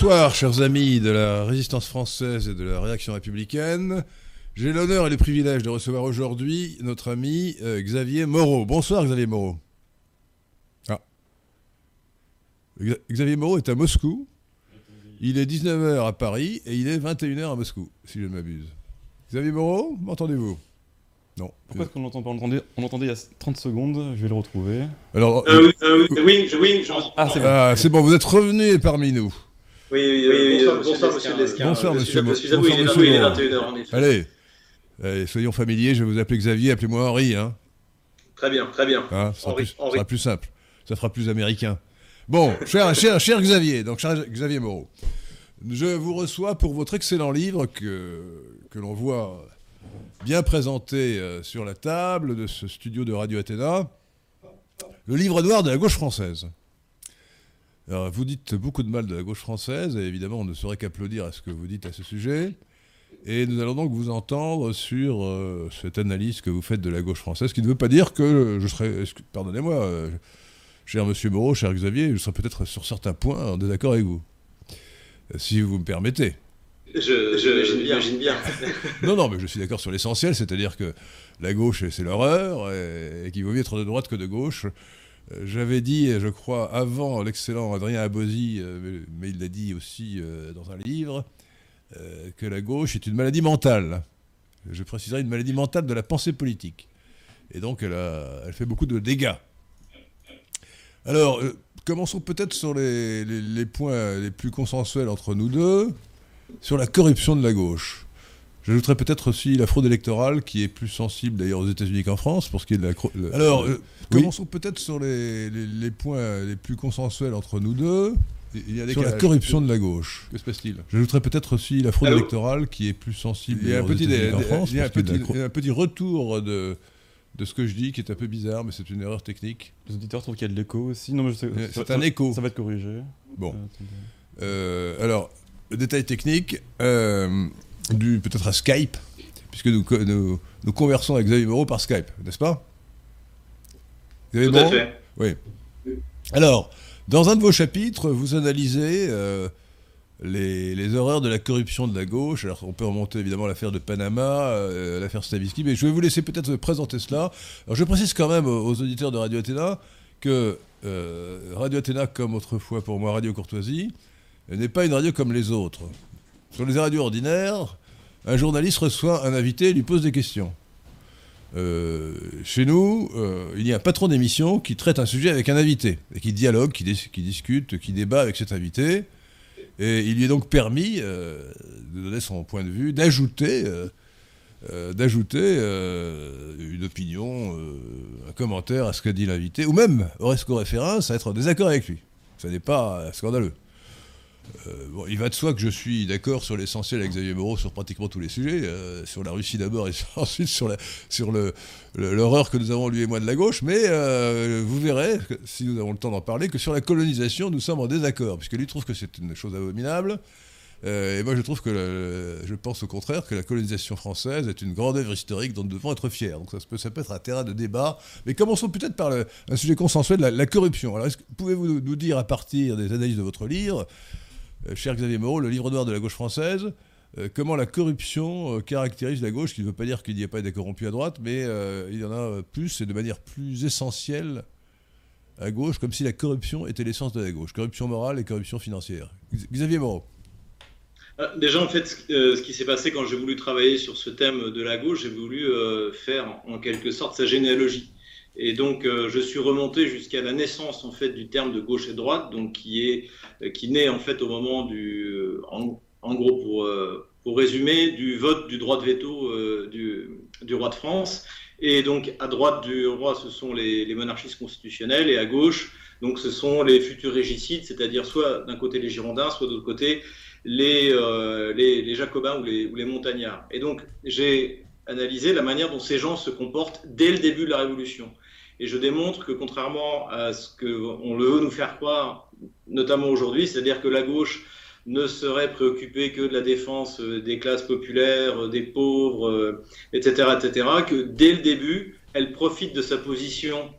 Bonsoir, chers amis de la résistance française et de la réaction républicaine. J'ai l'honneur et le privilège de recevoir aujourd'hui notre ami euh, Xavier Moreau. Bonsoir, Xavier Moreau. Ah. Xa- Xavier Moreau est à Moscou. Il est 19h à Paris et il est 21h à Moscou, si je ne m'abuse. Xavier Moreau, m'entendez-vous? Non. Pourquoi est-ce qu'on l'entend pas? On l'entendait, on l'entendait il y a 30 secondes, je vais le retrouver. Alors, Euh, oui, euh, oui, oui, Ah, c'est bon. ah, c'est bon, vous êtes revenu parmi nous. Oui, oui, oui, bonsoir, bonsoir, monsieur Lesquin. Bonsoir, monsieur suis- Mo- Je suis à vous, bonsoir, il est monsieur il est Moreau. 21h en effet. Allez, Allez, soyons familiers, je vais vous appeler Xavier, appelez-moi Henri, hein. Très bien, très bien. Hein, ça, sera Henri, plus, ça Henri. sera plus simple. Ça fera plus américain. Bon, cher, cher, cher Xavier, donc cher Xavier Moreau, je vous reçois pour votre excellent livre que, que l'on voit bien présenté euh, sur la table de ce studio de Radio Athéna, le livre noir de la gauche française. Alors, vous dites beaucoup de mal de la gauche française, et évidemment, on ne saurait qu'applaudir à ce que vous dites à ce sujet. Et nous allons donc vous entendre sur euh, cette analyse que vous faites de la gauche française, qui ne veut pas dire que je serais, pardonnez-moi, euh, cher Monsieur Moreau, cher Xavier, je serais peut-être sur certains points en désaccord avec vous, si vous me permettez. Je, je, j'imagine bien. Non, non, mais je suis d'accord sur l'essentiel, c'est-à-dire que la gauche, c'est l'horreur, et, et qu'il vaut mieux être de droite que de gauche. Euh, J'avais dit, je crois, avant l'excellent Adrien Abosi, euh, mais, il l'a dit aussi euh, dans un livre, que la gauche est une maladie mentale. Je préciserai une maladie mentale de la pensée politique. Et donc, elle, a- elle fait beaucoup de dégâts. Alors, commençons peut-être sur les- les points les plus consensuels entre nous deux, sur la corruption de la gauche. J'ajouterais peut-être aussi la fraude électorale, qui est plus sensible d'ailleurs aux États-Unis qu'en France, pour ce qui est de la. le- Alors, euh, commençons peut-être sur les, les- les points les plus consensuels entre nous deux. Il y a des Sur la corruption de la gauche. Que se passe-t-il? J'ajouterais peut-être aussi la fraude Allô électorale, qui est plus sensible Il y a un aux petit, États-Unis qu'en des- France. il y a un la petit- cro- il y a un petit retour de, de ce que je dis qui est un peu bizarre, mais c'est une erreur technique. Les auditeurs trouvent qu'il y a de l'écho aussi. Non, C'est un écho. Ça va être corrigé. Bon. Euh. Euh, alors, détail technique, euh, dû peut-être à Skype, puisque nous, co- nous, nous conversons avec Xavier Moreau par Skype, n'est-ce pas? Xavier Tout à Moreau? fait. Oui. Alors, dans un de vos chapitres, vous analysez euh, les, les horreurs de la corruption de la gauche. Alors, on peut remonter évidemment à l'affaire de Panama, euh, l'affaire Stavisky, mais je vais vous laisser peut-être présenter cela. Alors, je précise quand même aux, aux auditeurs de Radio Athéna que euh, Radio Athéna, comme autrefois pour moi Radio Courtoisie, n'est pas une radio comme les autres. Sur les radios ordinaires, un journaliste reçoit un invité et lui pose des questions. Euh, chez nous, euh, il y a un patron d'émission qui traite un sujet avec un invité, et qui dialogue, qui, dis- qui discute, qui débat avec cet invité. Et il lui est donc permis euh, de donner son point de vue, d'ajouter, une opinion, un commentaire à ce qu'a dit l'invité, ou même, Oresco référence, à être en désaccord avec lui. Ce n'est pas scandaleux. Euh, il va de soi que je suis d'accord sur l'essentiel avec Xavier Moreau sur pratiquement tous les sujets, euh, sur la Russie d'abord et ensuite sur la- sur l'horreur que nous avons lui et moi de la gauche, mais euh, vous verrez, si nous avons le temps d'en parler, que sur la colonisation nous sommes en désaccord, puisque lui trouve que c'est une chose abominable, et moi je trouve que je pense au contraire que la colonisation française est une grande œuvre historique dont nous devons être fiers. Donc ça, peut, ça peut être un terrain de débat, mais commençons peut-être par un sujet consensuel, la, la corruption. Alors pouvez-vous nous- dire à partir des analyses de votre livre cher Xavier Moreau, le livre noir de la gauche française, euh, comment la corruption euh, caractérise la gauche, qui ne veut pas dire qu'il n'y a pas des corrompus à droite, mais euh, il y en a euh, plus et de manière plus essentielle à gauche, comme si la corruption était l'essence de la gauche. Corruption morale et corruption financière. Xavier Moreau. Ah, Déjà, en fait, ce- euh, ce qui s'est passé quand j'ai voulu travailler sur ce thème de la gauche, j'ai voulu euh, faire en quelque sorte sa généalogie. Et donc, euh, je suis remonté jusqu'à la naissance en fait du terme de gauche et droite, donc qui est euh, qui naît en fait au moment du, euh, en, gros pour pour résumer, du vote du droit de veto du, du roi de France. Et donc, à droite du roi, ce sont les, monarchistes constitutionnels, et à gauche, donc, ce sont les futurs régicides, c'est-à-dire soit d'un côté les Girondins, soit de l'autre côté les, les, les Jacobins ou les, ou les Montagnards. Et donc, j'ai analysé la manière dont ces gens se comportent dès le début de la Révolution. Et je démontre que contrairement à ce qu'on le veut nous faire croire, notamment aujourd'hui, c'est-à-dire que la gauche ne serait préoccupée que de la défense euh, des classes populaires, euh, des pauvres, euh, etc., etc., que dès le début, elle profite de sa position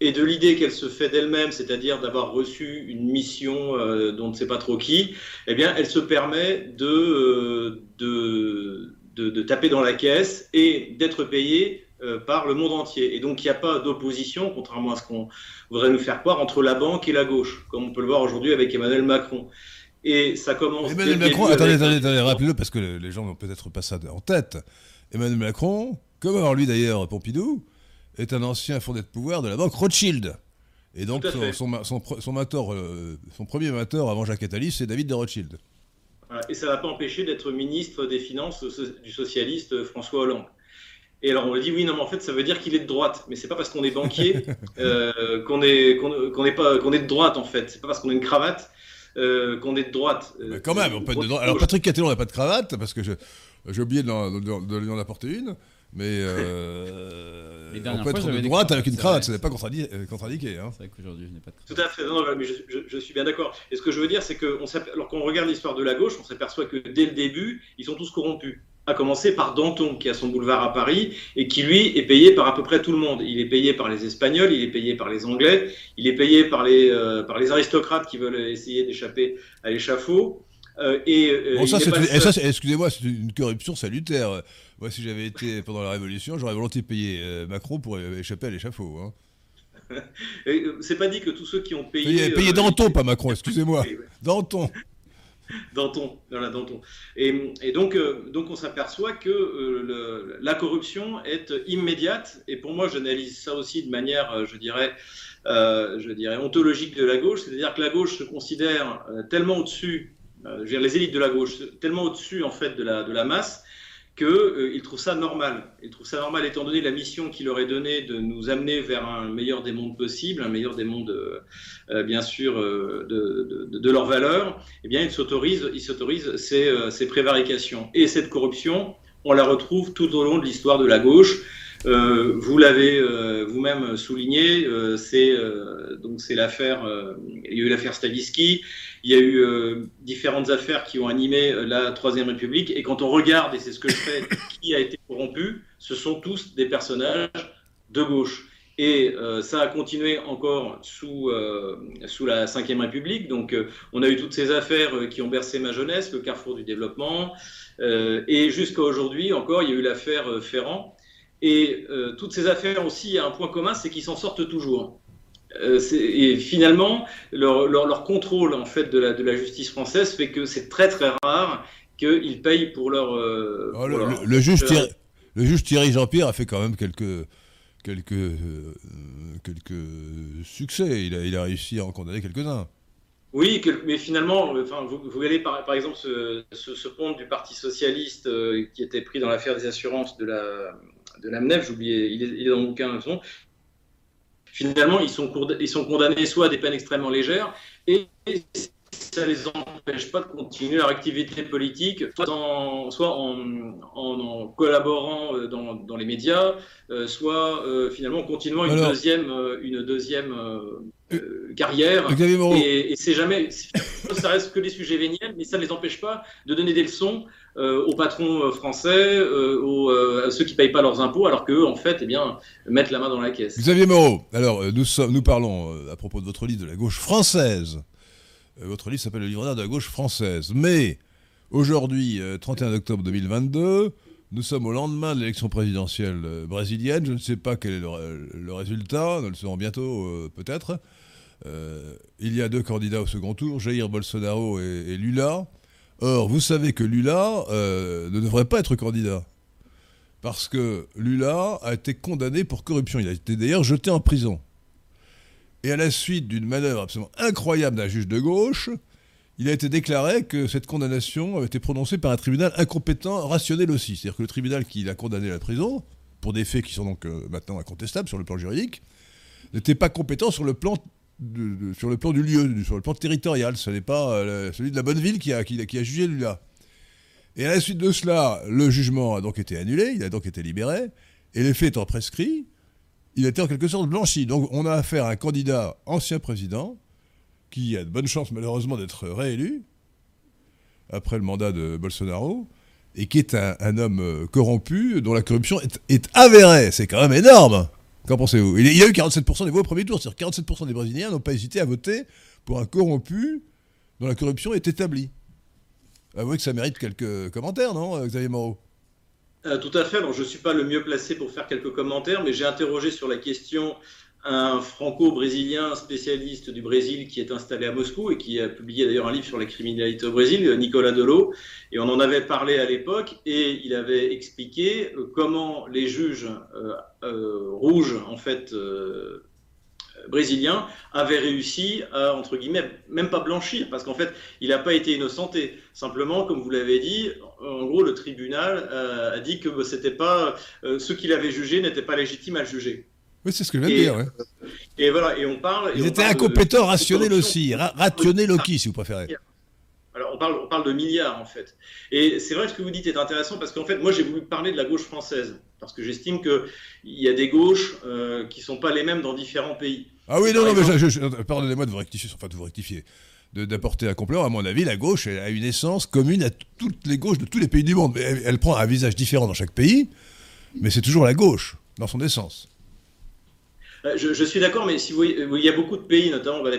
et de l'idée qu'elle se fait d'elle-même, c'est-à-dire d'avoir reçu une mission dont on ne sait pas trop qui, eh bien, elle se permet de, de, de, taper dans la caisse et d'être payée euh, par le monde entier. Et donc, il n'y a pas d'opposition, contrairement à ce qu'on voudrait nous faire croire, entre la banque et la gauche, comme on peut le voir aujourd'hui avec Emmanuel Macron. Et ça commence. Emmanuel Macron, attendez, attendez, attendez, rappelez-le parce que les gens n'ont peut-être pas ça en tête. Emmanuel Macron, comme alors lui d'ailleurs Pompidou, est un ancien fondé de pouvoir de la banque Rothschild. Et donc son, son, son, mentor, euh, son premier mentor avant Jacques Attali, c'est David de Rothschild. Et ça ne va pas empêcher d'être ministre des Finances du socialiste François Hollande. Et alors on lui dit oui, non, mais en fait ça veut dire qu'il est de droite. Mais c'est pas parce qu'on est banquier euh, qu'on est, qu'on, est, pas, qu'on est de droite en fait. C'est pas parce qu'on a une cravate euh, qu'on est de droite. Mais quand même, on peut être de droite. Alors Patrick Catellon n'a pas de cravate parce que j'ai oublié de, de, lui en apporter une. Mais euh, on peut être de droite avec une cravate, ce n'est pas euh, contre-indiqué. Hein. C'est vrai qu'aujourd'hui, je n'ai pas de Tout à fait, non, mais je, suis bien d'accord. Et ce que je veux dire, c'est que lorsqu'on regarde l'histoire de la gauche, on s'aperçoit que dès le début, ils sont tous corrompus. À commencer par Danton, qui a son boulevard à Paris, et qui, lui, est payé par à peu près tout le monde. Il est payé par les Espagnols, il est payé par les Anglais, il est payé par les, euh, par les aristocrates qui veulent essayer d'échapper à l'échafaud. Euh, et, bon, ça, excusez-moi, c'est une corruption salutaire. Moi, si j'avais été pendant la Révolution, j'aurais volontiers payé euh, Macron pour échapper à l'échafaud. Hein. Euh, c'est pas dit que tous ceux qui ont payé. Payé, euh, Danton, pas Macron, excusez-moi. Danton. Danton, voilà, Danton. Et, et donc, donc, on s'aperçoit que la corruption est immédiate. Et pour moi, j'analyse ça aussi de manière, je dirais, je dirais ontologique de la gauche. C'est-à-dire que la gauche se considère tellement au-dessus, dire, les élites de la gauche, tellement au-dessus en fait de la, de la masse qu'ils euh, trouvent ça normal. Ils trouvent ça normal étant donné la mission qu'il leur est donnée de nous amener vers un meilleur des mondes possible, un meilleur des mondes, euh, euh, bien sûr, de, de, leurs valeurs. Eh bien, ils s'autorisent, ils s'autorisent ces, ces prévarications. Et cette corruption, on la retrouve tout au long de l'histoire de la gauche. Euh, vous l'avez euh, vous-même souligné, euh, c'est donc c'est l'affaire. il y a eu l'affaire Stavisky, il y a eu différentes affaires qui ont animé la Troisième République. Et quand on regarde, et c'est ce que je fais, qui a été corrompu, ce sont tous des personnages de gauche. Et ça a continué encore sous, sous la Ve République. Donc on a eu toutes ces affaires qui ont bercé ma jeunesse, le carrefour du développement. et jusqu'à aujourd'hui encore, il y a eu l'affaire Ferrand, et euh, toutes ces affaires aussi, il y a un point commun, c'est qu'ils s'en sortent toujours. Euh, et finalement, leur, leur, contrôle en fait de la, de la justice française fait que c'est très très rare qu'ils payent pour leur. Euh, oh, le, juge Thierry, le juge Thierry Jean-Pierre a fait quand même quelques quelques quelques succès. Il a, il a réussi à en condamner quelques-uns. Oui, mais finalement, enfin, vous, vous voyez par, par exemple ce, ce, ce, pont du Parti socialiste qui était pris dans l'affaire des assurances de la, de l'AMNEF, j'oubliais, il, il, est dans le bouquin, finalement, ils sont, ils sont condamnés soit à des peines extrêmement légères, et ça ne les empêche pas de continuer leur activité politique, soit en, soit en, collaborant euh, dans, dans, les médias, euh, soit euh, finalement en continuant une deuxième, une deuxième carrière. Et, et c'est jamais, ça reste que des sujets véniels, mais ça ne les empêche pas de donner des leçons euh, aux patrons euh, français, euh, aux, à ceux qui ne payent pas leurs impôts, alors qu'eux, en fait, eh bien, mettent la main dans la caisse. Xavier Moreau, alors nous, sommes, nous parlons à propos de votre livre de la gauche française. votre livre s'appelle Le livre de la gauche française. Mais aujourd'hui, 31 octobre 2022, nous sommes au lendemain de l'élection présidentielle brésilienne. Je ne sais pas quel est le, résultat, nous le saurons bientôt peut-être. Il y a deux candidats au second tour, Jair Bolsonaro et Lula. Or, vous savez que Lula euh, ne devrait pas être candidat. Parce que Lula a été condamné pour corruption. Il a été d'ailleurs jeté en prison. Et à la suite d'une manœuvre absolument incroyable d'un juge de gauche, il a été déclaré que cette condamnation avait été prononcée par un tribunal incompétent, rationnel aussi. C'est-à-dire que le tribunal qui l'a condamné à la prison, pour des faits qui sont donc euh, maintenant incontestables sur le plan juridique, n'était pas compétent sur le plan sur le plan du lieu, sur le plan territorial. Ce n'est pas euh, celui de la bonne ville qui a, qui, a jugé Lula. Et à la suite de cela, le jugement a donc été annulé, il a donc été libéré, et les faits étant prescrits, il a été en quelque sorte blanchi. Donc on a affaire à un candidat ancien président, qui a de bonnes chances malheureusement d'être réélu, après le mandat de Bolsonaro, et qui est un, homme euh, corrompu, dont la corruption est avérée. C'est quand même énorme. Qu'en pensez-vous? Il, y a eu 47% des voix au premier tour, c'est-à-dire 47% des Brésiliens n'ont pas hésité à voter pour un corrompu dont la corruption est établie. Avouez que ça mérite quelques commentaires, non, euh, Xavier Moreau? Euh, Tout à fait. Alors, je ne suis pas le mieux placé pour faire quelques commentaires, mais j'ai interrogé sur la question un franco-brésilien spécialiste du Brésil qui est installé à Moscou et qui a publié d'ailleurs un livre sur la criminalité au Brésil, Nicolas Delo. Et on en avait parlé à l'époque et il avait expliqué euh, comment les juges euh, euh, rouges, en fait, brésiliens, avaient réussi à, entre guillemets, même pas blanchir, parce qu'en fait, il n'a pas été innocenté. Simplement, comme vous l'avez dit, en gros, le tribunal a dit que c'était pas, ceux qu'il avait jugés n'étaient pas légitimes à le juger. Oui, c'est ce que je viens de dire. Ouais. Et voilà, et on parle. Ils étaient incompétents, rationnels aussi. Rationnels aussi, si vous préférez. Alors, on parle, on parle de milliards, en fait. Et c'est vrai que ce que vous dites est intéressant parce qu'en fait, moi, j'ai voulu parler de la gauche française. Parce que j'estime qu'il y a des gauches euh, qui ne sont pas les mêmes dans différents pays. Ah oui, non, non, mais pardonnez-moi de vous rectifier, enfin de vous rectifier, d'apporter un complément. À mon avis, la gauche a une essence commune à toutes les gauches de tous les pays du monde. Elle, elle prend un visage différent dans chaque pays, mais c'est toujours la gauche, dans son essence. Euh, je, suis d'accord, mais si vous, il y a beaucoup de pays, notamment des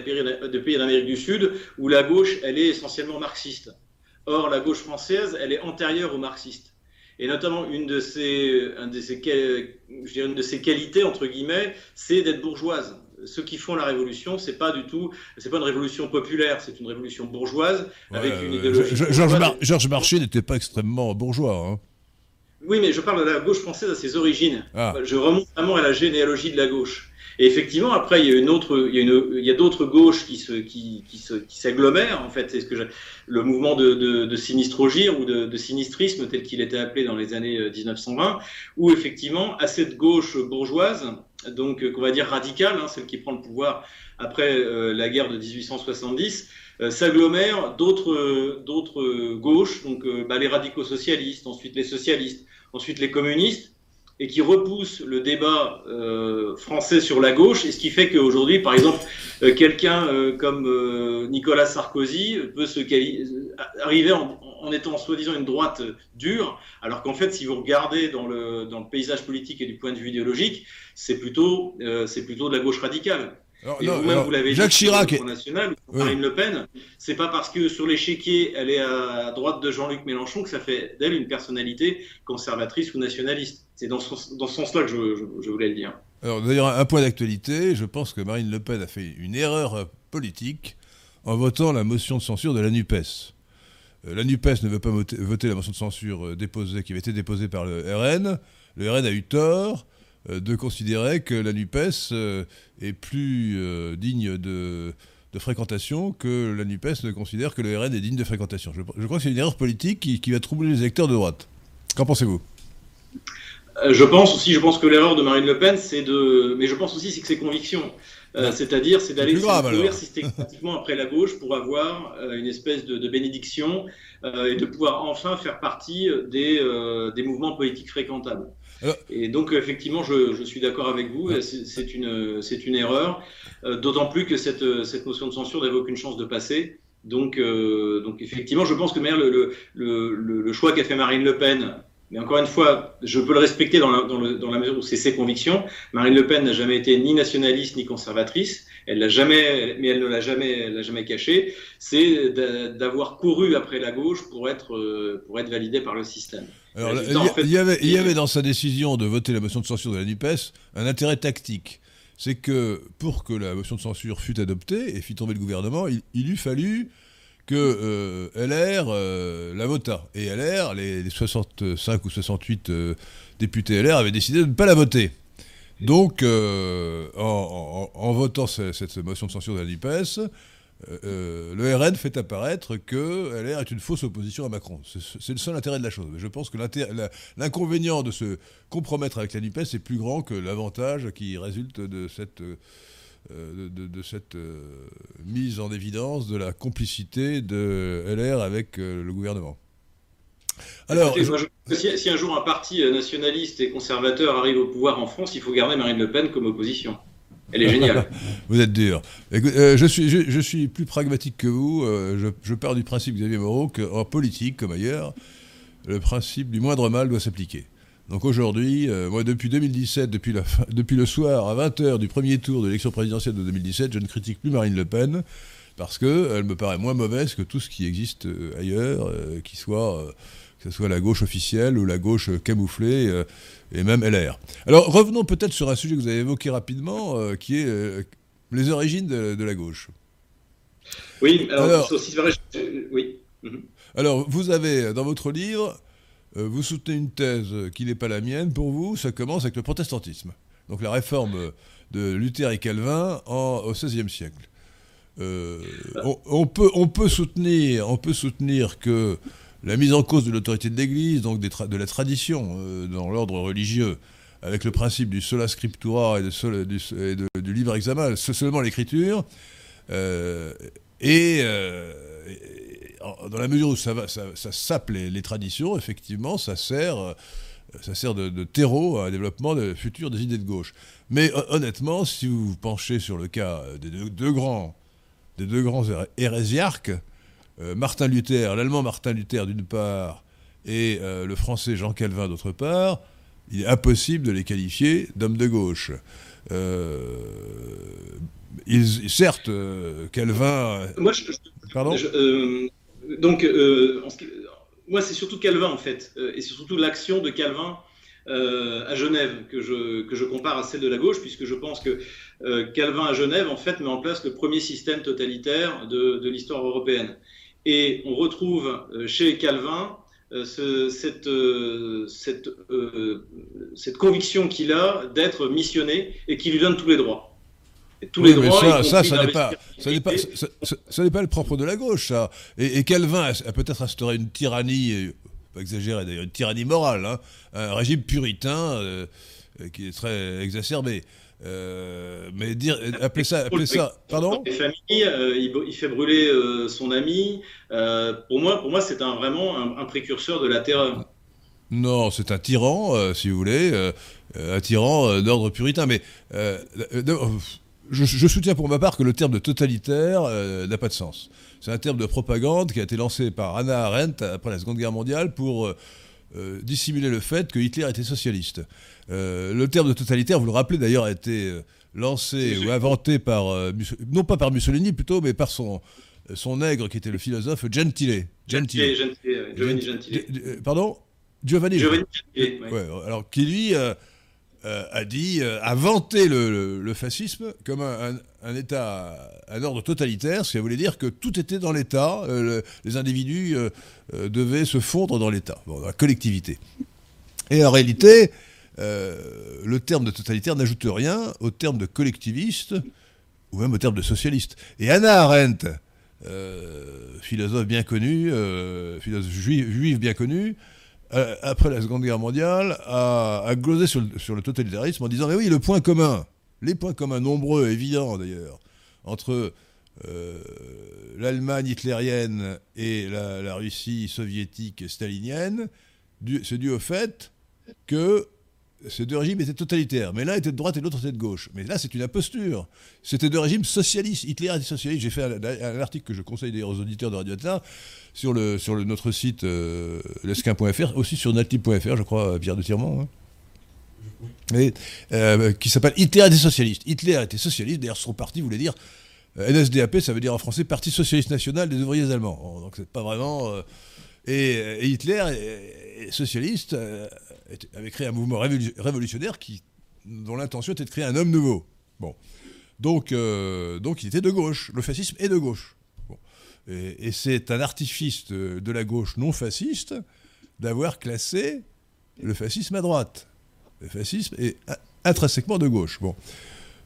pays d'Amérique du Sud, où la gauche, elle est essentiellement marxiste. Or, la gauche française, elle est antérieure aux marxistes. Et notamment, une de ses, de ses, je une de ses qualités, entre guillemets, c'est d'être bourgeoise. Ceux qui font la révolution, c'est pas du tout, c'est pas une révolution populaire, c'est une révolution bourgeoise avec une idéologie. Georges Marchais n'était pas extrêmement bourgeois. Hein. Oui, mais je parle de la gauche française à ses origines. Ah. Je remonte vraiment à la généalogie de la gauche. Et effectivement, après, il y a une autre, il y a, une, il y a d'autres gauches qui se, qui, qui se, qui s'agglomèrent. En fait, c'est ce que le mouvement de, de, de sinistrogir ou de, de, sinistrisme tel qu'il était appelé dans les années 1920, euh, où effectivement, à cette gauche bourgeoise, donc euh, qu'on va dire radicale, hein, celle qui prend le pouvoir après euh, la guerre de 1870, euh, s'agglomèrent d'autres, d'autres gauches, donc bah, les radicaux socialistes, ensuite les socialistes, ensuite les communistes et qui repousse le débat euh, français sur la gauche, et ce qui fait qu'aujourd'hui, par exemple, euh, quelqu'un euh, comme euh, Nicolas Sarkozy peut se arriver en, en étant soi-disant une droite dure, alors qu'en fait, si vous regardez dans le, dans le paysage politique et du point de vue idéologique, c'est plutôt, c'est plutôt de la gauche radicale. Alors, et vous-même, vous l'avez Jacques dit, Chirac National, Marine Le Pen, c'est pas parce que sur l'échiquier, elle est à droite de Jean-Luc Mélenchon que ça fait d'elle une personnalité conservatrice ou nationaliste. C'est dans ce, dans ce sens-là que je, je, voulais le dire. Alors, d'ailleurs, un point d'actualité, je pense que Marine Le Pen a fait une erreur politique en votant la motion de censure de la NUPES. Euh, la NUPES ne veut pas voter, voter la motion de censure euh, déposée, qui avait été déposée par le RN. Le RN a eu tort. Euh, de considérer que la NUPES euh, est plus euh, digne de, fréquentation que la NUPES ne considère que le RN est digne de fréquentation. Je, crois que c'est une erreur politique qui, va troubler les électeurs de droite. Qu'en pensez-vous? Je pense aussi, je pense que l'erreur de Marine Le Pen, c'est de, mais je pense aussi c'est que ses convictions, c'est-à-dire c'est d'aller courir systématiquement après la gauche pour avoir une espèce de, bénédiction et de pouvoir enfin faire partie des, des mouvements politiques fréquentables. Et donc, effectivement, je, suis d'accord avec vous, c'est une, une erreur, euh, d'autant plus que cette, cette notion de censure n'avait aucune chance de passer. Donc, euh, donc effectivement, je pense que le, le, le, choix qu'a fait Marine Le Pen, mais encore une fois, je peux le respecter dans la, dans, dans la mesure où c'est ses convictions. Marine Le Pen n'a jamais été ni nationaliste ni conservatrice. Elle l'a jamais, mais elle ne l'a jamais, l'a jamais caché. C'est d'avoir couru après la gauche pour être, euh, pour être validée par le système. Alors, il, y avait, il y avait dans sa décision de voter la motion de censure de la NUPES un intérêt tactique. C'est que pour que la motion de censure fût adoptée et fit tomber le gouvernement, il, il eût fallu que euh, LR euh, la vota. Et LR, les, 65 ou 68 euh, députés LR avaient décidé de ne pas la voter. Donc, en, en, votant cette, motion de censure de la NUPES, euh, euh, le RN fait apparaître que LR est une fausse opposition à Macron. C'est le seul intérêt de la chose. Je pense que l'inconvénient de se compromettre avec la NUPES est plus grand que l'avantage qui résulte de cette, euh, de, cette mise en évidence de la complicité de LR avec le gouvernement. Alors, si, un jour un parti nationaliste et conservateur arrive au pouvoir en France, il faut garder Marine Le Pen comme opposition. Elle est géniale. vous êtes dur. Euh, je, suis, je, suis plus pragmatique que vous. Euh, je, pars du principe, Xavier Moreau, qu'en politique, comme ailleurs, le principe du moindre mal doit s'appliquer. Donc aujourd'hui, moi depuis 2017, depuis, la depuis le soir à 20h du premier tour de l'élection présidentielle de 2017, je ne critique plus Marine Le Pen parce qu'elle me paraît moins mauvaise que tout ce qui existe ailleurs, qui soit que ce soit la gauche officielle ou la gauche camouflée, euh, et même LR. Alors revenons peut-être sur un sujet que vous avez évoqué rapidement, euh, qui est euh, les origines de, la gauche. Oui, alors, oui. Mhm. alors vous avez dans votre livre, vous soutenez une thèse qui n'est pas la mienne. Pour vous, ça commence avec le protestantisme. Donc la réforme de Luther et Calvin en, au XVIe siècle. on, peut, on, peut soutenir, on peut soutenir que la mise en cause de l'autorité de l'Église, donc de la tradition euh, dans l'ordre religieux, avec le principe du sola scriptura et, du, libre examen, seulement l'écriture, euh, et, euh, dans la mesure où ça, sape les, traditions, effectivement, ça sert, ça sert de, terreau à un développement de, futur des idées de gauche. Mais honnêtement, si vous vous penchez sur le cas des deux, grands, des deux grands hérésiarques, Martin Luther, l'allemand Martin Luther d'une part, et euh, le français Jean Calvin d'autre part, il est impossible de les qualifier d'hommes de gauche. Euh, certes, Calvin. Moi, je, Pardon Donc, moi, c'est surtout Calvin, en fait, et c'est surtout l'action de Calvin à Genève que je, que je compare à celle de la gauche, puisque je pense que Calvin à Genève, en fait, met en place le premier système totalitaire de, de l'histoire européenne. Et on retrouve euh, chez Calvin euh, cette, euh, cette, cette, conviction qu'il a d'être missionné et qui lui donne tous les droits. tous les droits. Ça, ça, n'est pas, ça n'est pas, ça, pas, le propre de la gauche, ça. Et, Calvin a, peut-être instauré une tyrannie, pas exagéré d'ailleurs, une tyrannie morale, hein, un régime puritain qui est très exacerbé. Euh, mais dire, appeler ça, appeler ça, pardon Les familles, euh, il, fait brûler euh, son ami. pour moi, pour moi, c'est un, vraiment un, précurseur de la terreur. Non, c'est un tyran, si vous voulez, un tyran d'ordre puritain. Mais je, je, soutiens pour ma part que le terme de totalitaire n'a pas de sens. C'est un terme de propagande qui a été lancé par Hannah Arendt après la Seconde Guerre mondiale pour dissimuler le fait que Hitler était socialiste. Euh, le terme de totalitaire, vous le rappelez d'ailleurs, a été euh, lancé ou inventé par, euh, non pas par Mussolini plutôt, mais par son, son nègre qui était le philosophe Gentile. Gentile, Gentile, Giovanni Gentile. Pardon? Giovanni. Giovanni Gentile. Ouais, alors qui lui a dit, a vanté le, fascisme comme un, État, un ordre totalitaire, ce qui voulait dire que tout était dans l'État, les individus devaient se fondre dans l'État, dans la collectivité. Et en réalité, euh, le terme de totalitaire n'ajoute rien au terme de collectiviste ou même au terme de socialiste. Et Anna Arendt, euh, philosophe bien connue, euh, philosophe juive, bien connue, après la Seconde Guerre mondiale, a, glosé sur le, totalitarisme en disant Mais oui, le point commun, les points communs nombreux, évidents d'ailleurs, entre l'Allemagne hitlérienne et la, Russie soviétique stalinienne, c'est dû au fait que ces deux régimes étaient totalitaires, mais l'un était de droite et l'autre était de gauche. Mais là, c'est une imposture. C'était deux régimes socialistes. Hitler était socialiste. J'ai fait un, article que je conseille d'ailleurs aux auditeurs de Radio sur, le, sur le, notre site euh, lesquin.fr, aussi sur natib.fr, je crois, Pierre de Tirmont. Hein. Euh, qui s'appelle Hitler était socialiste. Hitler était socialiste, d'ailleurs son parti voulait dire euh, NSDAP, ça veut dire en français Parti Socialiste National des Ouvriers Allemands. Donc c'est pas vraiment. et, Hitler est socialiste avait créé un mouvement révolutionnaire qui, dont l'intention était de créer un homme nouveau. Bon. Donc, euh, donc il était de gauche. Le fascisme est de gauche. Et, c'est un artifice de, la gauche non fasciste d'avoir classé le fascisme à droite. Le fascisme est intrinsèquement de gauche.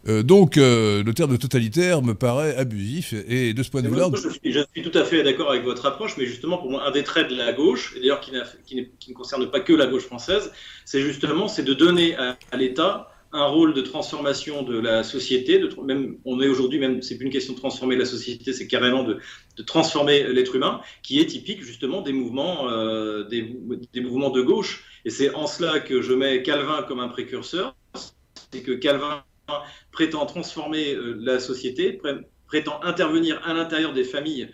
Euh, donc, euh, le terme de totalitaire me paraît abusif. Et de ce point de vue-là. Je, je, suis tout à fait d'accord avec votre approche, mais justement, pour moi, un des traits de la gauche, et d'ailleurs qui, qui, ne concerne pas que la gauche française, c'est justement c'est de donner à, l'État un rôle de transformation de la société. De, même, on est aujourd'hui, même, c'est plus une question de transformer la société, c'est carrément de, de transformer l'être humain, qui est typique justement des mouvements, euh, des, des mouvements de gauche. Et c'est en cela que je mets Calvin comme un précurseur. C'est que Calvin prétend transformer euh, la société, prétend intervenir à l'intérieur des familles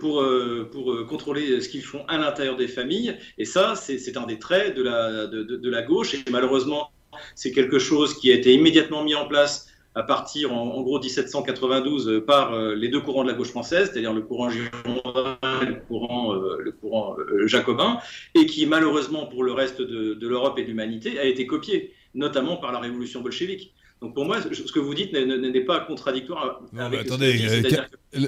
pour, pour contrôler ce qu'ils font à l'intérieur des familles. Et ça, c'est un des traits de la, de, la gauche. Et malheureusement, c'est quelque chose qui a été immédiatement mis en place à partir en, gros 1792 euh, par euh, les deux courants de la gauche française, c'est-à-dire le courant girondin et le courant, euh, le courant jacobin, et qui malheureusement pour le reste de l'Europe et de l'humanité a été copié, notamment par la révolution bolchevique. Donc pour moi, ce que vous dites n'est pas contradictoire avec attendez,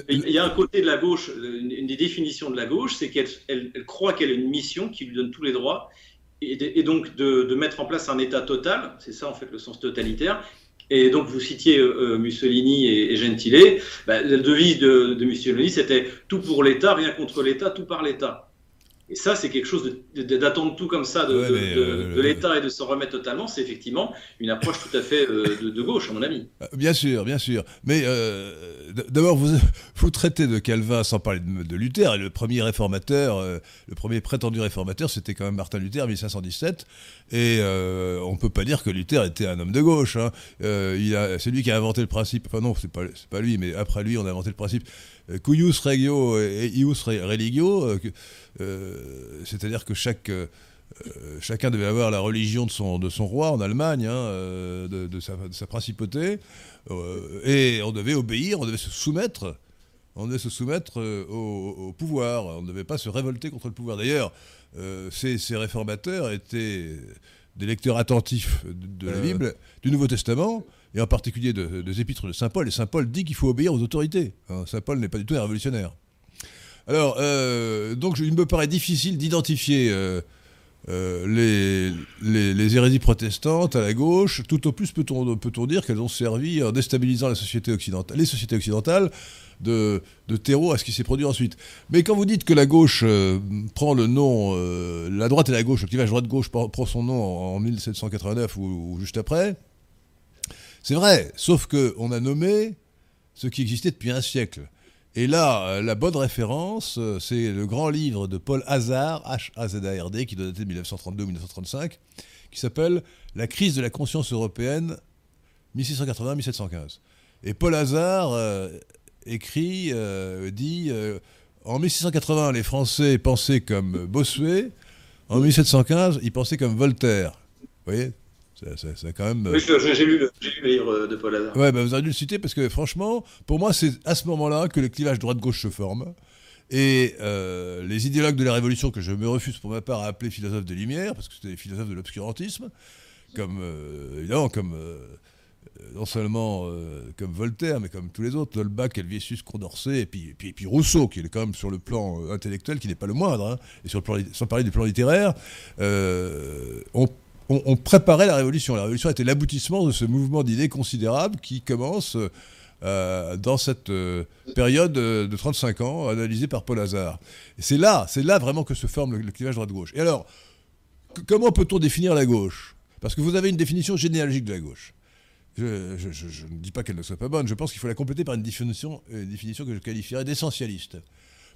Il y a un côté de la gauche, une des définitions de la gauche, c'est qu'elle elle, croit qu'elle a une mission qui lui donne tous les droits, et, donc de, de, mettre en place un État total, c'est ça en fait le sens totalitaire, et donc, vous citiez euh, euh, Mussolini et, Gentile. Bah, la devise de, de Mussolini, c'était tout pour l'État, rien contre l'État, tout par l'État. Et ça, c'est quelque chose d'attendre tout comme ça de, euh, l'État et de s'en remettre totalement. C'est effectivement une approche tout à fait euh, de, gauche, à mon avis. Euh, bien sûr, bien sûr. Mais d'abord, vous, vous traitez de Calvin sans parler de, Luther. Et le premier réformateur, le premier prétendu réformateur, c'était quand même Martin Luther, 1517. Et on ne peut pas dire que Luther était un homme de gauche. Hein. c'est lui qui a inventé le principe. Enfin non, c'est pas, pas lui, mais après lui, on a inventé le principe cuius regio et ius religio. Euh, c'est-à-dire que chaque, euh, chacun devait avoir la religion de son, de son roi en Allemagne, hein, euh, de, sa, principauté, et on devait obéir, on devait se soumettre on devait se soumettre au, pouvoir, on ne devait pas se révolter contre le pouvoir. D'ailleurs, ces, réformateurs étaient des lecteurs attentifs de, la Bible, du Nouveau Testament, et en particulier des épîtres de Saint Paul. Et Saint Paul dit qu'il faut obéir aux autorités. Hein. Saint Paul n'est pas du tout un révolutionnaire. Alors, euh, donc, il me paraît difficile d'identifier euh, euh, les, hérésies protestantes à la gauche. Tout au plus peut-on peut dire qu'elles ont servi en déstabilisant la société occidentale, les sociétés occidentales de, de, terreau à ce qui s'est produit ensuite. Mais quand vous dites que la gauche prend le nom, la droite et la gauche, le clivage droite-gauche prend, son nom en, 1789 ou, ou, juste après, c'est vrai, sauf qu'on a nommé ce qui existait depuis un siècle. Et là, euh, la bonne référence, euh, c'est le grand livre de Paul Hazard, H-A-Z-A-R-D, qui doit dater de 1932 1935, qui s'appelle La crise de la conscience européenne 1680-1715. Et Paul Hazard euh, écrit, dit En 1680, les Français pensaient comme Bossuet, en 1715, ils pensaient comme Voltaire. Voyez? C'est quand même. Oui, j'ai lu, le livre de Paul Hazard. Ouais, bah, vous avez dû le citer parce que franchement, pour moi, c'est à ce moment-là que le clivage droite-gauche se forme. Et euh, les idéologues de la Révolution, que je me refuse pour ma part à appeler philosophes de lumière, parce que c'était des philosophes de l'obscurantisme, comme, euh, évidemment, comme, euh, non seulement comme Voltaire, mais comme tous les autres, Holbach, Helvétius, Condorcet, et puis, et puis, et puis, Rousseau, qui est quand même sur le plan intellectuel, qui n'est pas le moindre, hein, et sur le plan, sans parler du plan littéraire, on préparait la révolution. La révolution était l'aboutissement de ce mouvement d'idées considérable qui commence euh, dans cette euh, période de 35 ans, analysée par Paul Hazard. C'est là, c'est là vraiment que se forme le, clivage droite-gauche. Et alors, comment peut-on définir la gauche? Parce que vous avez une définition généalogique de la gauche. Je, ne dis pas qu'elle ne soit pas bonne, je pense qu'il faut la compléter par une définition, une définition que je qualifierais d'essentialiste.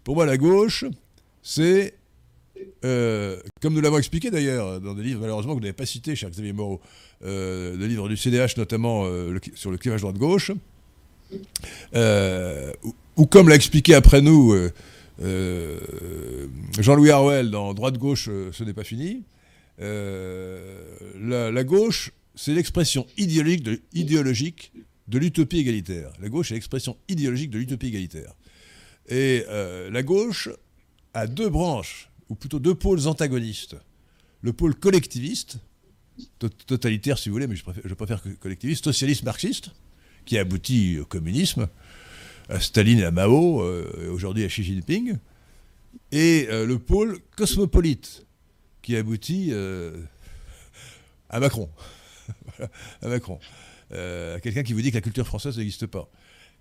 Pour moi, la gauche, c'est euh, comme nous l'avons expliqué d'ailleurs dans des livres malheureusement que vous n'avez pas cités, cher Xavier Moreau, euh, des livres du CDH notamment euh, sur le clivage droite-gauche, euh, ou, comme l'a expliqué après nous Jean-Louis Harwell dans Droite-gauche, ce n'est pas fini, la, gauche, c'est l'expression idéologique de, idéologique de l'utopie égalitaire. La gauche est l'expression idéologique de l'utopie égalitaire. Et la gauche a deux branches ou plutôt deux pôles antagonistes. Le pôle collectiviste, totalitaire si vous voulez, mais je préfère, collectiviste, socialiste marxiste, qui aboutit au communisme, à Staline et à Mao, euh, aujourd'hui à Xi Jinping, et euh, le pôle cosmopolite, qui aboutit euh, à Macron. à Macron. à quelqu'un qui vous dit que la culture française n'existe pas.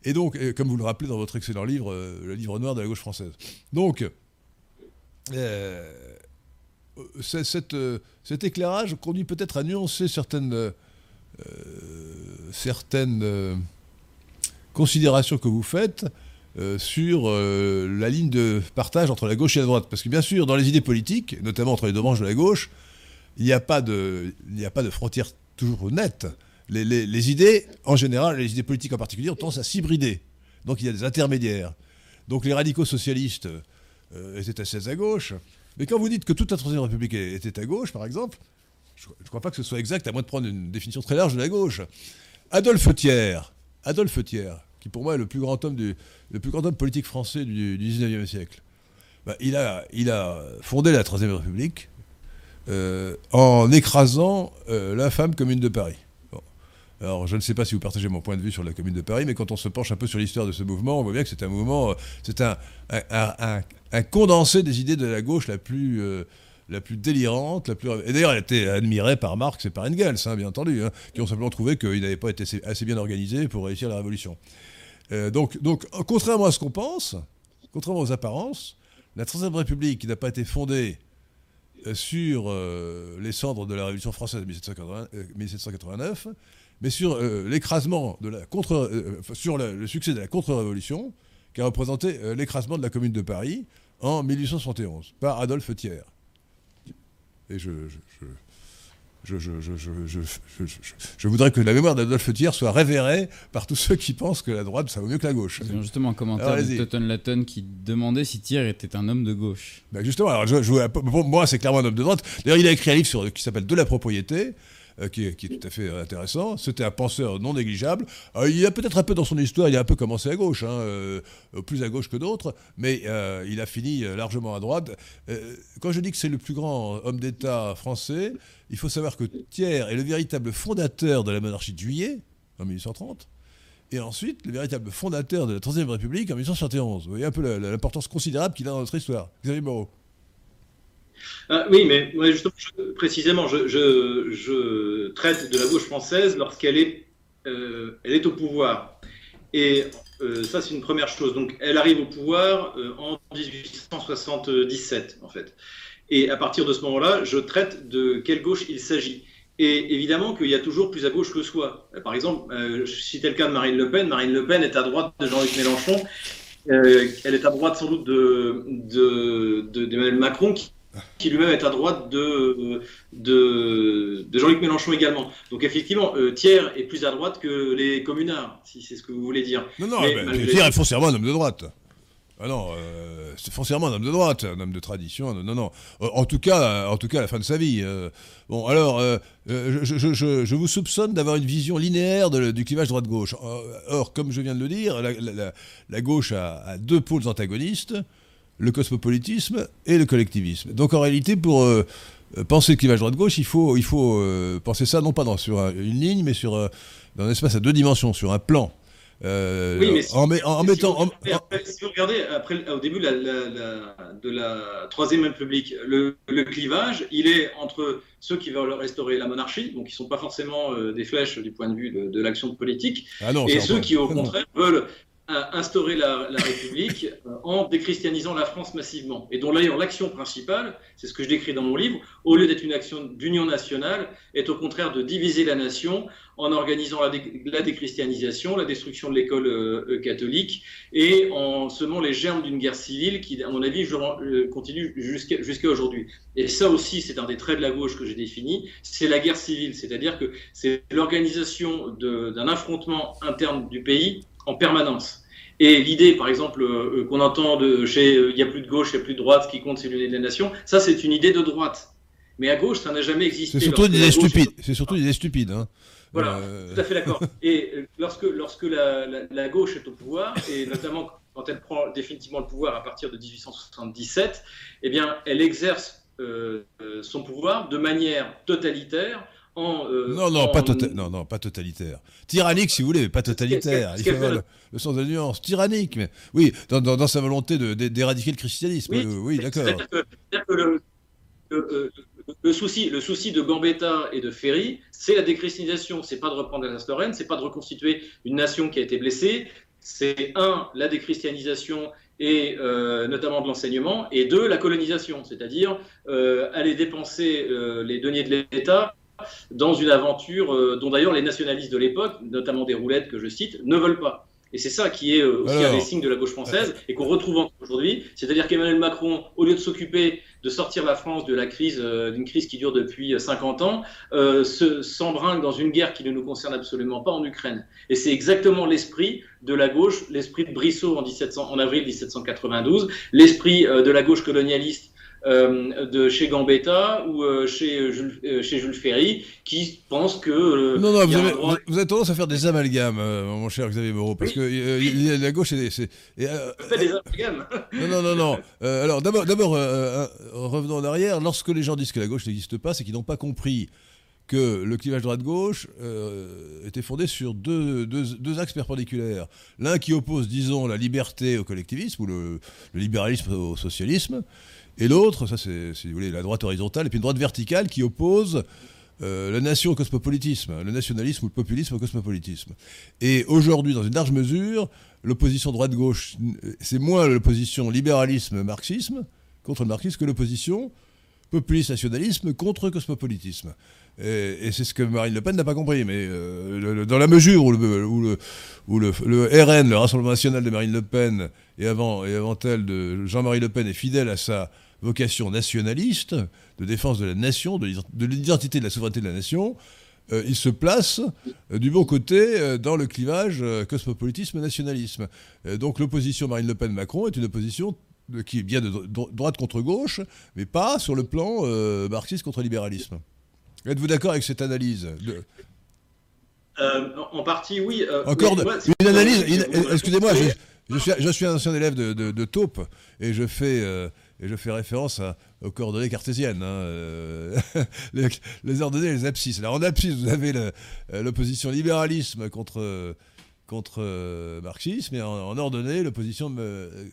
Et donc, comme vous le rappelez dans votre excellent livre, le livre noir de la gauche française. Donc, euh, euh, cet éclairage conduit peut-être à nuancer certaines, euh, certaines considérations que vous faites sur la ligne de partage entre la gauche et la droite. Parce que bien sûr, dans les idées politiques, notamment entre les deux branches de la gauche, il n'y a, pas de, il a pas de frontière toujours nette. Les, les, idées, en général, les idées politiques en particulier, ont tendance à s'hybrider. Donc il y a des intermédiaires. Donc les radicaux socialistes étaient assez à gauche. Mais quand vous dites que toute la Troisième République était à gauche, par exemple, je ne crois pas que ce soit exact, à moins de prendre une définition très large de la gauche. Adolphe Thiers, Adolphe Thiers, qui pour moi est le plus grand homme, du, le plus grand homme politique français du, du 19e siècle, bah, il, a, il a fondé la Troisième République euh, en écrasant euh, l'infâme commune de Paris. Alors, je ne sais pas si vous partagez mon point de vue sur la Commune de Paris, mais quand on se penche un peu sur l'histoire de ce mouvement, on voit bien que c'est un mouvement, euh, c'est un, condensé des idées de la gauche la plus, euh, la plus délirante, la plus... Et d'ailleurs, elle a été admirée par Marx et par Engels, hein, bien entendu, hein, qui ont simplement trouvé qu'il n'avait pas été assez bien organisé pour réussir la révolution. Euh, donc, donc, contrairement à ce qu'on pense, contrairement aux apparences, la Troisième République, n'a pas été fondée sur les cendres de la Révolution française de 1789, mais sur euh, l'écrasement de la contre, euh, sur le, succès de la contre-révolution, qui a représenté euh, l'écrasement de la Commune de Paris en 1871 par Adolphe Thiers. Et je, je, je, voudrais que la mémoire d'Adolphe Thiers soit révérée par tous ceux qui pensent que la droite, ça vaut mieux que la gauche. Justement, un commentaire de Totten Latton qui demandait si Thiers était un homme de gauche. Ben justement, alors pour moi, c'est clairement un homme de droite. D'ailleurs, il a écrit un livre sur, qui s'appelle De la propriété, euh, qui, est, tout à fait intéressant. C'était un penseur non négligeable. Euh, il a peut-être un peu dans son histoire, il a un peu commencé à gauche, hein, euh, plus à gauche que d'autres, mais il a fini largement à droite. quand je dis que c'est le plus grand homme d'État français, il faut savoir que Thiers est le véritable fondateur de la monarchie de juillet, en 1830, et ensuite le véritable fondateur de la Troisième République en 1871. Vous voyez un peu l'importance considérable qu'il a dans notre histoire. Xavier Moreau. Ah, oui, mais justement, précisément, je, traite de la gauche française lorsqu'elle est, euh, est au pouvoir. Et euh, ça, c'est une première chose. Donc, elle arrive au pouvoir euh, en 1877, en fait. Et à partir de ce moment-là, je traite de quelle gauche il s'agit. Et évidemment qu'il y a toujours plus à gauche que soi. Par exemple, je citais le cas de Marine Le Pen. Marine Le Pen est à droite de Jean-Luc Mélenchon. elle est à droite sans doute de, d'Emmanuel Macron, qui qui lui-même est à droite de, de, Jean-Luc Mélenchon également. Donc effectivement, euh, Thiers est plus à droite que les communards, si c'est ce que vous voulez dire. Non, non, mais, Thiers est foncièrement un homme de droite. Ah non, euh, c'est foncièrement un homme de droite, un homme de tradition. Non, non. Euh, en tout cas, en tout cas, à la fin de sa vie. bon, alors, je, vous soupçonne d'avoir une vision linéaire du clivage droite-gauche. Or, comme je viens de le dire, la, gauche a, deux pôles antagonistes le cosmopolitisme et le collectivisme. Donc en réalité, pour euh, penser le clivage droite-gauche, il faut, il faut euh, penser ça non pas dans, sur une ligne, mais sur, euh, dans un espace à deux dimensions, sur un plan. oui, mais si, en, mettant. Si vous, regardez, après, au début de la Troisième République, le, clivage, il est entre ceux qui veulent restaurer la monarchie, donc qui ne sont pas forcément des flèches du point de vue de, l'action politique, ah et ceux qui, au contraire, veulent instaurer la, République euh, en déchristianisant la France massivement. Et dont d'ailleurs l'action principale, c'est ce que je décris dans mon livre, au lieu d'être une action d'union nationale, est au contraire de diviser la nation en organisant la, déchristianisation, la destruction de l'école euh, euh, catholique et en semant les germes d'une guerre civile qui, à mon avis, continue jusqu'à aujourd'hui. Et ça aussi, c'est un des traits de la gauche que j'ai défini, c'est la guerre civile, c'est-à-dire que c'est l'organisation d'un affrontement interne du pays en permanence. Et l'idée, par exemple, euh, euh, qu'on entend de chez euh, il n'y a plus de gauche, il n'y a plus de droite, ce qui compte, c'est l'unité de la nation, ça, c'est une idée de droite. Mais à gauche, ça n'a jamais existé. C'est surtout, une idée stupide. C'est surtout une idée stupide. Hein. Voilà, tout à fait d'accord. Et lorsque, lorsque la, la, gauche est au pouvoir, et notamment quand elle prend définitivement le pouvoir à partir de 1877, eh bien, elle exerce son pouvoir de manière totalitaire euh, non, non, pas tota-, non, non, pas totalitaire. Tyrannique, si vous voulez, mais pas totalitaire. Il faut le, le, sens de la nuance. Tyrannique, mais oui, dans, dans, sa volonté d'éradiquer le christianisme. Oui, d'accord. Le, le, le, souci, le souci de Gambetta et de Ferry, c'est la déchristianisation. C'est pas de reprendre la Lorraine, c'est pas de reconstituer une nation qui a été blessée. C'est un, la déchristianisation et euh, notamment de l'enseignement, et deux, la colonisation, c'est-à-dire euh, aller dépenser les deniers de l'État dans une aventure euh, dont d'ailleurs les nationalistes de l'époque, notamment des roulettes que je cite, ne veulent pas. Et c'est ça qui est euh, aussi un des signes de la gauche française et qu'on retrouve encore aujourd'hui. C'est-à-dire qu'Emmanuel Macron, au lieu de s'occuper de sortir la France de la crise, d'une crise qui dure depuis 50 ans, s'embringue dans une guerre qui ne nous concerne absolument pas en Ukraine. Et c'est exactement l'esprit de la gauche, l'esprit de Brissot en, 1700, en avril 1792, l'esprit de la gauche colonialiste euh, de chez Gambetta ou euh, chez, Jules, euh, chez Jules Ferry qui pense que. non, non, vous avez, vous avez, tendance à faire des amalgames, mon cher Xavier Moreau, parce que la gauche, c'est. des amalgames Non, non, non, non. alors, d'abord, revenons en arrière. Lorsque les gens disent que la gauche n'existe pas, c'est qu'ils n'ont pas compris que le clivage droite-gauche était fondé sur deux, deux, deux axes perpendiculaires. L'un qui oppose, disons, la liberté au collectivisme ou le, le libéralisme au socialisme, et l'autre, ça c'est, la droite horizontale, et puis une droite verticale qui oppose euh, la nation au cosmopolitisme, le nationalisme ou le populisme au cosmopolitisme. Et aujourd'hui, dans une large mesure, l'opposition droite-gauche, c'est moins l'opposition libéralisme-marxisme contre le marxisme que l'opposition populiste-nationalisme contre cosmopolitisme. Et, c'est ce que Marine Le Pen n'a pas compris. Mais euh, dans la mesure où, le, RN, le Rassemblement national de Marine Le Pen, et avant, et avant elle de Jean-Marie Le Pen, est fidèle à sa vocation nationaliste, de défense de la nation, de, l'identité de la souveraineté de la nation, euh, il se place euh, du bon côté dans le clivage cosmopolitisme-nationalisme. donc l'opposition Marine Le Pen-Macron est une opposition qui est bien de droite contre gauche, mais pas sur le plan marxiste contre libéralisme. Êtes-vous d'accord avec cette analyse En partie, oui. Encore une analyse. Excusez-moi, je, suis, un ancien élève de, de Taupe et je fais et je fais référence aux coordonnées cartésiennes, hein, euh, les, ordonnées et les abscisses. Alors en abscisse, vous avez euh, l'opposition libéralisme contre, contre euh, marxisme, et en, ordonnée, l'opposition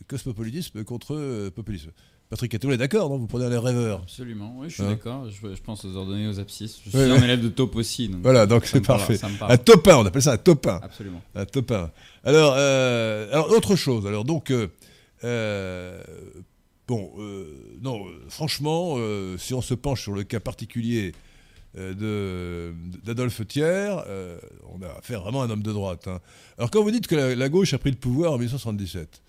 cosmopolitisme contre populisme. Patrick Cato est d'accord, non? Vous prenez les rêveurs. Absolument, oui, je suis hein d'accord. Je, pense aux ordonnées aux abscisses. Je suis un élève de top aussi. voilà, donc c'est parfait. un top 1, on appelle ça un top 1. Absolument. Un top 1. Alors, alors autre chose. Alors, donc, Bon, euh, non, euh, franchement, euh, si on se penche sur le cas particulier d'Adolphe Thiers, on a affaire vraiment à un homme de droite. Hein. Alors quand vous dites que la, gauche a pris le pouvoir en 1977,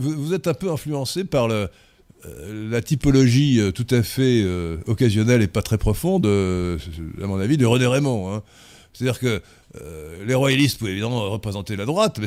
vous, êtes un peu influencé par la typologie tout à fait occasionnelle et pas très profonde, à mon avis, de René Raymond. Hein. C'est-à-dire que euh, les royalistes pouvaient évidemment représenter la droite, mais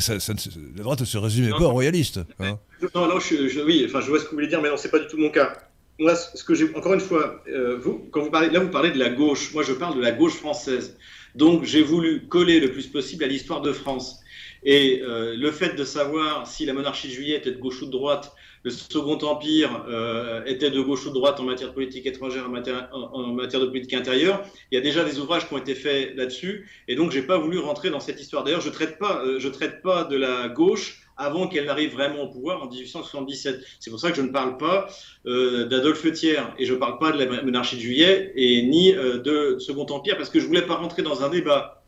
la droite ne se résumait pas aux royalistes. Hein. Non, non, je, oui, enfin, je vois ce que vous voulez dire, mais non, c'est pas du tout mon cas. Moi, ce que j'ai, encore une fois, euh, vous, quand vous parlez, là, vous parlez de la gauche. Moi, je parle de la gauche française. Donc, j'ai voulu coller le plus possible à l'histoire de France. Et euh, le fait de savoir si la monarchie de juillet était de gauche ou de droite, le Second Empire euh, était de gauche ou de droite en matière de politique étrangère, en matière, en, matière de politique intérieure. Il y a déjà des ouvrages qui ont été faits là-dessus, et donc j'ai pas voulu rentrer dans cette histoire. D'ailleurs, je traite euh, traite pas de la gauche avant qu'elle n'arrive vraiment au pouvoir en 1877. C'est pour ça que je ne parle pas d'Adolphe Thiers et je ne parle pas de la monarchie de Juillet et ni euh, de Second Empire parce que je voulais pas rentrer dans un débat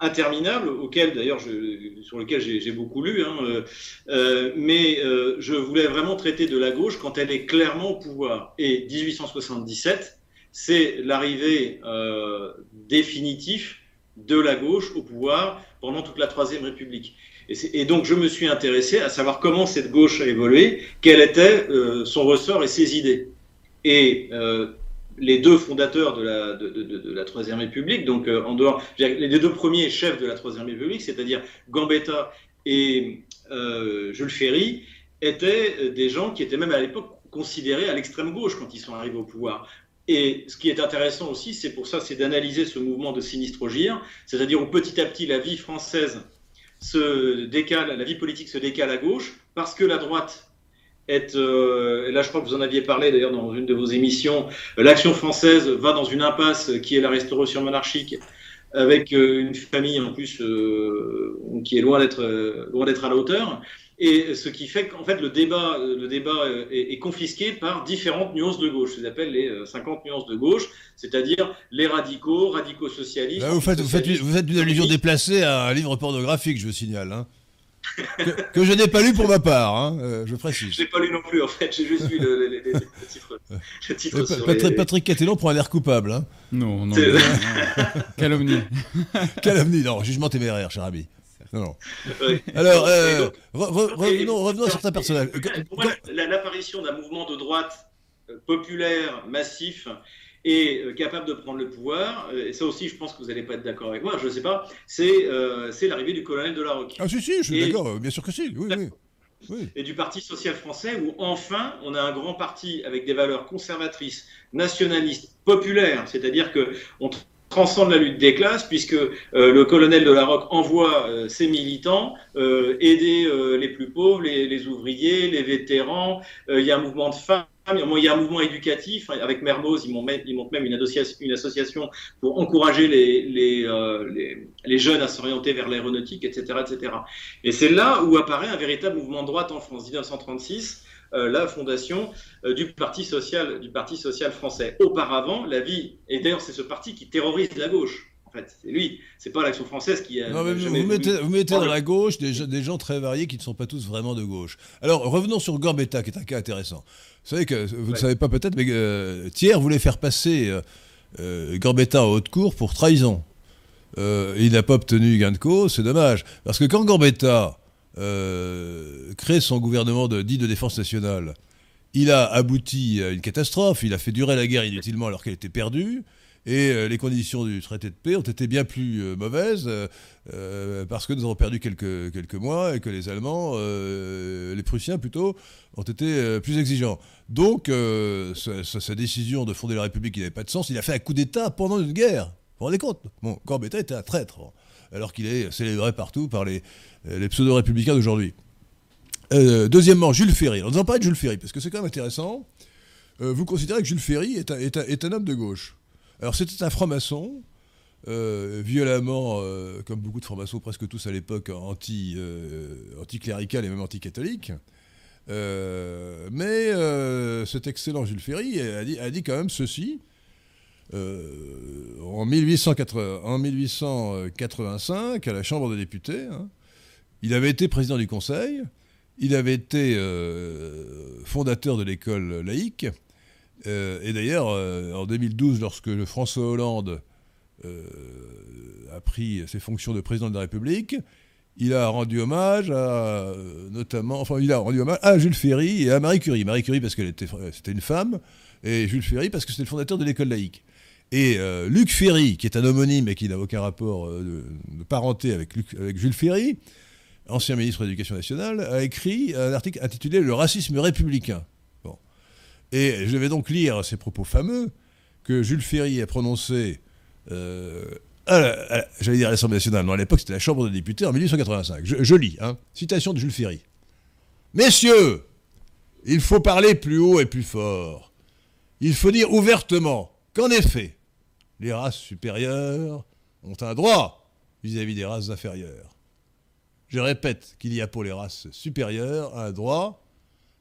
interminable, auquel d'ailleurs sur lequel j'ai beaucoup lu, hein, euh, euh, mais euh, je voulais vraiment traiter de la gauche quand elle est clairement au pouvoir. Et 1877, c'est l'arrivée définitive de la gauche au pouvoir pendant toute la Troisième République. Et, et, donc je me suis intéressé à savoir comment cette gauche a évolué, quel était son ressort et ses idées. Et les deux fondateurs de la, Troisième République, donc euh, en dehors, les deux premiers chefs de la Troisième République, c'est-à-dire Gambetta et euh, Jules Ferry, étaient euh, des gens qui étaient même à l'époque considérés à l'extrême gauche quand ils sont arrivés au pouvoir. Et ce qui est intéressant aussi, c'est pour ça, c'est d'analyser ce mouvement de sinistre gire, c'est-à-dire où petit à petit la vie française se décale, la vie politique se décale à gauche, parce que la droite euh, et là je crois que vous en aviez parlé d'ailleurs dans une de vos émissions, euh, l'action française va dans une impasse qui est la restauration monarchique, avec euh, une famille en plus qui est loin d'être loin d'être à la hauteur. Et ce qui fait qu'en fait le débat, le débat est, confisqué par différentes nuances de gauche. Je les appelle les 50 nuances de gauche, c'est-à-dire les radicaux, radicaux socialistes. vous, faites, vous, faites, vous, faites, une allusion déplacée à un livre pornographique, je vous signale. Hein que, je n'ai pas lu pour ma part, hein, euh, je précise. Je n'ai pas lu non plus, en fait, j'ai juste lu le, le, le, titre. Le Patrick, Patrick Catellon prend un air coupable. Hein. Non, non. Calomnie. Calomnie, non, jugement téméraire, cher ami. Non, non. Alors, euh, revenons, revenons à certains personnages. La, l'apparition d'un mouvement de droite populaire, massif, et capable de prendre le pouvoir, et ça aussi je pense que vous n'allez pas être d'accord avec moi, je ne sais pas, c'est l'arrivée du colonel de la Roque. Ah si, si, je suis d'accord, bien sûr que si, oui, oui et du Parti social français, où enfin on a un grand parti avec des valeurs conservatrices, nationalistes, populaires, c'est-à-dire que on transcende la lutte des classes, puisque euh, le colonel de la Roque envoie euh, ses militants euh, aider les plus pauvres, les, les, ouvriers, les vétérans. il y a un mouvement de femmes il y a un mouvement éducatif. Avec Mermoz, ils montent même une association, pour encourager les, euh, les, jeunes à s'orienter vers l'aéronautique, etc., etc. Et c'est là où apparaît un véritable mouvement de droite en France. 1936, euh, la fondation euh, du Parti social, du Parti social français. Auparavant, la vie, et d'ailleurs c'est ce parti qui terrorise la gauche. En fait, c'est lui, c'est pas l'action française qui a. Non, mais vous, mettez, vous mettez dans la gauche des, des, gens très variés qui ne sont pas tous vraiment de gauche. Alors, revenons sur Gambetta, qui est un cas intéressant. Vous savez que vous ne savez pas peut-être, mais euh, Thiers voulait faire passer euh, euh, Gambetta en haute cour pour trahison. il n'a pas obtenu gain de cause, c'est dommage. Parce que quand Gambetta crée son gouvernement de, dit de défense nationale, il a abouti à une catastrophe, il a fait durer la guerre inutilement alors qu'elle était perdue. Et euh, les conditions du traité de paix ont été bien plus euh, mauvaises euh, parce que nous avons perdu quelques, quelques mois et que les Allemands, les Prussiens plutôt, ont été plus exigeants. Donc, sa, décision de fonder la République, n'avait pas de sens, il a fait un coup d'État pendant une guerre. Vous vous rendez compte? Bon, était un traître, alors qu'il est célébré partout par les, pseudo-républicains d'aujourd'hui. deuxièmement, Jules Ferry. Alors, nous en parlons de Jules Ferry, parce que c'est quand même intéressant. vous considérez que Jules Ferry est un homme de gauche? Alors c'était un franc-maçon, euh, violemment, euh, comme beaucoup de francs-maçons, presque tous à l'époque, anti, euh, anticlérical et même anticatholique. mais cet excellent Jules Ferry a dit, quand même ceci. en, 1885, à la Chambre des députés, hein, il avait été président du Conseil, il avait été fondateur de l'école laïque, et d'ailleurs, euh, en 2012, lorsque François Hollande euh, a pris ses fonctions de président de la République, il a rendu hommage à, notamment, enfin, il a rendu hommage à Jules Ferry et à Marie Curie. Marie Curie parce qu'elle était, c'était une femme, et Jules Ferry parce que c'était le fondateur de l'école laïque. Et Luc Ferry, qui est un homonyme et qui n'a aucun rapport de, parenté avec, avec, Jules Ferry, ancien ministre de l'Éducation nationale, a écrit un article intitulé Le racisme républicain. Et je vais donc lire ces propos fameux que Jules Ferry a prononcés, euh, j'allais dire à l'Assemblée nationale, non, à l'époque c'était la Chambre des députés en 1885. Je, lis, hein, citation de Jules Ferry. Messieurs, il faut parler plus haut et plus fort. Il faut dire ouvertement qu'en effet, les races supérieures ont un droit vis-à-vis des races inférieures. Je répète qu'il y a pour les races supérieures un droit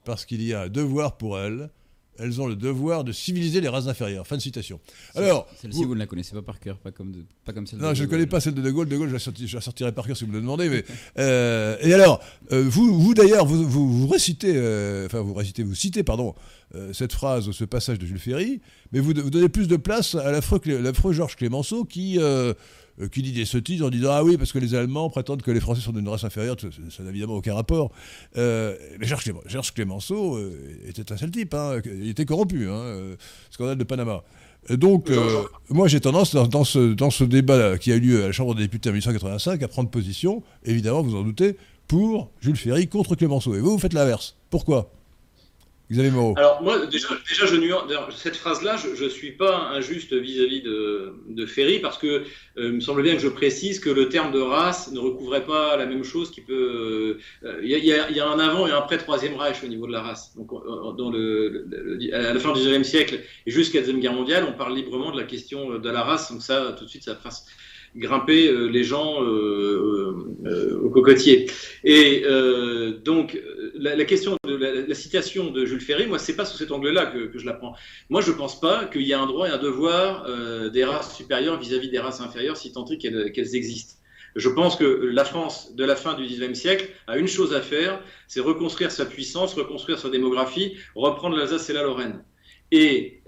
parce qu'il y a un devoir pour elles elles ont le devoir de civiliser les races inférieures. Fin de citation. Alors, celle-ci, vous... ne la connaissez pas par cœur, pas comme, pas comme celle non, je ne connais pas celle de De Gaulle. De Gaulle, je la, sortirai, par cœur si vous me le demandez. Mais, euh, et alors, euh, vous, vous d'ailleurs, vous, vous, récitez, euh, enfin, vous récitez, vous citez, pardon, cette phrase, ce passage de Jules Ferry, mais vous, vous donnez plus de place à l'affreux Georges Clémenceau qui qui dit des sottises en disant Ah oui, parce que les Allemands prétendent que les Français sont d'une race inférieure, ça n'a évidemment aucun rapport. Euh, mais Georges, Clémenceau euh, était un seul type, hein, il était corrompu, hein, scandale de Panama. Donc, moi j'ai tendance, dans, ce, dans ce débat qui a eu lieu à la Chambre des députés en 1885, à prendre position, évidemment, vous en doutez, pour Jules Ferry contre Clémenceau. Et vous, vous faites l'inverse. Pourquoi? Alors moi, déjà, je nuance, cette phrase-là, je ne suis pas injuste vis-à-vis de, Ferry parce que euh, il me semble bien que je précise que le terme de race ne recouvrait pas la même chose qui peut... Euh, il y, y, a, y, a un avant et un après Troisième Reich au niveau de la race. Donc dans le, à la fin du XIXe siècle et jusqu'à la Deuxième Guerre mondiale, on parle librement de la question de la race. Donc ça, tout de suite, ça fasse grimper euh, les gens euh, euh, au cocotier. Et donc, la, question de la, citation de Jules Ferry, moi, c'est pas sous cet angle-là que, je la prends. Moi, je pense pas qu'il y a un droit et un devoir des races supérieures vis-à-vis des races inférieures, si tant est qu'elles existent. Je pense que la France de la fin du XIXe siècle a une chose à faire, c'est reconstruire sa puissance, reconstruire sa démographie, reprendre l'Alsace et la Lorraine. Et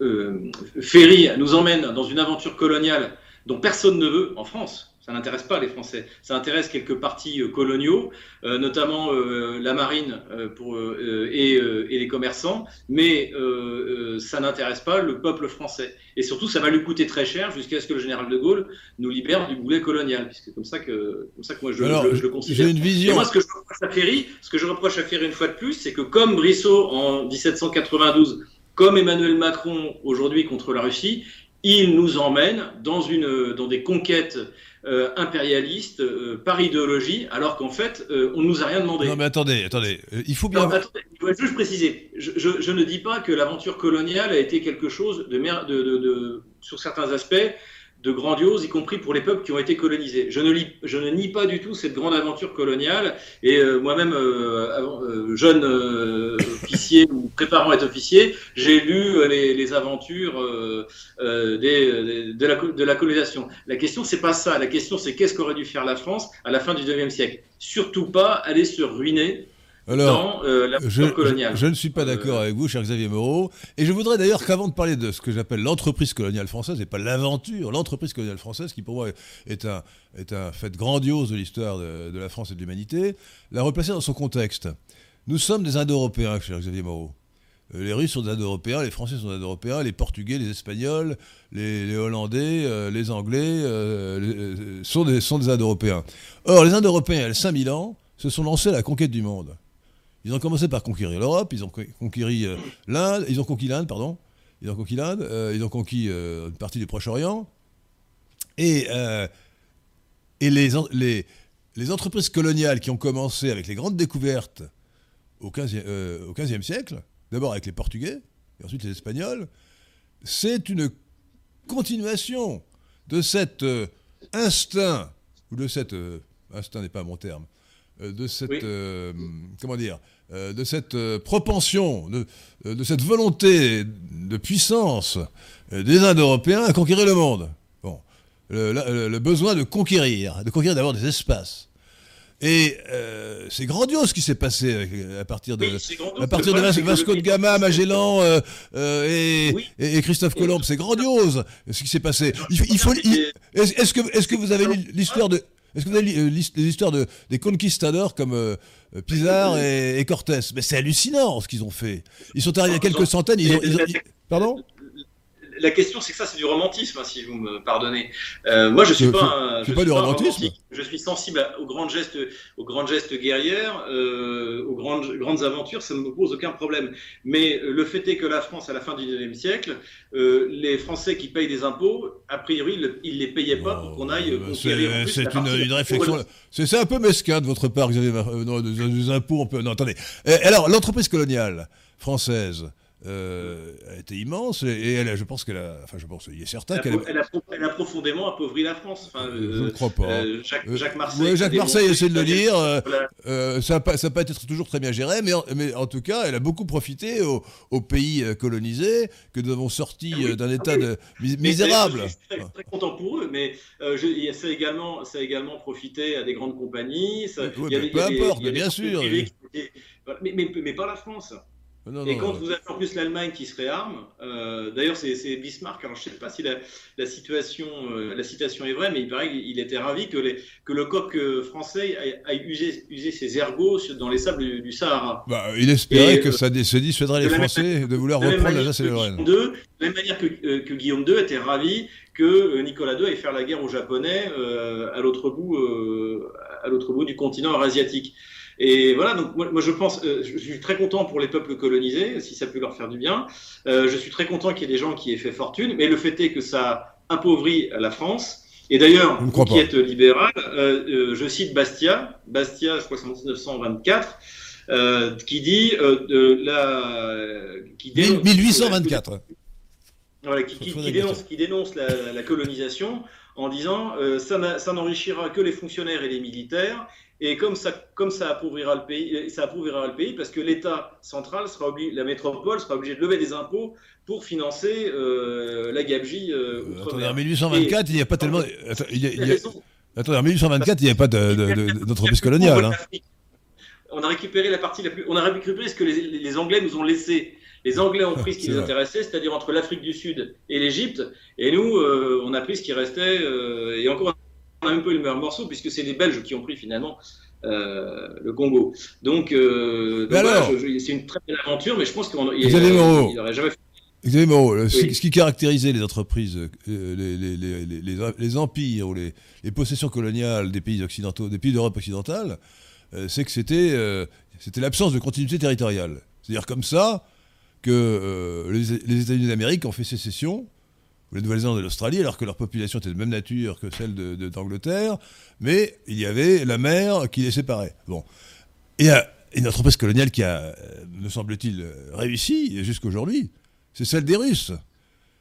euh, Ferry nous emmène dans une aventure coloniale dont personne ne veut en France. Ça n'intéresse pas les Français. Ça intéresse quelques partis euh, coloniaux, euh, notamment euh, la marine pour, et, et, les commerçants, mais ça n'intéresse pas le peuple français. Et surtout, ça va lui coûter très cher jusqu'à ce que le général de Gaulle nous libère du boulet colonial, puisque comme ça que, comme ça que moi je, je, le considère. J'ai une vision. Et moi, ce que je reproche à Ferry, ce que je reproche à Ferry une fois de plus, c'est que comme Brissot en 1792, comme Emmanuel Macron aujourd'hui contre la Russie, il nous emmène dans, une, dans des conquêtes euh, impérialiste euh, par idéologie, alors qu'en fait, euh, on ne nous a rien demandé. Non, mais attendez, attendez, il faut bien. Non, attendez, je juste préciser. Je, je, je, ne dis pas que l'aventure coloniale a été quelque chose de, de, de, de sur certains aspects, de grandiose, y compris pour les peuples qui ont été colonisés. Je ne, nie pas du tout cette grande aventure coloniale, et euh, moi-même, euh, euh, jeune officier ou préparant à être officier, j'ai lu les, aventures de, la, de la colonisation. La question, c'est pas ça. La question, c'est qu'est-ce qu'aurait dû faire la France à la fin du XIXe siècle? Surtout pas aller se ruiner alors, euh, la je, coloniale. Je, ne suis pas euh, d'accord avec vous, cher Xavier Moreau. Et je voudrais d'ailleurs qu'avant de parler de ce que j'appelle l'entreprise coloniale française, et pas l'aventure, l'entreprise coloniale française, qui pour moi est un, est un fait grandiose de l'histoire de, de, la France et de l'humanité, la replacer dans son contexte. Nous sommes des Indo-Européens, cher Xavier Moreau. Euh, les Russes sont des Indo-Européens, les Français sont des Indo-Européens, les Portugais, les Espagnols, les, les Hollandais, les Anglais sont des, sont des Indo-Européens. Or, les Indo-Européens, il y a 5000 ans, se sont lancés à la conquête du monde. Ils ont commencé par conquérir l'Europe, ils ont conquis euh, l'Inde, ils ont conquis l'Inde, pardon, ils ont conquis l'Inde, euh, ils ont conquis euh, une partie du Proche-Orient, et, et les, entreprises coloniales qui ont commencé avec les grandes découvertes au XVe siècle, d'abord avec les Portugais, et ensuite les Espagnols, c'est une continuation de cet instinct, ou de cet... instinct n'est pas mon terme, de cette... comment dire euh, de cette euh, propension, de, euh, de, cette volonté de puissance des Indo-Européens à conquérir le monde. Bon, le, besoin de conquérir, de conquérir d'abord des espaces. Et c'est grandiose ce qui s'est passé à partir de, à partir de Vasco de Gama, Magellan et, et, Christophe Colomb. C'est grandiose ce qui s'est passé. Il, faut. Est-ce que, est-ce que vous avez lu l'histoire de est-ce que vous avez lu les histoires de, des conquistadors comme Pizarre et, Cortés? Mais c'est hallucinant ce qu'ils ont fait. Ils sont arrivés à quelques centaines. Ils ont, Pardon? La question, c'est que ça, c'est du romantisme, hein, si vous me pardonnez. Euh, moi, je suis pas, un, je suis pas du romantisme. Je suis sensible aux grands gestes, aux grands gestes guerrières, euh, aux grandes, grandes aventures. Ça ne me pose aucun problème. Mais le fait est que la France, à la fin du XIXe siècle, euh, les Français qui payent des impôts, a priori, ils ne les payaient pas pour qu'on aille. C'est une, une, réflexion. C'est un peu mesquin de votre part, Xavier. Non, des impôts, on peut. Non, attendez. Alors, l'entreprise coloniale française. Euh, a été immense et, elle, je pense qu'elle a, enfin je pense, il est certain qu'elle a, elle a, profondément appauvri la France. Enfin, je ne crois pas. Euh, Jacques, Jacques, Marseille. Jacques Marseille essaie de le dire. Euh, ça n'a pas, pas, été toujours très bien géré, mais en, mais en tout cas, elle a beaucoup profité aux, pays colonisés que nous avons sortis ah d'un état ah de misérable. Je suis très, content pour eux, mais je, ça, a également, ça a également profité à des grandes compagnies. Ça, oui, y avait, peu importe, bien sûr. Mais, mais, mais pas la France et quand vous avez en plus l'Allemagne qui se réarme, euh, d'ailleurs c'est Bismarck, alors je ne sais pas si la, la situation, euh, la citation est vraie, mais il paraît qu'il était ravi que, les, que le coq euh, français ait, usé, ses ergots dans les sables du, Sahara. Bah, il espérait que ça se dissuaderait les Français de vouloir reprendre l'Alsace et le Lorraine. De la même manière que, que, Guillaume II était ravi que Nicolas II ait fait la guerre aux Japonais à l'autre bout, à l'autre bout du continent eurasiatique. Et voilà, donc moi, je pense, euh, je suis très content pour les peuples colonisés, si ça peut leur faire du bien. Euh, je suis très content qu'il y ait des gens qui aient fait fortune, mais le fait est que ça appauvrit la France. Et d'ailleurs, vous qui êtes libéral, euh, je cite Bastia, Bastia, je crois que c'est en 1924, qui dit de la, qui dénonce, 1824. Voilà, qui, qui, dénonce, qui dénonce la, la, colonisation en disant ça n'enrichira que les fonctionnaires et les militaires et comme ça, comme ça appauvrira le pays, ça appauvrira le pays parce que l'État central sera obligé, la métropole sera obligée de lever des impôts pour financer euh, la gabegie euh, euh Attendez, en 1824, il n'y a pas tellement. Attendez, en 1824, il n'y avait pas d'entreprise coloniale. Hein. On a récupéré la partie la plus. On a récupéré ce que les, les Anglais nous ont laissé. Les Anglais ont pris ce qui les intéressait, c'est-à-dire entre l'Afrique du Sud et l'Égypte, et nous, euh, on a pris ce qui restait. et encore n'a même pas eu le meilleur morceau, puisque c'est les Belges qui ont pris finalement le Congo. Donc, c'est une très belle aventure, mais je pense qu'il n'aurait jamais fait Xavier Moreau, ce, qui caractérisait les entreprises, les, empires ou les, possessions coloniales des pays occidentaux, des pays d'Europe occidentale, c'est que c'était c'était l'absence de continuité territoriale. C'est-à-dire comme ça que euh, les, États-Unis d'Amérique ont fait sécession, ou la Nouvelle-Zélande et l'Australie, alors que leur population était de même nature que celle d'Angleterre, mais il y avait la mer qui les séparait. Bon. Et une entreprise coloniale qui a, euh, me semble-t-il, réussi jusqu'à aujourd'hui, c'est celle des Russes.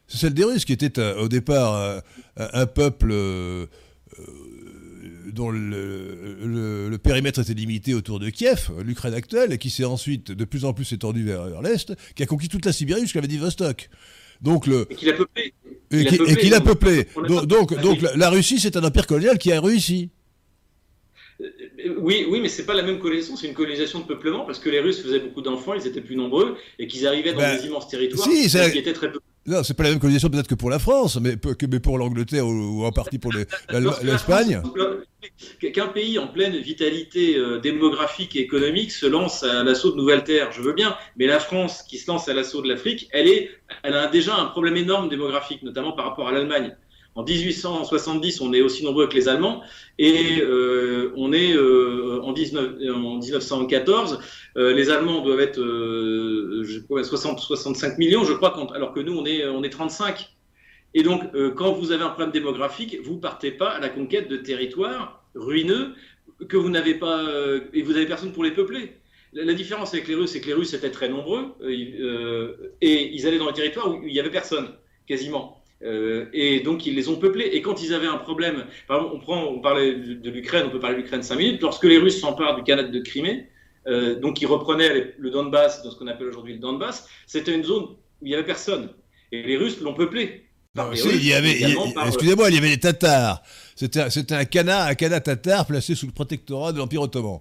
C'est celle des Russes qui était euh, au départ un, peuple dont le, périmètre était limité autour de Kiev, l'Ukraine actuelle, et qui s'est ensuite de plus en plus étendu vers, l'Est, qui a conquis toute la Sibérie jusqu'à Vladivostok. Donc le, et qui l'a peuplé. Et qui l'a peuplé. Donc, donc, la, Russie, c'est un empire colonial qui a réussi. Euh, oui, oui, mais c'est pas la même colonisation, c'est une colonisation de peuplement parce que les Russes faisaient beaucoup d'enfants, ils étaient plus nombreux et qu'ils arrivaient dans ben, des immenses territoires qui étaient très peu non, c'est pas la même colonisation peut-être que pour la France, mais, mais pour l'Angleterre ou, en partie pour l'Espagne. Qu'un pays en pleine vitalité euh, démographique et économique se lance à l'assaut de nouvelles terres, je veux bien, mais la France qui se lance à l'assaut de l'Afrique, elle, est, elle a déjà un problème énorme démographique, notamment par rapport à l'Allemagne. En 1870, on est aussi nombreux que les Allemands, et euh, on est euh, en, 1914, euh, les Allemands doivent être 60, 65 millions, je crois, alors que nous, on est, on est 35. Et donc, quand vous avez un problème démographique, vous partez pas à la conquête de territoires ruineux que vous n'avez pas, et vous n'avez personne pour les peupler. La, différence avec les Russes, c'est que les Russes étaient très nombreux, et ils allaient dans les territoires où il n'y avait personne, quasiment. Euh, et donc ils les ont peuplés. Et quand ils avaient un problème, par exemple, on, prend, on parlait de, l'Ukraine, on peut parler de l'Ukraine 5 minutes, lorsque les Russes s'emparent du canal de Crimée, euh, donc ils reprenaient le Donbass, dans ce qu'on appelle aujourd'hui le Donbass, c'était une zone où il n'y avait personne. Et les Russes l'ont peuplé. il y avait, excusez-moi, il y avait les Tatars. C'était, un canard, un canard tatar placé sous le protectorat de l'Empire ottoman.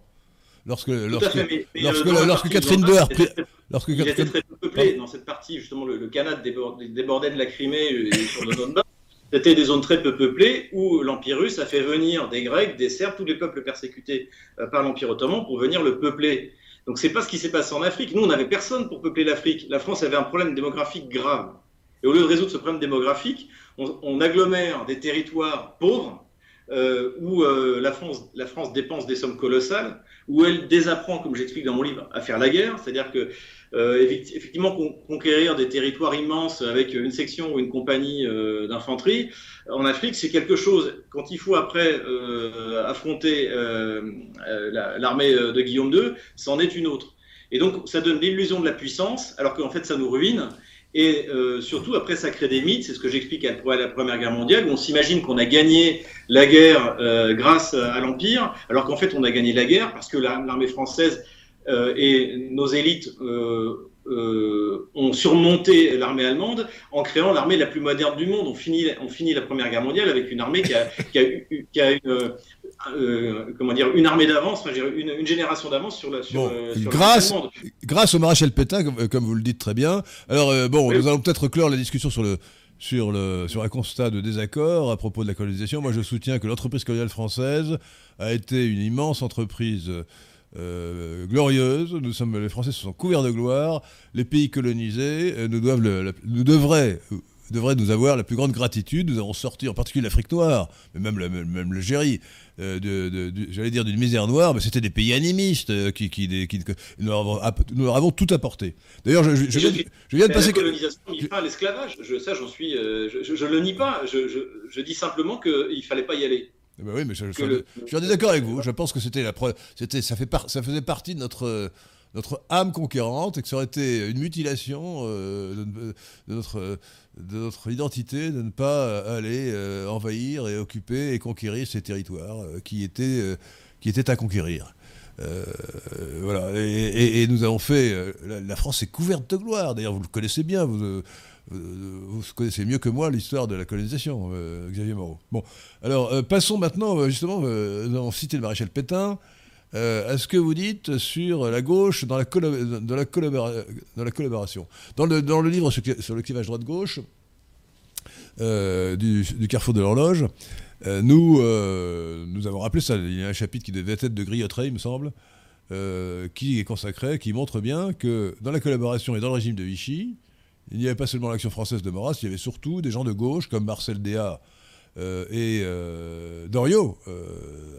Lorsque, lorsque, lorsque, euh, lorsque, Catherine II Lorsque il était très peu peuplé dans cette partie, justement, le, le Canada débordait, de la Crimée et sur le Donbass. C'était des zones très peu peuplées où l'Empire russe a fait venir des Grecs, des Serbes, tous les peuples persécutés euh, par l'Empire ottoman pour venir le peupler. Donc c'est pas ce qui s'est passé en Afrique. Nous, on n'avait personne pour peupler l'Afrique. La France avait un problème démographique grave. Et au lieu de résoudre ce problème démographique, on, agglomère des territoires pauvres euh, où euh, la, France, dépense des sommes colossales, où elle désapprend, comme j'explique dans mon livre, à faire la guerre. C'est-à-dire que euh, effectivement, conquérir des territoires immenses avec une section ou une compagnie d'infanterie en Afrique, c'est quelque chose. Quand il faut après affronter l'armée de Guillaume II, c'en est une autre. Et donc, ça donne l'illusion de la puissance, alors qu'en fait, ça nous ruine. Et surtout, après, ça crée des mythes. C'est ce que j'explique après la Première Guerre mondiale, où on s'imagine qu'on a gagné la guerre grâce à l'Empire, alors qu'en fait, on a gagné la guerre parce que l'armée française euh, et nos élites euh, euh, ont surmonté l'armée allemande en créant l'armée la plus moderne du monde. On finit, on finit la Première Guerre mondiale avec une armée qui a, qui a, qui a une, euh, comment dire, une armée d'avance, enfin, une, une, génération d'avance sur, la, sur, bon, sur grâce, grâce au maréchal Pétain, comme, comme, vous le dites très bien. Alors, euh, bon, nous allons peut-être clore la discussion sur le, sur, le, sur un constat de désaccord à propos de la colonisation. Moi, je soutiens que l'entreprise coloniale française a été une immense entreprise euh, glorieuse. Nous sommes, les Français se sont couverts de gloire. Les pays colonisés euh, nous, doivent nous devraient, devraient nous avoir la plus grande gratitude. Nous avons sorti, en particulier l'Afrique noire, mais même, même l'Algérie, euh, de, j'allais dire d'une misère noire, mais c'était des pays animistes qui, qui, qui, nous, leur avons, tout apporté. D'ailleurs, je, je, viens, de passer. La colonisation mis fin à l'esclavage. Je, ça, j'en suis. je, ne le nie pas. Je, dis simplement qu'il ne fallait pas y aller. Eh ben oui, mais je, suis en désaccord avec vous. Je pense que c'était la c'était ça fait ça faisait partie de notre notre âme conquérante et que ça aurait été une mutilation euh, de, notre de notre identité de ne pas aller euh, envahir et occuper et conquérir ces territoires euh, qui étaient qui étaient à conquérir. voilà. Et, nous avons fait. La, la, France est couverte de gloire. D'ailleurs, vous le connaissez bien. Vous, vous connaissez mieux que moi l'histoire de la colonisation, euh, Xavier Moreau. Bon, alors euh, passons maintenant, euh, justement, on citait le maréchal Pétain, à ce que vous dites sur la gauche dans la, dans la, collaboration. Dans le, livre sur le clivage droite-gauche, du, du, Carrefour de l'horloge, nous, nous avons rappelé ça. Il y a un chapitre qui devait être de Griotteret, il me semble, qui est consacré, qui montre bien que dans la collaboration et dans le régime de Vichy, il n'y avait pas seulement l'action française de Maurras, il y avait surtout des gens de gauche comme Marcel Déat et Doriot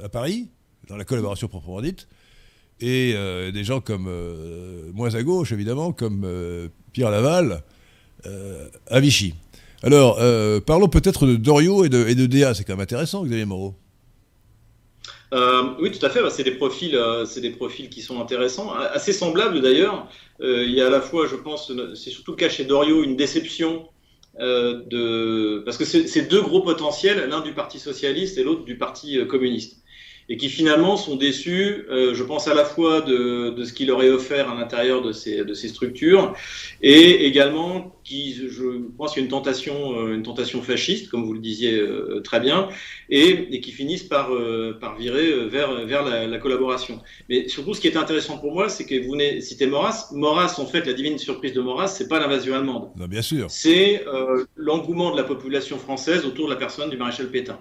à Paris, dans la collaboration proprement dite, et euh, des gens comme, euh, moins à gauche évidemment, comme euh, Pierre Laval à Vichy. Alors, parlons peut-être de Doriot et de, et de Déa, c'est quand même intéressant, Xavier Moreau. Oui, tout à fait. C'est des profils, c'est des profils qui sont intéressants, assez semblables d'ailleurs. il y a à la fois, je pense, c'est surtout le cas chez Doriot, une déception de, parce que c'est deux gros potentiels, l'un du Parti socialiste et l'autre du Parti communiste et qui finalement sont déçus, euh, je pense à la fois de, de ce qu'il leur est offert à l'intérieur de ces, de ces structures, et également qui, je pense, qu'il y a une tentation, euh, une tentation fasciste, comme vous le disiez euh, très bien, et, et, qui finissent par, euh, par virer vers, vers la, la, collaboration. Mais surtout, ce qui est intéressant pour moi, c'est que vous venez citer Maurras. Maurras, en fait, la divine surprise de Maurras, c'est pas l'invasion allemande. Non, bien sûr. C'est l'engouement de la population française autour de la personne du maréchal Pétain.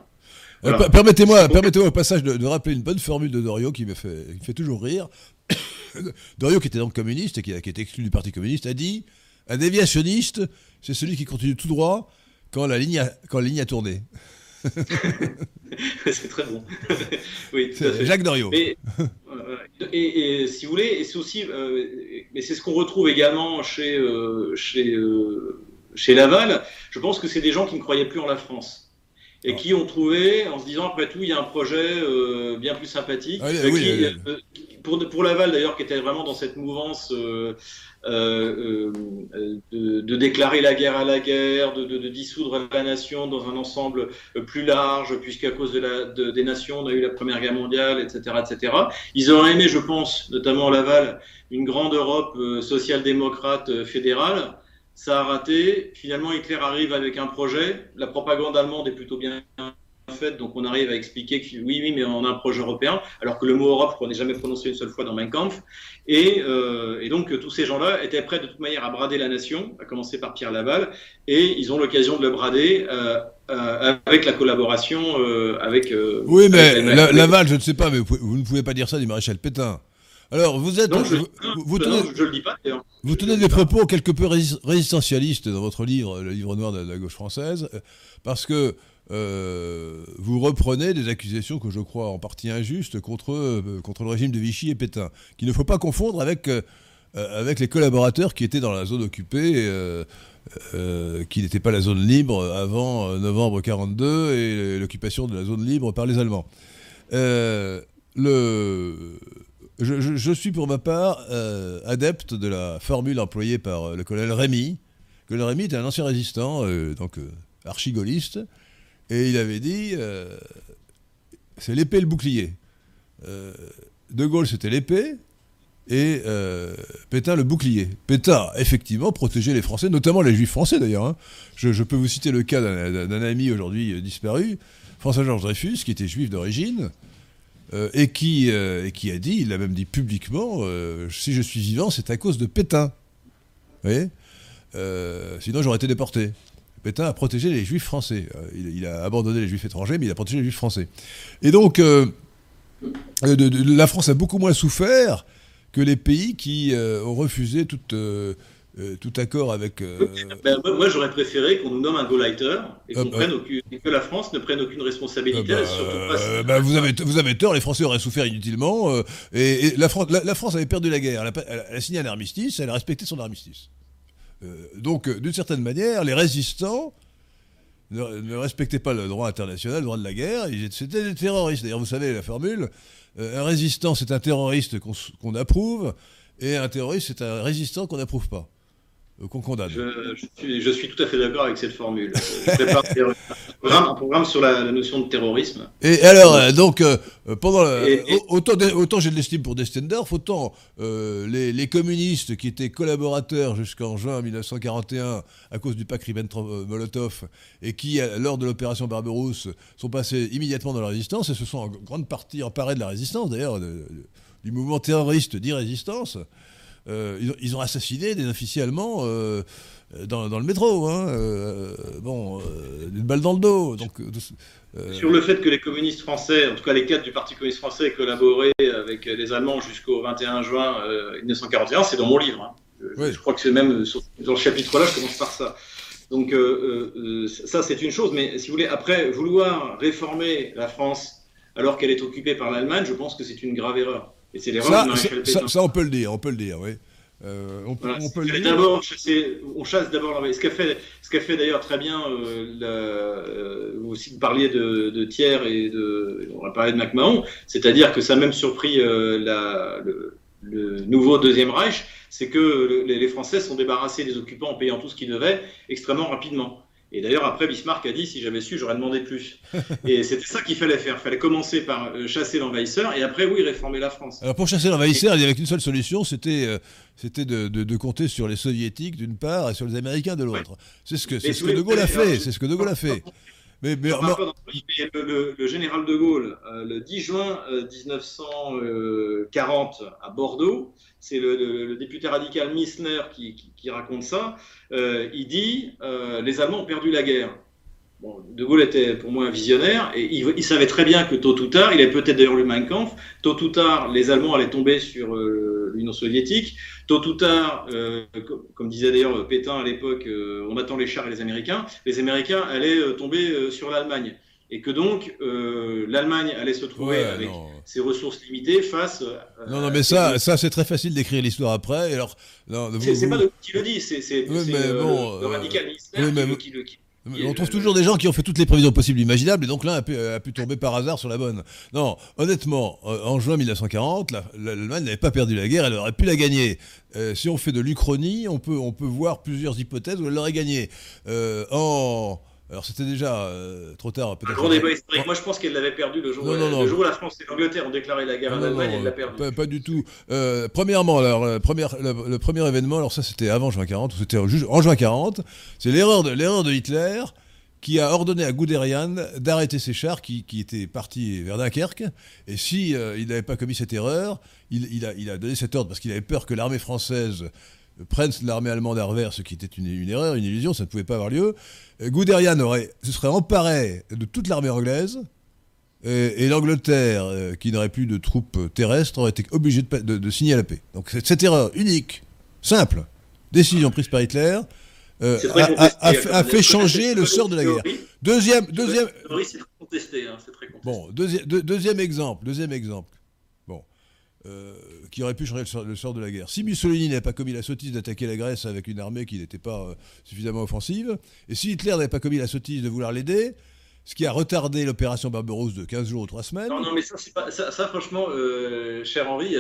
Euh, permettez-moi, permettez-moi au passage de, rappeler une bonne formule de Doriot qui me fait, fait toujours rire. Doriot, qui était donc communiste et qui qui été exclu du Parti communiste, a dit un déviationniste, c'est celui qui continue tout droit quand la ligne a, quand la ligne a tourné. c'est très bon. oui, Jacques Doriot. Et, et, si vous voulez, et c'est aussi, euh, mais c'est ce qu'on retrouve également chez, euh, chez, chez Laval. Je pense que c'est des gens qui ne croyaient plus en la France et qui ont trouvé, en se disant après tout, il y a un projet euh, bien plus sympathique. Ah euh, qui, euh, pour, pour Laval d'ailleurs, qui était vraiment dans cette mouvance de, de, déclarer la guerre à la guerre, de, de, dissoudre la nation dans un ensemble plus large, puisqu'à cause de la, des nations, on a eu la Première Guerre mondiale, etc., etc. Ils auraient aimé, je pense, notamment Laval, une grande Europe social-démocrate fédérale ça a raté. Finalement, Hitler arrive avec un projet. La propagande allemande est plutôt bien faite, donc on arrive à expliquer que oui, oui, mais on a un projet européen, alors que le mot Europe, on n'est jamais prononcé une seule fois dans Mein Kampf. Et, euh, et donc, tous ces gens-là étaient prêts de toute manière à brader la nation, à commencer par Pierre Laval, et ils ont l'occasion de le brader. Euh, euh, avec la collaboration avec. Oui, mais Laval, je ne sais pas, mais vous, ne pouvez pas dire ça du maréchal Pétain. Alors, vous êtes. je, vous, tenez, le dis pas. Vous tenez des propos quelque peu résistentialistes dans votre livre, le livre noir de la gauche française, euh, parce que euh, vous reprenez des accusations que je crois en partie injustes contre, euh, contre le régime de Vichy et Pétain, qu'il ne faut pas confondre avec, avec les collaborateurs qui étaient dans la zone occupée, qui n'était pas la zone libre avant novembre 42 et l'occupation de la zone libre par les Allemands. le je, suis pour ma part euh, adepte de la formule employée par euh, le colonel Rémy. Le colonel Rémy était un ancien résistant, euh, donc archigoliste, et il avait dit c'est l'épée et le bouclier. de Gaulle, c'était l'épée, et Pétain le bouclier. Pétain, effectivement, protégeait les Français, notamment les Juifs français d'ailleurs. Hein. Je, je, peux vous citer le cas d'un ami aujourd'hui disparu, François-Georges Dreyfus, qui était juif d'origine, euh, et, qui, euh, et qui a dit, il l'a même dit publiquement, euh, si je suis vivant, c'est à cause de Pétain. Vous voyez Sinon, j'aurais été déporté. Pétain a protégé les juifs français. Il, a abandonné les juifs étrangers, mais il a protégé les juifs français. Et donc, la France a beaucoup moins souffert que les pays qui ont refusé toute euh, tout accord avec. Euh, ben, moi, j'aurais préféré qu'on nous nomme un Gauleiter et, ah, bah. que la France ne prenne aucune responsabilité. Ah, bah, bah, vous, avez, vous avez tort, les Français auraient souffert inutilement. Euh, et, la, France, la, France avait perdu la guerre. Elle a, signé un armistice, elle a respecté son armistice. donc, d'une certaine manière, les résistants ne, respectaient pas le droit international, le droit de la guerre. C'était des terroristes. D'ailleurs, vous savez la formule un résistant, c'est un terroriste qu'on approuve, et un terroriste, c'est un résistant qu'on n'approuve pas. Euh, qu'on condamne. Je, suis, tout à fait d'accord avec cette formule. Je prépare un, programme, sur la, notion de terrorisme. Et alors, euh, donc, euh, pendant autant, autant j'ai de l'estime pour Destendorf, autant les, communistes qui étaient collaborateurs jusqu'en juin 1941 à cause du pacte Ribbentrop-Molotov et qui, lors de l'opération Barberousse, sont passés immédiatement dans la résistance et se sont en grande partie emparés de la résistance, d'ailleurs, du mouvement terroriste dit résistance. Ils, ont assassiné des officiers allemands dans, le métro. Hein, bon, une balle dans le dos. Donc, Sur le fait que les communistes français, en tout cas les cadres du Parti communiste français, collaboraient avec les Allemands jusqu'au 21 juin 1941, c'est dans mon livre. Hein. Je, crois que c'est même dans le chapitre-là, je commence par ça. Donc euh, euh, ça, c'est une chose. Mais si vous voulez, après, vouloir réformer la France alors qu'elle est occupée par l'Allemagne, je pense que c'est une grave erreur. Et c'est l'erreur de Maréchal Pétain. Ça, on peut le dire, on peut le dire, oui. Euh, on, peut, on, peut le dire. D'abord, on chasse d'abord ce qu'a fait, ce qu'a fait d'ailleurs très bien. vous aussi vous parliez de, de Thiers et de, on va parler de MacMahon, c'est-à-dire que ça a même surpris la, le, le nouveau Deuxième Reich, c'est que les Français sont débarrassés des occupants en payant tout ce qu'ils devaient extrêmement rapidement. Et d'ailleurs, après, Bismarck a dit si j'avais su, j'aurais demandé plus. et c'était ça qu'il fallait faire. Il fallait commencer par euh, chasser l'envahisseur et après, oui, réformer la France. Alors, pour chasser l'envahisseur, il n'y avait qu'une seule solution c'était euh, c'était de, de, compter sur les Soviétiques d'une part et sur les Américains de l'autre. C'est ce que, c'est ce que De Gaulle a fait. C'est ce que De Gaulle a fait. Mais, le, général de Gaulle, euh, le 10 juin 1940 à Bordeaux, c'est le, député radical Missner qui, raconte ça, euh, il dit euh, les Allemands ont perdu la guerre. De Gaulle était pour moi un visionnaire et il, savait très bien que tôt ou tard, il avait peut-être d'ailleurs lu Mein Kampf, tôt ou tard les Allemands allaient tomber sur euh, l'Union soviétique, tôt ou tard, comme, disait d'ailleurs Pétain à l'époque, on attend les chars et les Américains, les Américains allaient tomber sur l'Allemagne et que donc euh, l'Allemagne allait se trouver avec ses ressources limitées face. Euh, non, non, mais ça, ça c'est très facile d'écrire l'histoire après. Alors, c'est pas de qui le dit, c'est euh, bon, le, radical qui, le, qui, on trouve toujours des gens qui ont fait toutes les prévisions possibles imaginables, et donc l'un a, pu, tomber par hasard sur la bonne. Non, honnêtement, en juin 1940, l'Allemagne n'avait pas perdu la guerre, elle aurait pu la gagner. si on fait de l'Uchronie, on peut, voir plusieurs hypothèses où elle l'aurait gagnée. Alors c'était déjà euh, trop tard. Un grand débat historique. Moi je pense qu'elle l'avait perdu le jour, où, la France et l'Angleterre ont déclaré la guerre à l'Allemagne, elle l'a perdu. Pas, du tout. Euh, premièrement, alors, le, premier événement, alors ça c'était avant juin 40, ou c'était en, juin 40, c'est l'erreur de, l'erreur de Hitler qui a ordonné à Guderian d'arrêter ses chars qui, étaient partis vers Dunkerque. Et si euh, il n'avait pas commis cette erreur, il, a, il a donné cet ordre parce qu'il avait peur que l'armée française prenne l'armée allemande à revers, ce qui était une, erreur, une illusion, ça ne pouvait pas avoir lieu. Euh, Guderian aurait, se serait emparé de toute l'armée anglaise, et, l'Angleterre, euh, qui n'aurait plus de troupes terrestres, aurait été obligée de, signer la paix. Donc cette, erreur unique, simple, décision prise par Hitler, euh, a, fait changer le sort de la guerre. Deuxième, deuxième. Hein. Bon, deuxième exemple, deuxième exemple. Euh, qui aurait pu changer le sort, de la guerre. Si Mussolini n'avait pas commis la sottise d'attaquer la Grèce avec une armée qui n'était pas euh, suffisamment offensive, et si Hitler n'avait pas commis la sottise de vouloir l'aider, ce qui a retardé l'opération Barberousse de 15 jours ou 3 semaines. Non, non, mais ça, pas, ça, franchement, euh, cher Henri,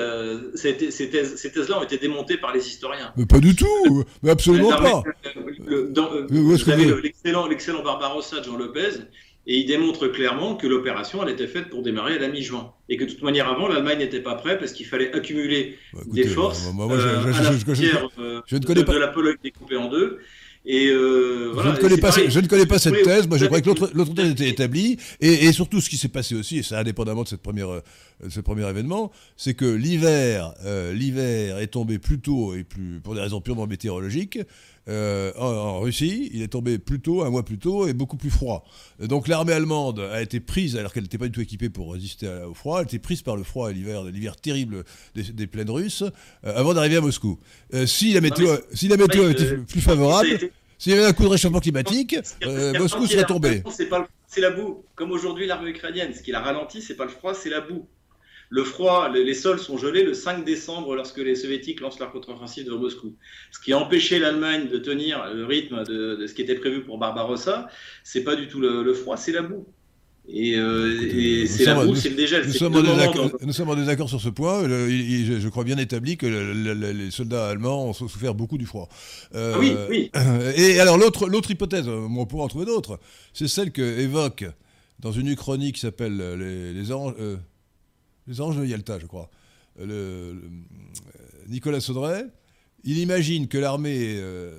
ces, thèses-là ont été démontées par les historiens. Mais pas du tout, mais absolument pas. vous avez l'excellent Barbarossa de Jean Lopez, et il démontre clairement que l'opération, elle était faite pour démarrer à la mi-juin. Et que de toute manière, avant, l'Allemagne n'était pas prête parce qu'il fallait accumuler des forces à la frontière de, la Pologne découpée en deux. Et euh, je, ne connais pas, je ne connais pas cette thèse. Moi, je crois que l'autre thèse était établie. Et, et, surtout, ce qui s'est passé aussi, et ça indépendamment de cette première, euh, ce premier événement, c'est que l'hiver, euh, l'hiver est tombé plus tôt et plus pour des raisons purement météorologiques. Euh, en, Russie, il est tombé plus tôt, un mois plus tôt, et beaucoup plus froid. Donc l'armée allemande a été prise, alors qu'elle n'était pas du tout équipée pour résister au froid, elle était prise par le froid et l'hiver, l'hiver terrible des, plaines russes, euh, avant d'arriver à Moscou. Euh, si la météo, si la météo était plus favorable, s'il y avait un coup de réchauffement climatique, Moscou serait tombé. C'est la boue. Comme aujourd'hui l'armée ukrainienne, ce qui l'a ralenti, c'est pas le froid, c'est la boue. Le froid, les, sols sont gelés le 5 décembre lorsque les soviétiques lancent leur contre-offensive de Moscou. Ce qui a empêché l'Allemagne de tenir le rythme de, ce qui était prévu pour Barbarossa, c'est pas du tout le, froid, c'est la boue. Et, euh, c'est la boue, c'est le dégel. Nous sommes, en désaccord, sur ce point. je, crois bien établi que les soldats allemands ont souffert beaucoup du froid. Euh, oui, oui. Et alors l'autre, hypothèse, on pourrait en trouver d'autres, c'est celle que évoque dans une uchronie qui s'appelle les, les oranges. Euh, les anges de Yalta, je crois, euh, euh, Nicolas Saudray, il imagine que l'armée. Euh,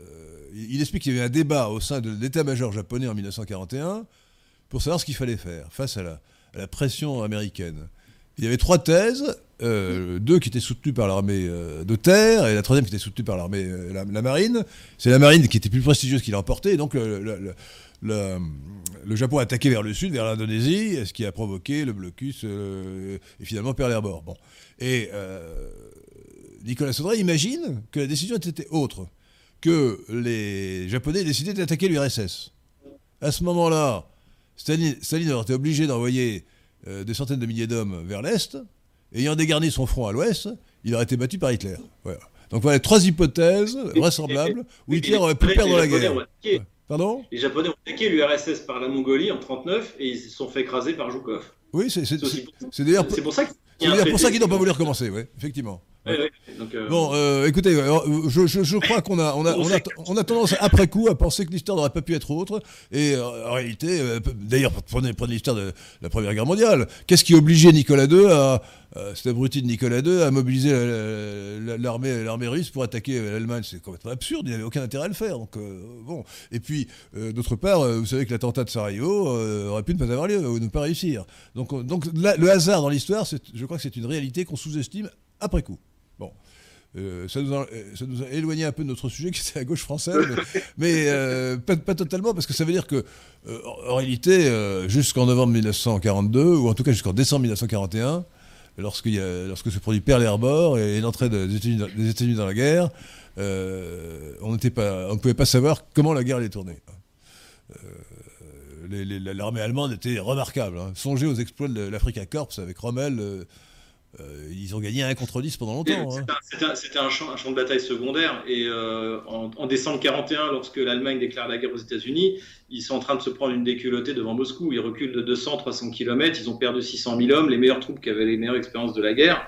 il explique qu'il y avait un débat au sein de l'état-major japonais en 1941 pour savoir ce qu'il fallait faire face à la, pression américaine. il y avait trois thèses, deux qui étaient soutenues par l'armée de terre et la troisième qui était soutenue par l'armée, la, marine. C'est la marine qui était plus prestigieuse qui l'a emporté, donc le, Japon a attaqué vers le sud, vers l'Indonésie, ce qui a provoqué le blocus et finalement Pearl Harbor. Bon. Et Nicolas Saudray imagine que la décision était autre, que les Japonais décidaient d'attaquer l'URSS. À ce moment-là, Staline, aurait été obligé d'envoyer euh, des centaines de milliers d'hommes vers l'Est, ayant dégarni son front à l'Ouest, il aurait été battu par Hitler. Donc voilà trois hypothèses vraisemblables où Hitler aurait pu perdre la guerre. Pardon Les Japonais ont attaqué l'URSS par la Mongolie en 1939 et ils se sont fait écraser par Joukov. Oui, c'est d'ailleurs pour ça qu'ils n'ont pas voulu recommencer, oui, effectivement. Euh, bon, euh, écoutez, euh, je, crois qu'on a, on a, on a, tendance après coup à penser que l'histoire n'aurait pas pu être autre. Et en réalité, d'ailleurs, prenez, prenez l'histoire de la Première Guerre mondiale. Qu'est-ce qui obligeait Nicolas II à, cet abruti de Nicolas II à mobiliser l'armée, l'armée russe pour attaquer l'Allemagne? C'est complètement absurde. Il n'avait aucun intérêt à le faire. Donc bon. Et puis, d'autre part, vous savez que l'attentat de Sarajevo aurait pu ne pas avoir lieu ou ne pas réussir. Donc, donc le hasard dans l'histoire, je crois que c'est une réalité qu'on sous-estime après coup. Bon. Euh, ça, nous a, ça, nous a, éloigné un peu de notre sujet qui était la gauche française, mais, euh, pas, totalement, parce que ça veut dire que, euh, en réalité, jusqu'en novembre 1942, ou en tout cas jusqu'en décembre 1941, lorsque, y a, lorsque se produit Pearl Harbor et l'entrée des États-Unis dans la guerre, on ne pouvait pas savoir comment la guerre allait tourner. L'armée allemande était remarquable. Hein. Songez aux exploits de l'Africa Corps avec Rommel euh, ils ont gagné un contre 10 pendant longtemps. Hein. C'était un, champ, de bataille secondaire. Et euh, en, décembre 41, lorsque l'Allemagne déclare la guerre aux États-Unis, ils sont en train de se prendre une déculottée devant Moscou. Ils reculent de 200-300 km. Ils ont perdu 600 000 hommes, les meilleures troupes qui avaient les meilleures expériences de la guerre.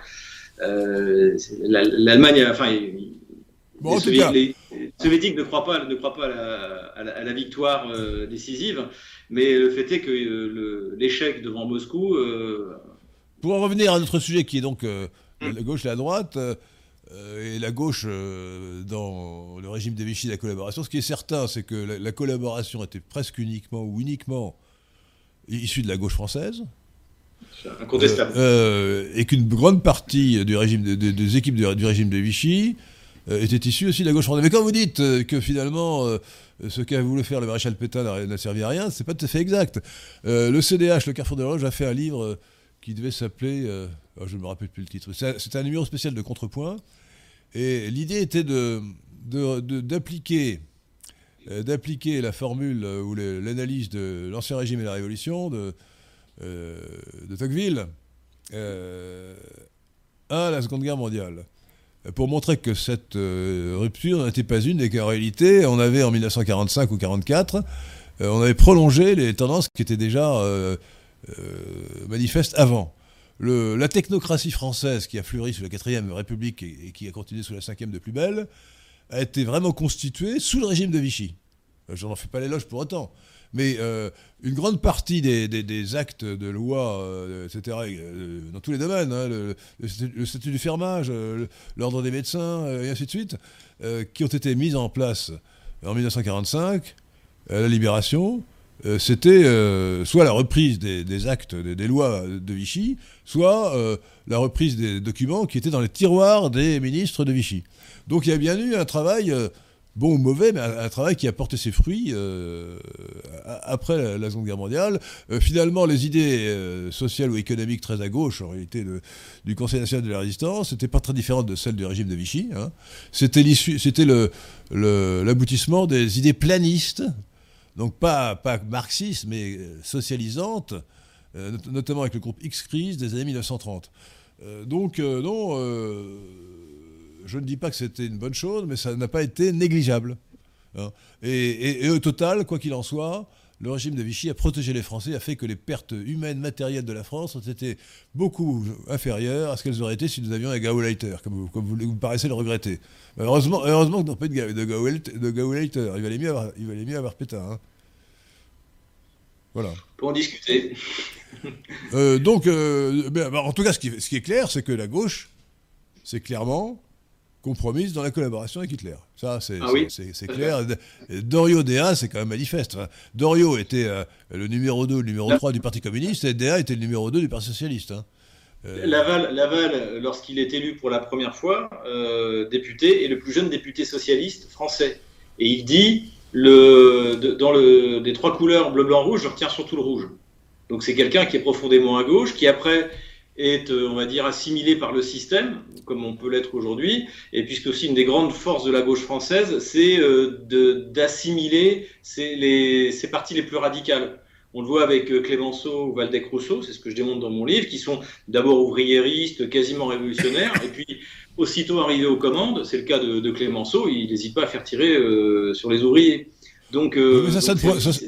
Euh, L'Allemagne, enfin, les, Soviétiques ne croient pas, ne croient pas à, la, victoire décisive, mais le fait est que l'échec devant Moscou pour en revenir à notre sujet qui est donc euh, la gauche et la droite, euh, et la gauche euh, dans le régime des Vichy, la collaboration, ce qui est certain, c'est que la, collaboration était presque uniquement ou uniquement issue de la gauche française. Incontestable. et qu'une grande partie du régime, des équipes du, régime de Vichy était issue aussi de la gauche française. Mais quand vous dites que finalement ce qu'a voulu faire le maréchal Pétain n'a servi à rien, c'est pas tout à fait exact. le CDH, le Carrefour de l'Horloge, a fait un livre qui devait s'appeler, euh, oh, je ne me rappelle plus le titre, c'était un numéro spécial de Contrepoint, et l'idée était d'appliquer de, euh, d'appliquer la formule euh, ou l'analyse de l'Ancien Régime et la Révolution de, de Tocqueville à la Seconde Guerre mondiale pour montrer que cette rupture n'était pas une et qu'en réalité, on avait en 1945 ou 1944, on avait prolongé les tendances qui étaient déjà manifeste avant. la technocratie française qui a fleuri sous la 4ème République et, qui a continué sous la 5ème de plus belle, a été vraiment constituée sous le régime de Vichy. Euh, je n'en fais pas l'éloge pour autant. Mais euh, une grande partie des, actes de loi, etc., dans tous les domaines, hein, le, statut du fermage, l'ordre des médecins, et ainsi de suite, qui ont été mis en place en 1945, à la Libération, euh, c'était euh, soit la reprise des, actes, des, lois de Vichy, soit euh, la reprise des documents qui étaient dans les tiroirs des ministres de Vichy. Donc il y a bien eu un travail, bon ou mauvais, mais un, travail qui a porté ses fruits après la, Seconde Guerre mondiale. finalement, les idées sociales ou économiques très à gauche, en réalité, du Conseil national de la résistance, n'étaient pas très différentes de celles du régime de Vichy. Hein. C'était l'aboutissement des idées planistes donc pas, pas marxiste, mais euh, socialisante, euh, notamment avec le groupe X-Crise des années 1930. Euh, donc non, je ne dis pas que c'était une bonne chose, mais ça n'a pas été négligeable. Hein. Et, au total, quoi qu'il en soit, le régime de Vichy a protégé les Français, a fait que les pertes humaines, matérielles de la France ont été beaucoup inférieures à ce qu'elles auraient été si nous avions un Gauleiter, comme, vous, comme vous, paraissez le regretter. Heureusement, heureusement que nous pas de, de, Gauleiter. Il valait mieux avoir, il valait mieux avoir Pétain. Hein. Voilà. Pour en discuter. Euh, donc, euh, ben, en tout cas, ce qui, ce qui est clair, c'est que la gauche, c'est clairement compromise dans la collaboration avec Hitler. Ça, c'est ah clair. Dorio Dea, c'est quand même manifeste. Dorio était euh, le numéro 2, le numéro 3 du Parti communiste, et Dea était le numéro 2 du Parti socialiste. Hein. Laval, Laval lorsqu'il est élu pour la première fois député, est le plus jeune député socialiste français. Et il dit le, dans le, des trois couleurs bleu, blanc, rouge, je retiens surtout le rouge. Donc c'est quelqu'un qui est profondément à gauche, qui après est, euh, on va dire, assimilé par le système, comme on peut l'être aujourd'hui, et puisque aussi une des grandes forces de la gauche française, c'est euh, d'assimiler ces, partis les plus radicales. On le voit avec euh, Clémenceau ou Valdec-Rousseau, c'est ce que je démontre dans mon livre, qui sont d'abord ouvriéristes, quasiment révolutionnaires, et puis aussitôt arrivés aux commandes, c'est le cas de, Clémenceau, il n'hésite pas à faire tirer sur les ouvriers. Donc, mais ça,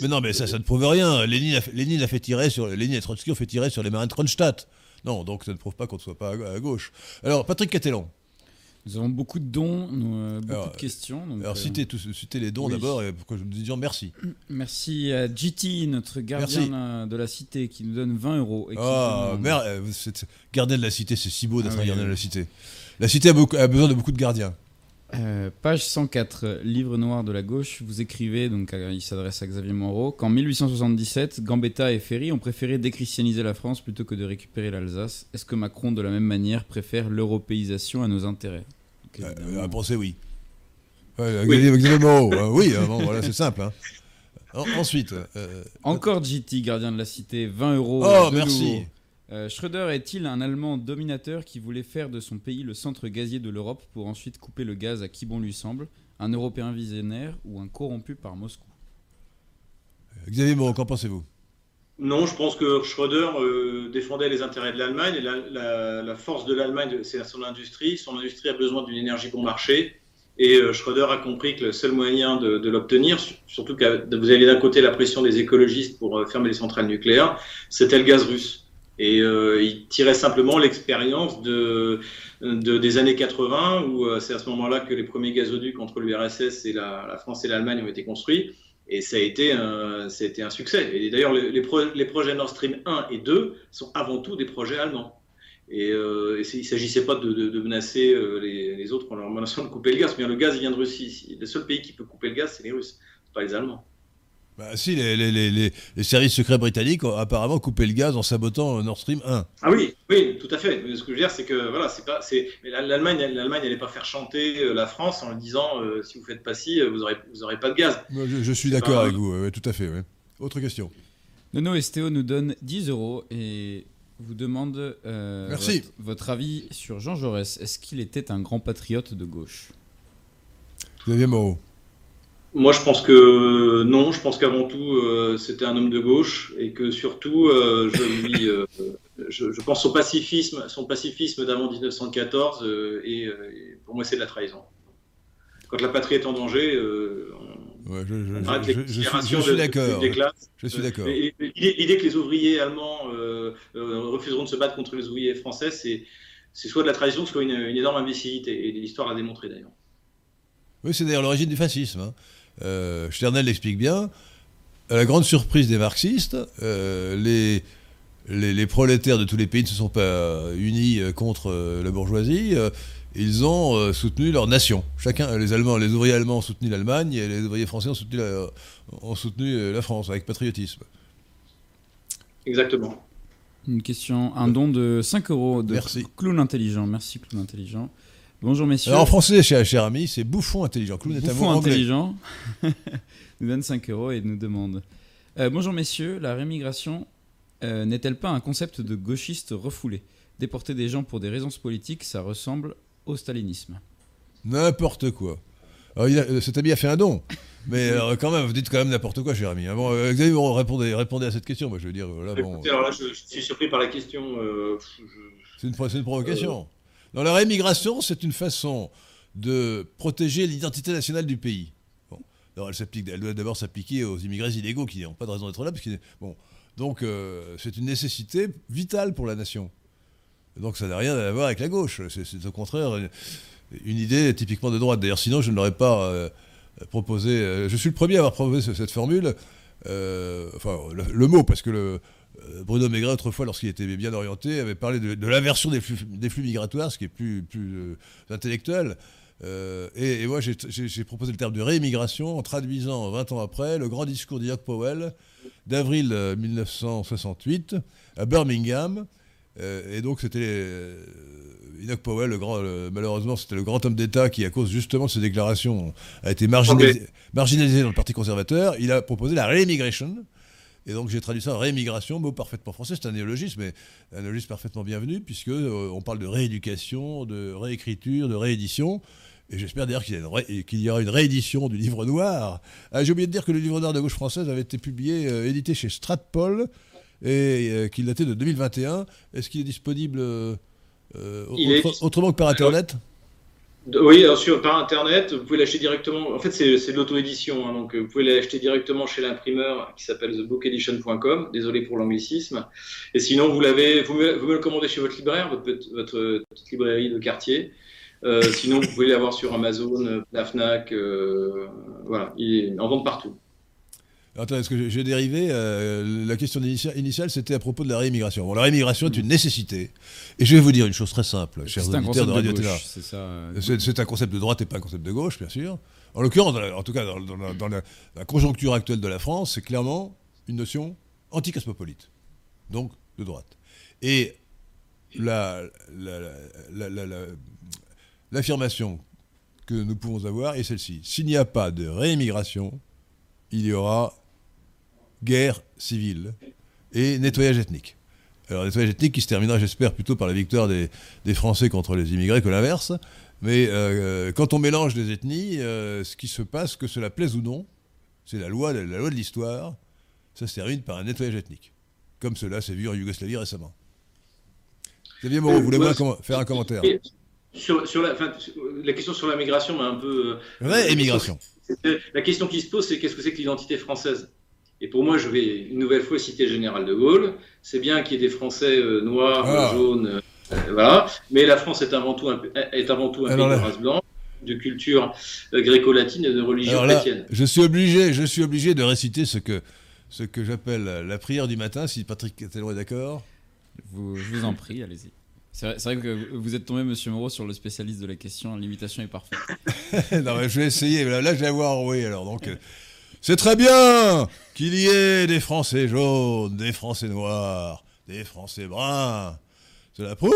non, mais ça, ça ne prouve rien. Lénine a, Lénine a fait tirer sur, Lénine et Trotsky ont fait tirer sur les marins de Kronstadt. Non, donc ça ne prouve pas qu'on ne soit pas à, gauche. Alors, Patrick Catellan. Nous avons beaucoup de dons, euh, beaucoup de questions. alors, euh, citez, les dons d'abord et pour que nous disions merci. Merci à GT, notre gardien de la cité, qui nous donne 20 euros. ah, merde, euh, gardien de la cité, c'est si beau d'être ah un gardien de la cité. La cité a besoin de beaucoup de gardiens. Euh, page 104, livre noir de la gauche, vous écrivez, donc euh, il s'adresse à Xavier Moreau, qu'en 1877, Gambetta et Ferry ont préféré déchristianiser la France plutôt que de récupérer l'Alsace. Est-ce que Macron, de la même manière, préfère l'européisation à nos intérêts? Euh, À penser, oui. Xavier Moreau, oui, hein, voilà, c'est simple. Hein. ensuite. Encore GT, gardien de la cité, 20 euros. Oh, merci. Euh, Schröder est-il un Allemand dominateur qui voulait faire de son pays le centre gazier de l'Europe pour ensuite couper le gaz à qui bon lui semble Un Européen visionnaire ou un corrompu par Moscou? Euh, Xavier Moreau, qu'en pensez-vous? Non, je pense que Schröder euh, défendait les intérêts de l'Allemagne et la, force de l'Allemagne, c'est son industrie. Son industrie a besoin d'une énergie bon marché et Schröder a compris que le seul moyen de, de l'obtenir, surtout que vous avez d'un côté la pression des écologistes pour fermer les centrales nucléaires, c'était le gaz russe. Et euh, il tirait simplement l'expérience de, des années 80, où euh, c'est à ce moment-là que les premiers gazoducs entre l'URSS et la, France et l'Allemagne ont été construits. Et ça a été un, succès. Et d'ailleurs, les, projets Nord Stream 1 et 2 sont avant tout des projets allemands. Et, euh, il ne s'agissait pas de, menacer les, les, autres en leur menaçant de couper le gaz. Mais le gaz vient de Russie. Le seul pays qui peut couper le gaz, c'est les Russes, pas les Allemands. Bah, si, les, les, les, les, services secrets britanniques ont apparemment coupé le gaz en sabotant Nord Stream 1. Ah oui, oui, tout à fait. ce que je veux dire, c'est que voilà, c'est pas, c'est, l'Allemagne, l'Allemagne n'allait pas faire chanter euh, la France en disant euh, si vous faites pas ci, euh, vous aurez, vous aurez pas de gaz. Je, suis d'accord avec vous, tout à fait. Autre question. Nono Estéo nous donne 10 euros et vous demande Merci. Votre, votre, avis sur Jean Jaurès. Est-ce qu'il était un grand patriote de gauche? Xavier Moreau. Moi, je pense que non. Je pense qu'avant tout, euh, c'était un homme de gauche et que surtout, euh, je lui, euh, je, je, pense son pacifisme, son pacifisme d'avant 1914 et, pour moi, c'est de la trahison. Quand la patrie est en danger, ouais, je, je, suis d'accord. Je suis d'accord. L'idée que les ouvriers allemands refuseront de se battre contre les ouvriers français, c'est soit de la trahison, soit une, une énorme imbécilité. Et l'histoire l'a démontré d'ailleurs. Oui, c'est d'ailleurs l'origine du fascisme. Hein. Euh, Sternel l'explique bien. À la grande surprise des marxistes, euh, les, les, prolétaires de tous les pays ne se sont pas unis euh, contre la bourgeoisie. ils ont soutenu leur nation. Chacun, les Allemands, les ouvriers allemands ont soutenu l'Allemagne et les ouvriers français ont soutenu la, ont soutenu la France avec patriotisme. Exactement. Une question, un don de 5 euros de Merci. Clown Intelligent. Merci Clown Intelligent. Bonjour messieurs. Alors en français, cher, cher ami, c'est bouffon intelligent. Clown bouffon intelligent nous donne 5 euros et nous demande euh, Bonjour messieurs, la rémigration euh, n'est-elle pas un concept de gauchiste refoulé? Déporter des gens pour des raisons politiques, ça ressemble au stalinisme. N'importe quoi. Alors, a, cet ami a fait un don. Mais quand même, vous dites quand même n'importe quoi, cher ami. Ah bon, euh, Xavier, répondez, répondez à cette question. Moi, je veux dire, là, bon, alors là, je, suis surpris par la question. C'est une, une, provocation. Dans la rémigration, c'est une façon de protéger l'identité nationale du pays. Bon. elle, elle doit d'abord s'appliquer aux immigrés illégaux qui n'ont pas de raison d'être là. Parce bon. Donc euh, c'est une nécessité vitale pour la nation. Donc ça n'a rien à voir avec la gauche. C'est au contraire une, idée typiquement de droite. D'ailleurs, sinon, je ne l'aurais pas euh, proposé. Euh, je suis le premier à avoir proposé cette formule. enfin, le, mot, parce que le, Bruno Maigret, autrefois, lorsqu'il était bien orienté, avait parlé de, l'inversion des flux, migratoires, ce qui est plus, euh, intellectuel. Euh, et, moi, j'ai proposé le terme de réimmigration en traduisant 20 ans après le grand discours d'Ian Powell d'avril 1968 à Birmingham, et donc c'était Enoch Powell, le grand, malheureusement, c'était le grand homme d'État qui, à cause justement de ses déclarations, a été marginalisé, marginalisé dans le Parti conservateur. Il a proposé la réimmigration. Et donc j'ai traduit ça en réimmigration, mot parfaitement français, c'est un néologisme, mais un néologisme parfaitement bienvenu, puisque on parle de rééducation, de réécriture, de réédition. Et j'espère d'ailleurs qu'il y, aura une réédition du livre noir. Ah, j'ai oublié de dire que le livre noir de gauche française avait été publié, euh, édité chez Stratpol, et euh, qu'il datait de 2021. Est-ce qu'il est disponible euh, autrement que par Internet? Oui, sûr, par Internet, vous pouvez l'acheter directement. En fait, c'est de l'auto-édition, hein, donc vous pouvez l'acheter directement chez l'imprimeur qui s'appelle thebookedition.com. Désolé pour l'anglicisme. Et sinon, vous l'avez, vous, me, le commandez chez votre libraire, votre, votre petite librairie de quartier. Euh, sinon, vous pouvez l'avoir sur Amazon, la Fnac, euh, voilà, il est en vente partout. Attends, est-ce que j'ai dérivé euh, La question initiale, c'était à propos de la réimmigration. Bon, la réimmigration est une nécessité. Et je vais vous dire une chose très simple, chers auditeurs de Radio Télévision. C'est un concept de droite et pas un concept de gauche, bien sûr. En l'occurrence, en tout cas, dans, la, conjoncture actuelle de la France, c'est clairement une notion anticosmopolite, donc de droite. Et la, l'affirmation que nous pouvons avoir est celle-ci. S'il n'y a pas de réimmigration, il y aura guerre civile et nettoyage ethnique. Alors, nettoyage ethnique qui se terminera, j'espère, plutôt par la victoire des, Français contre les immigrés que l'inverse. Mais euh, quand on mélange les ethnies, euh, ce qui se passe, que cela plaise ou non, c'est la loi, la, loi de l'histoire, ça se termine par un nettoyage ethnique. Comme cela s'est vu en Yougoslavie récemment. Xavier Moreau, vous voulez faire un commentaire? sur, la, la, question sur la migration m'a un peu. Ouais, émigration. La question qui se pose, c'est qu'est-ce que c'est que l'identité française? Et pour moi, je vais une nouvelle fois citer le général de Gaulle. C'est bien qu'il y ait des Français euh, noirs, ah. jaunes, euh, voilà. Mais la France est avant tout un, est avant tout un pays de race blanche de culture euh, gréco-latine et de religion chrétienne. Je suis obligé, je suis obligé de réciter ce que, ce que j'appelle la prière du matin, si Patrick Catalan est d'accord. Vous, je vous en prie, allez-y. C'est vrai, que vous êtes tombé, monsieur Moreau, sur le spécialiste de la question. L'imitation est parfaite. non, mais je vais essayer. Là, je vais avoir oui. Alors, donc, euh, c'est très bien qu'il y ait des Français jaunes, des Français noirs, des Français bruns. Cela prouve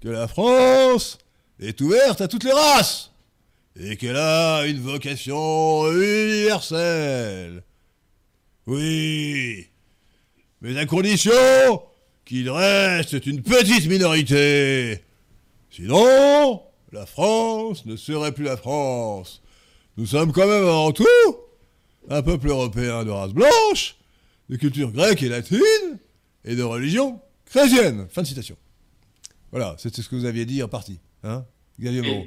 que la France est ouverte à toutes les races et qu'elle a une vocation universelle. Oui, mais à condition qu'il reste une petite minorité. Sinon, la France ne serait plus la France. Nous sommes quand même avant tout un peuple européen de race blanche, de culture grecque et latine, et de religion chrétienne. Fin de citation. Voilà, c'était ce que vous aviez dit en partie. Hein Xavier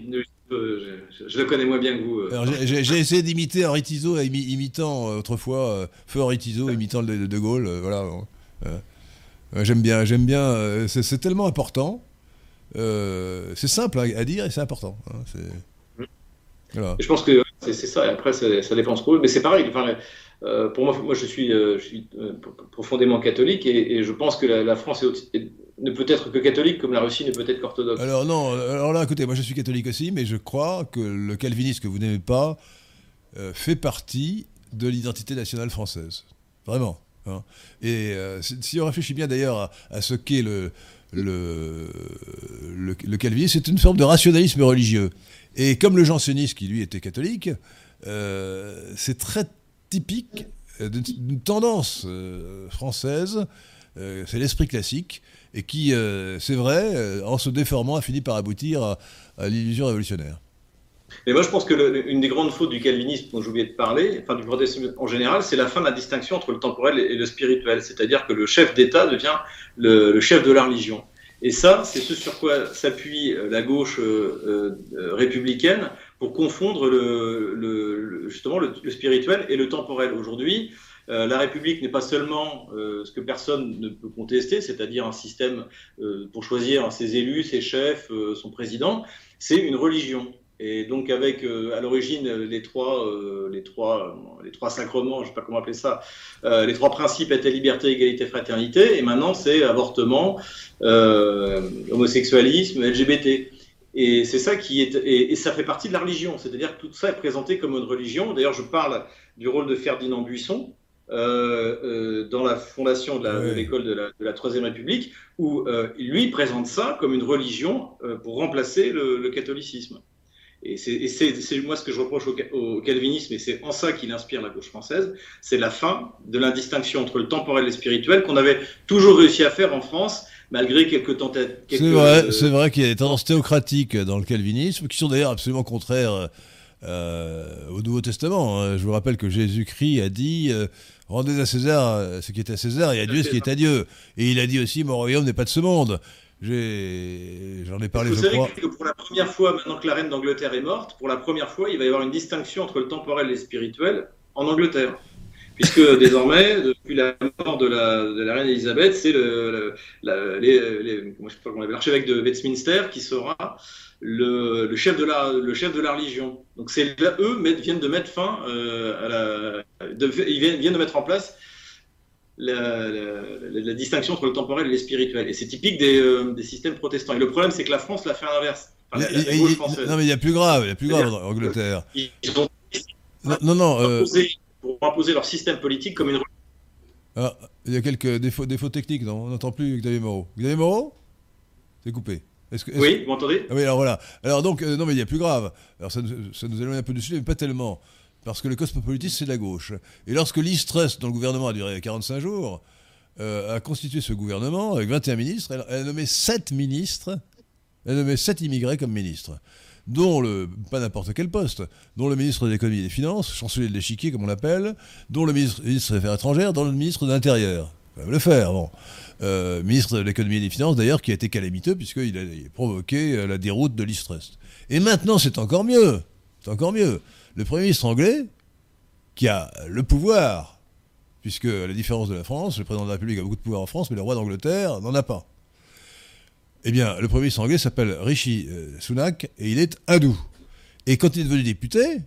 euh, je, le connais moins bien que vous. Euh. J'ai essayé d'imiter Henri Tizot, imitant euh, autrefois feu Henri Tizot, imitant le de, Gaulle. voilà. Euh, j'aime bien, j'aime bien. Euh, c'est tellement important. Euh, c'est simple à, dire et c'est important. Hein, je pense que c'est ça. Et après, ça, dépend ce qu'on Mais c'est pareil. pour moi, moi, je suis, je suis profondément catholique et, je pense que la, France ne peut être que catholique comme la Russie ne peut être qu'orthodoxe. Alors non, alors là, écoutez, moi je suis catholique aussi, mais je crois que le calvinisme que vous n'aimez pas fait partie de l'identité nationale française. Vraiment. Hein. Et euh, si on réfléchit bien d'ailleurs à, ce qu'est le, le, calvinisme, c'est une forme de rationalisme religieux. Et comme le janséniste, qui lui était catholique, euh, c'est très typique d'une tendance euh, française, c'est l'esprit classique, et qui, c'est vrai, en se déformant, a fini par aboutir à l'illusion révolutionnaire. Mais moi, je pense que une des grandes fautes du calvinisme dont j'oubliais de parler, enfin du protestantisme en général, c'est la fin de la distinction entre le temporel et le spirituel. C'est-à-dire que le chef d'État devient le, chef de la religion. Et ça, c'est ce sur quoi s'appuie euh, la gauche euh, euh, républicaine pour confondre le, justement le, spirituel et le temporel. Aujourd'hui, la République n'est pas seulement ce que personne ne peut contester, c'est-à-dire un système pour choisir ses élus, ses chefs, son président, c'est une religion. Et donc avec euh, à l'origine les trois, euh, les trois, les trois sacrements, je sais pas comment appeler ça, euh, les trois principes étaient liberté, égalité, fraternité, et maintenant c'est avortement, homosexualisme, LGBT. Et c'est ça qui est, et, ça fait partie de la religion, c'est-à-dire que tout ça est présenté comme une religion. D'ailleurs, je parle du rôle de Ferdinand Buisson, dans la fondation de l'école de, la, Troisième République, où lui présente ça comme une religion pour remplacer le catholicisme. Et c'est moi ce que je reproche au, calvinisme, et c'est en ça qu'il inspire la gauche française, c'est la fin de l'indistinction entre le temporel et le spirituel qu'on avait toujours réussi à faire en France, malgré quelques tentatives. C'est vrai, c'est vrai qu'il y a des tendances théocratiques dans le calvinisme, qui sont d'ailleurs absolument contraires euh, au Nouveau Testament. Hein. Je vous rappelle que Jésus-Christ a dit euh, Rendez à César ce qui est à César et à Dieu ce qui est à Dieu. Et il a dit aussi Mon royaume n'est pas de ce monde. J'en ai, parlé, Vous savez que pour la première fois, maintenant que la reine d'Angleterre est morte, pour la première fois, il va y avoir une distinction entre le temporel et le spirituel en Angleterre. Puisque désormais, depuis la mort de la, de la reine Elisabeth, c'est le, l'archevêque de Westminster qui sera le, chef de la, le chef de la religion. Donc c'est eux viennent de mettre fin euh, à la, ils viennent de mettre en place la, distinction entre le temporel et le spirituel. Et c'est typique des, euh, des, systèmes protestants. Et le problème, c'est que la France l'a fait à l'inverse. non, mais il y a plus grave, il y a plus grave en Angleterre. Ils ont non, non, euh... pour imposer leur système politique comme une. Ah, il y a quelques défauts, défauts techniques, non On n'entend plus Xavier Moreau. Xavier Moreau C'est coupé. Oui, vous m'entendez? Ah Oui, alors voilà. Alors donc, euh, non, mais il y a plus grave. Alors ça, ça nous éloigne un peu du sujet, mais pas tellement parce que le cosmopolitisme, c'est de la gauche. Et lorsque l'Istress, dont le gouvernement a duré 45 jours, euh, a constitué ce gouvernement avec 21 ministres, elle, a nommé 7 ministres, elle a nommé 7 immigrés comme ministres, dont le, pas n'importe quel poste, dont le ministre de l'économie et des finances, chancelier de l'échiquier comme on l'appelle, dont le ministre, des Affaires étrangères, dont le ministre de l'Intérieur. Le faire, bon. Euh, ministre de l'économie et des finances, d'ailleurs, qui a été calamiteux puisqu'il a provoqué euh, la déroute de l'Istress. Et maintenant, c'est encore mieux. C'est encore mieux le Premier ministre anglais, qui a le pouvoir, puisque à la différence de la France, le président de la République a beaucoup de pouvoir en France, mais le roi d'Angleterre n'en a pas. Eh bien, le Premier ministre anglais s'appelle Rishi euh, Sunak et il est hindou. Et quand il est devenu député,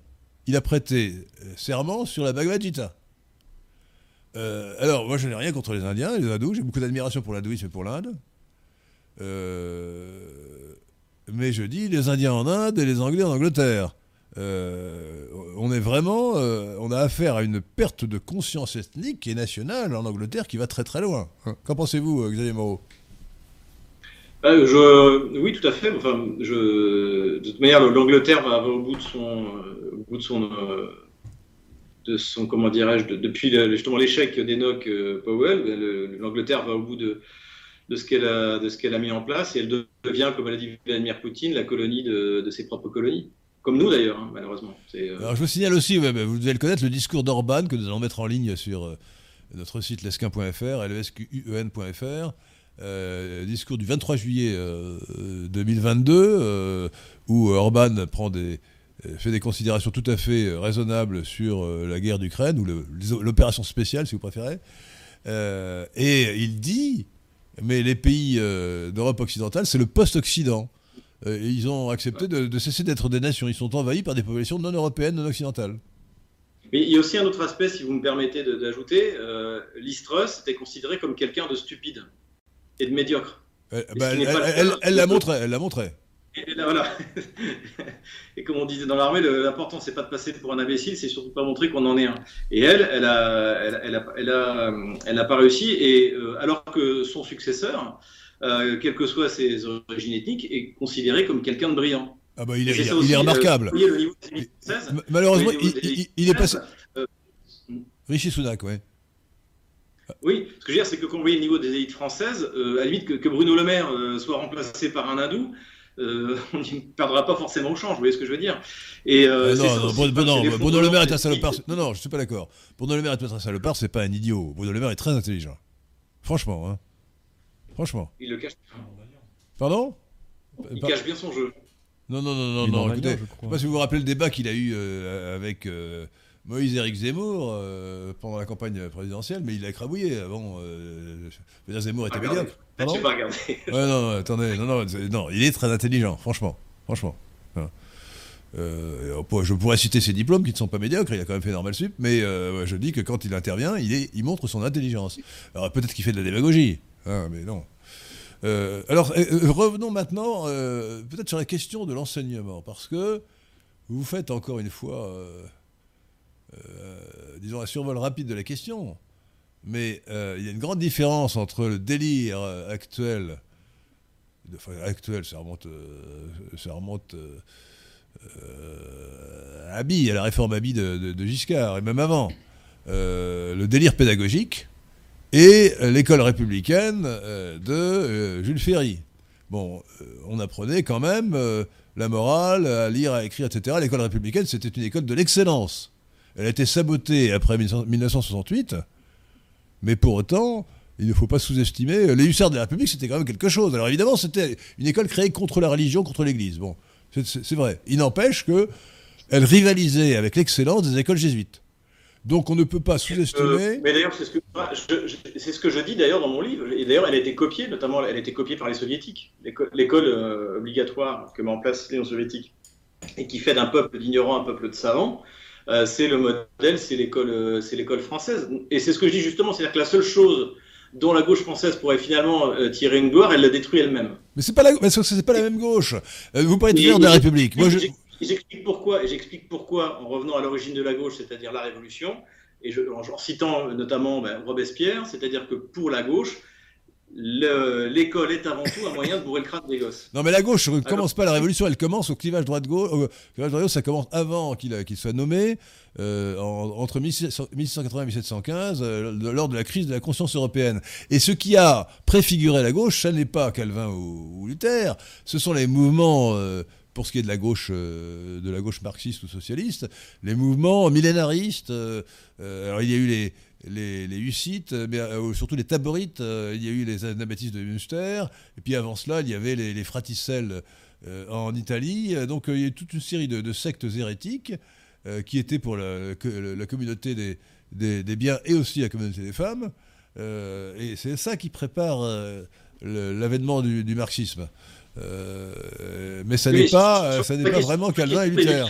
il a prêté euh, serment sur la Bhagavad Gita. Euh, alors, moi, je n'ai rien contre les Indiens les hindous. J'ai beaucoup d'admiration pour l'hindouisme et pour l'Inde. mais je dis les Indiens en Inde et les Anglais en Angleterre. Euh, on est vraiment, euh, on a affaire à une perte de conscience ethnique et nationale en Angleterre qui va très très loin. Hein. Qu'en pensez-vous, euh, Xavier Moreau? Je, oui, tout à fait. Enfin, je, de toute manière, l'Angleterre va, au bout de son, bout de son, de son comment dirais-je, depuis justement l'échec d'Enoch Powell, l'Angleterre va au bout de, ce qu'elle a, de ce qu'elle a mis en place et elle devient, comme l'a dit Vladimir Poutine, la colonie de ses propres colonies. Comme nous d'ailleurs, hein, malheureusement. Euh, Alors je vous signale aussi, vous devez le connaître, le discours d'Orban que nous allons mettre en ligne sur euh, notre site lesquin.fr, lesquen.fr. Euh, discours du 23 juillet 2022, où Orban fait des considérations tout à fait raisonnables sur la guerre d'Ukraine, ou l'opération spéciale, si vous préférez. et il dit, mais les pays d'Europe occidentale, c'est le post-Occident. Euh, ils ont accepté de, cesser d'être des nations. Ils sont envahis par des populations non européennes, non occidentales. Mais il y a aussi un autre aspect, si vous me permettez d'ajouter. Euh, Listrus était considéré comme quelqu'un de stupide et de médiocre. Euh, bah, elle, la montrait, elle la montrait. Et, voilà. et comme on disait dans l'armée, l'important c'est pas de passer pour un imbécile, c'est surtout pas montrer qu'on en est un. Et elle, elle a, elle, a, elle a, elle a, pas réussi. Et euh, alors que son successeur, euh, quelles que soient ses origines ethniques, est considéré comme quelqu'un de brillant. Ah bah il est, il, est remarquable. Malheureusement, il, est passé. Euh, Richie Sunak, ouais. Oui, ce que je veux dire, c'est que quand on voyait le niveau des élites françaises, euh, à la limite que, Bruno Le Maire soit remplacé par un hindou, on ne perdra pas forcément au change, vous voyez ce que je veux dire Et, non, non, Bruno, Le Maire est un salopard. Non, non, je ne suis pas d'accord. Bruno Le Maire est un salopard, c'est pas un idiot. Bruno Le Maire est très intelligent. Franchement, hein. Franchement. Il le cache. Pardon? Il cache bien son jeu. Non, non, non, non, non. Écoutez, je ne sais pas si vous vous rappelez le débat qu'il a eu euh, avec euh, Moïse Éric Zemmour euh, pendant la campagne présidentielle, mais il a écrabouillé. Bon, euh, Zemmour était médiocre. Pardon pas regardé. ouais, non, attendez, non, non, non, il est très intelligent, franchement, franchement. je pourrais citer ses diplômes qui ne sont pas médiocres, il a quand même fait normal sup, mais je dis que quand il intervient, il, est, il montre son intelligence. Alors peut-être qu'il fait de la démagogie, ah, mais non. Euh, alors, euh, euh, revenons maintenant peut-être sur la question de l'enseignement, parce que vous faites encore une fois disons, un survol rapide de la question. Mais il y a une grande différence entre le délire actuel, enfin actuel, ça remonte, ça remonte à à la réforme Abi de, Giscard, et même avant, le délire pédagogique et l'école républicaine de Jules Ferry. Bon, on apprenait quand même la morale, à lire, à écrire, etc. L'école républicaine, c'était une école de l'excellence. Elle a été sabotée après 1968, mais pour autant, il ne faut pas sous-estimer. Les hussards de la République, c'était quand même quelque chose. Alors évidemment, c'était une école créée contre la religion, contre l'Église. Bon, c'est vrai. Il n'empêche qu'elle rivalisait avec l'excellence des écoles jésuites. Donc on ne peut pas sous-estimer. Euh, mais d'ailleurs, c'est ce, que je dis d'ailleurs dans mon livre. Et d'ailleurs, elle a été copiée, notamment, elle a été copiée par les soviétiques. L'école euh, obligatoire que met en place l'Union soviétique et qui fait d'un peuple d'ignorants un peuple de savants. Euh, c'est le modèle, c'est l'école, française. Et c'est ce que je dis justement, c'est-à-dire que la seule chose dont la gauche française pourrait finalement tirer une gloire, elle la détruit elle-même. Mais c'est pas la, c'est pas la même gauche. vous parlez toujours de la République. Moi, je... J'explique pourquoi, et j'explique pourquoi en revenant à l'origine de la gauche, c'est-à-dire la Révolution, et je, en, citant notamment ben, Robespierre, c'est-à-dire que pour la gauche, l'école est avant tout un moyen de bourrer le crâne des gosses. Non, mais la gauche ne commence pas la révolution, elle commence au clivage droite-gauche. Euh, ça commence avant qu'il soit nommé, euh, entre 1680 et 1715, euh, lors de la crise de la conscience européenne. Et ce qui a préfiguré la gauche, ça n'est pas Calvin ou, Luther, ce sont les mouvements pour ce qui est de la gauche, euh, de la gauche marxiste ou socialiste, les mouvements millénaristes. Euh, euh, alors il y a eu les, les, les Hussites, mais surtout les Taborites, il y a eu les Anabaptistes de Münster, et puis avant cela, il y avait les, les Fraticelles en Italie. Donc il y a eu toute une série de, sectes hérétiques qui étaient pour la, communauté des, des, biens et aussi la communauté des femmes. et c'est ça qui prépare l'avènement du, marxisme. Euh, mais ça n'est pas, ça n'est pas vraiment Calvin et Luther.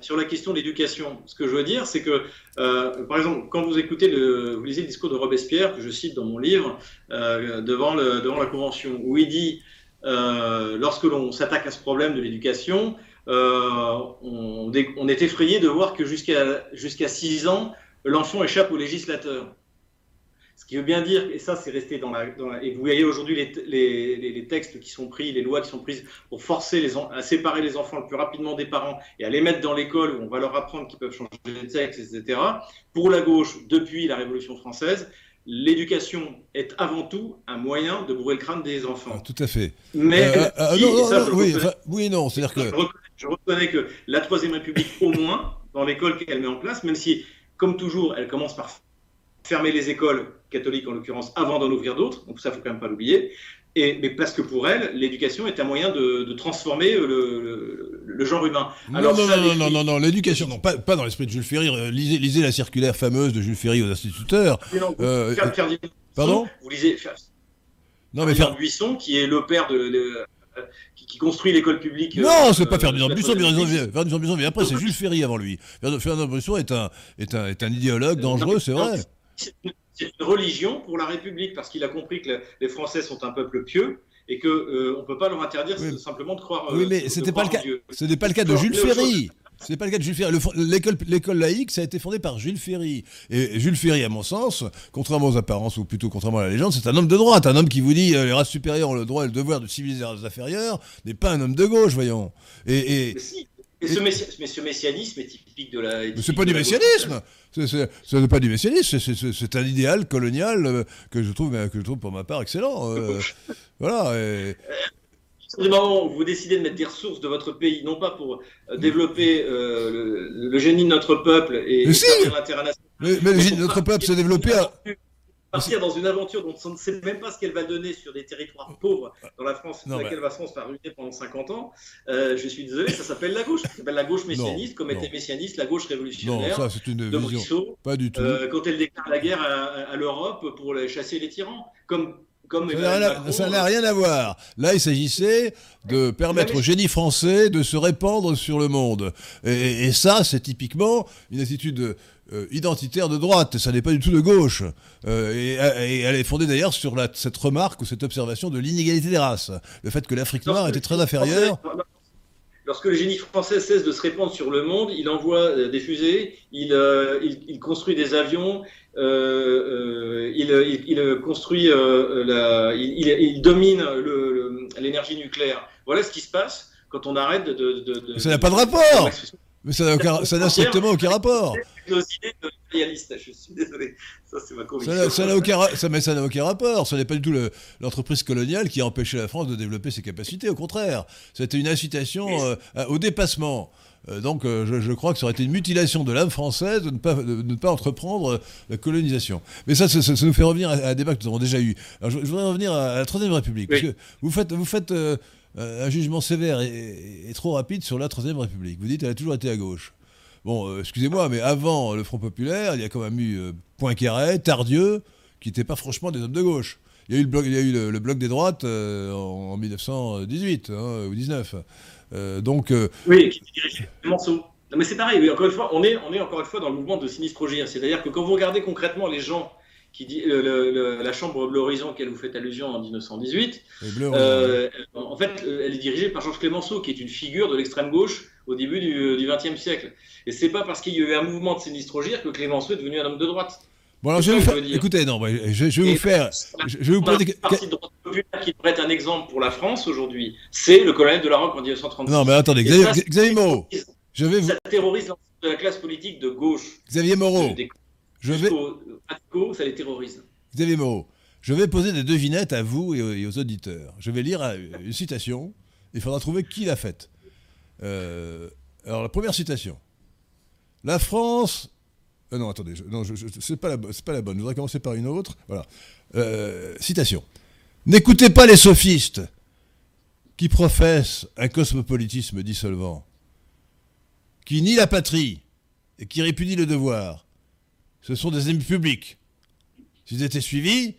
Sur la question de l'éducation, ce que je veux dire, c'est que, euh, par exemple, quand vous écoutez le, vous lisez le discours de Robespierre que je cite dans mon livre euh, devant, le, devant la Convention, où il dit, lorsque l'on s'attaque à ce problème de l'éducation, on, on, est effrayé de voir que jusqu'à jusqu'à 6 ans, l'enfant échappe au législateur. Qui veut bien dire, et ça c'est resté dans la, Et vous voyez aujourd'hui les, les, textes qui sont pris, les lois qui sont prises pour forcer les, à séparer les enfants le plus rapidement des parents et à les mettre dans l'école où on va leur apprendre qu'ils peuvent changer de sexe, etc. Pour la gauche, depuis la Révolution française, l'éducation est avant tout un moyen de bourrer le crâne des enfants. tout à fait. Mais oui, non, c'est-à-dire que je reconnais, que la Troisième République, au moins, dans l'école qu'elle met en place, même si, comme toujours, elle commence par fermer les écoles catholiques en l'occurrence avant d'en ouvrir d'autres, donc ça faut quand même pas l'oublier. Et, mais parce que pour elle, l'éducation est un moyen de, transformer le, genre humain. Alors, non, non, non, non, non, non, l'éducation, non, pas, pas dans l'esprit de Jules Ferry. Euh, lisez, lisez, la circulaire fameuse de Jules Ferry aux instituteurs. euh, pardon? Vous lisez non, mais Ferdinand Buisson, qui est le père de, qui, construit l'école publique. Non, c'est pas euh, Ferdinand Buisson, Buisson, mais après c'est Jules Ferry avant lui. Ferdinand Buisson est un, est un, est un idéologue dangereux, c'est vrai c'est une religion pour la République parce qu'il a compris que les Français sont un peuple pieux et que euh, on peut pas leur interdire simplement de croire. Oui, mais c'était pas le cas. Ce n'est pas le cas de Jules Ferry. Ce n'est pas le cas de Jules Ferry. L'école, laïque, ça a été fondé par Jules Ferry. Et Jules Ferry, à mon sens, contrairement aux apparences, ou plutôt contrairement à la légende, c'est un homme de droite. Un homme qui vous dit euh, les races supérieures ont le droit et le devoir de civiliser les races inférieures, n'est pas un homme de gauche, voyons. Et, et, mais ce, messianisme est typique de la. Mais c'est pas du messianisme Ce n'est pas du messianisme, c'est un idéal colonial euh, que, je trouve, que je trouve pour ma part excellent. Euh, voilà. Et... Du moment où vous décidez de mettre des ressources de votre pays, non pas pour euh, développer le, génie de notre peuple et, mais l'intérêt national. Mais, mais, le génie de notre peuple s'est développé à partir dans une aventure dont on ne sait même pas ce qu'elle va donner sur des territoires pauvres dans la France, dans laquelle va France va ruiner pendant 50 ans. Euh, je suis désolé, ça s'appelle la gauche. Ça s'appelle la gauche messianiste, comme était messianiste la gauche révolutionnaire. Non, ça c'est une vision. pas du tout. Euh, quand elle déclare la guerre à, l'Europe pour chasser les tyrans, comme comme ça n'a rien à voir. Là, il s'agissait de permettre au génie français de se répandre sur le monde. Et, et ça, c'est typiquement une attitude euh, identitaire de droite, ça n'est pas du tout de gauche. Euh, et, elle est fondée d'ailleurs sur cette remarque ou cette observation de l'inégalité des races. Le fait que l'Afrique noire était très inférieure. lorsque le génie français cesse de se répandre sur le monde, il envoie des fusées, il, il, construit des avions, il, il, construit, la, il, domine l'énergie nucléaire. Voilà ce qui se passe quand on arrête de. de, de ça n'a pas de rapport Mais ça n'a strictement aucun rapport je suis désolé. Ça, c'est ma conviction. Ça n'a aucun, ça, mais ça n'a aucun rapport. Ce n'est pas du tout l'entreprise coloniale qui a empêché la France de développer ses capacités. Au contraire, c'était une incitation euh, au dépassement. Euh, donc, euh, je, crois que ça aurait été une mutilation de l'âme française de ne pas, de, ne pas entreprendre la colonisation. Mais ça, ça, nous fait revenir à, un débat que nous avons déjà eu. Alors, je, voudrais revenir à, la Troisième République. Parce que vous faites, vous faites un jugement sévère et, trop rapide sur la Troisième République. Vous dites qu'elle a toujours été à gauche. Bon, euh, excusez-moi, mais avant le Front Populaire, il y a quand même eu euh, Poincaré, Tardieu, qui n'étaient pas franchement des hommes de gauche. Il y a eu le bloc, des droites euh, en, 1918 hein, ou 19. donc, oui, qui. Non, mais c'est pareil, encore une fois, on est, encore une fois dans le mouvement de sinistrologie. C'est-à-dire que quand vous regardez concrètement les gens qui dit la chambre Bleu Horizon auquel vous faites allusion en 1918, en fait, elle est dirigée par Georges Clémenceau, qui est une figure de l'extrême gauche au début du XXe siècle. Et c'est pas parce qu'il y a eu un mouvement de Sinistrogir que Clémenceau est devenu un homme de droite. Bon alors je vais vous faire... Écoutez, non, je, vais vous faire... Je vais vous poser... parti de droite populaire qui devrait être un exemple pour la France aujourd'hui, c'est le colonel de la Roque en 1936. Non mais attendez, Xavier, Xavier Moreau, je vais vous... Ça terrorise de la classe politique de gauche. Xavier Moreau, je vais... ça les terrorise. Xavier Moreau, je vais poser des devinettes à vous et aux auditeurs. Je vais lire une citation, il faudra trouver qui l'a faite. Euh, alors, la première citation. La France. Euh, non, attendez, non, c'est pas, la, pas la bonne. Je voudrais commencer par une autre. Voilà. Euh, citation. N'écoutez pas les sophistes qui professent un cosmopolitisme dissolvant, qui nient la patrie et qui répudient le devoir. Ce sont des ennemis publics. S'ils étaient suivis,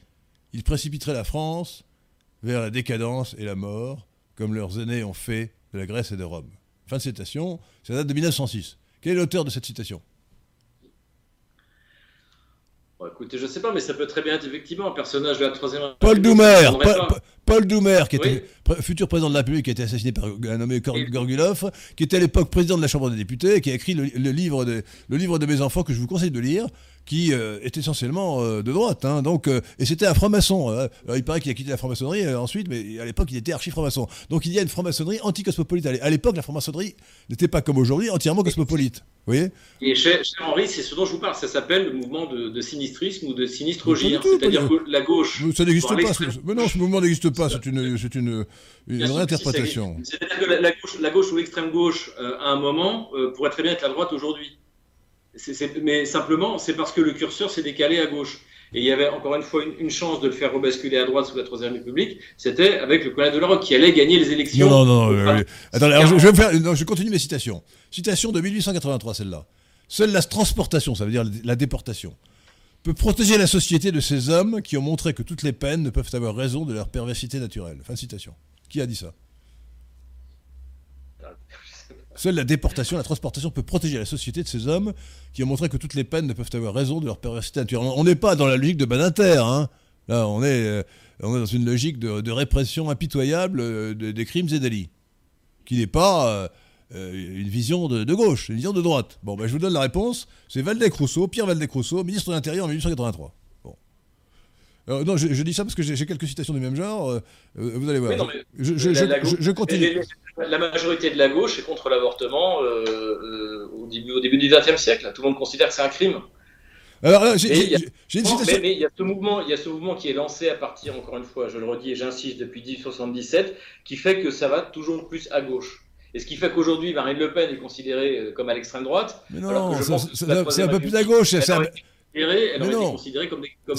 ils précipiteraient la France vers la décadence et la mort, comme leurs aînés ont fait de la Grèce et de Rome. Fin de citation, ça date de 1906. Quel est l'auteur de cette citation? Écoutez, je ne sais pas, mais ça peut très bien être effectivement un personnage de la troisième. Paul Doumer, Paul, Doumer, qui était futur président de la République, qui a été assassiné par un nommé Gorgulov, qui était à l'époque président de la Chambre des députés, qui a écrit le, livre de, le livre de mes enfants que je vous conseille de lire, qui euh, est essentiellement euh, de droite. Hein. donc, euh, et c'était un franc-maçon. il paraît qu'il a quitté la franc-maçonnerie ensuite, mais à l'époque, il était archi-franc-maçon. Donc, il y a une franc-maçonnerie anti-cosmopolite. À l'époque, la franc-maçonnerie n'était pas comme aujourd'hui entièrement cosmopolite. Vous voyez? Et cher, Henri, c'est ce dont je vous parle. Ça s'appelle le mouvement de, sinistrisme ou de sinistrologie. C'est-à-dire que la gauche. Ça n'existe pas. Mais non, ce mouvement n'existe pas. C'est une, c'est une, une réinterprétation. C'est-à-dire que la, gauche, la, gauche, ou l'extrême gauche, à un moment, pourrait très bien être la droite aujourd'hui mais simplement, c'est parce que le curseur s'est décalé à gauche. Et il y avait encore une fois une, chance de le faire rebasculer à droite sous la Troisième République, c'était avec le colonel de la qui allait gagner les élections. Non, non, non. Euh, attendez, je, vais faire, non, je continue mes citations. Citation de 1883, celle-là. Seule la transportation, ça veut dire la déportation, peut protéger la société de ces hommes qui ont montré que toutes les peines ne peuvent avoir raison de leur perversité naturelle. Fin de citation. Qui a dit ça? Seule la déportation, la transportation peut protéger la société de ces hommes qui ont montré que toutes les peines ne peuvent avoir raison de leur perversité naturelle. On n'est pas dans la logique de Badinter, hein. Là, on est, euh, dans une logique de, répression impitoyable euh, des crimes et délits, qui n'est pas euh, une vision de, gauche, une vision de droite. Bon, ben, je vous donne la réponse. C'est Valdec-Rousseau, Pierre Valdec-Rousseau, ministre de l'Intérieur en 1883. Euh, non, je, dis ça parce que j'ai quelques citations du même genre. Euh, euh, vous allez voir. je, continue. La majorité de la gauche est contre l'avortement au, début, au début du XXe siècle. Tout le monde considère que c'est un crime. Alors j'ai une citation. Mais, il, y a ce mouvement, il y a ce mouvement qui est lancé à partir, encore une fois, je le redis et j'insiste, depuis 1877, qui fait que ça va toujours plus à gauche. Et ce qui fait qu'aujourd'hui, Marine Le Pen est considérée comme à l'extrême droite. Mais non, c'est un peu plus à gauche. Elle aurait été considérée comme, comme,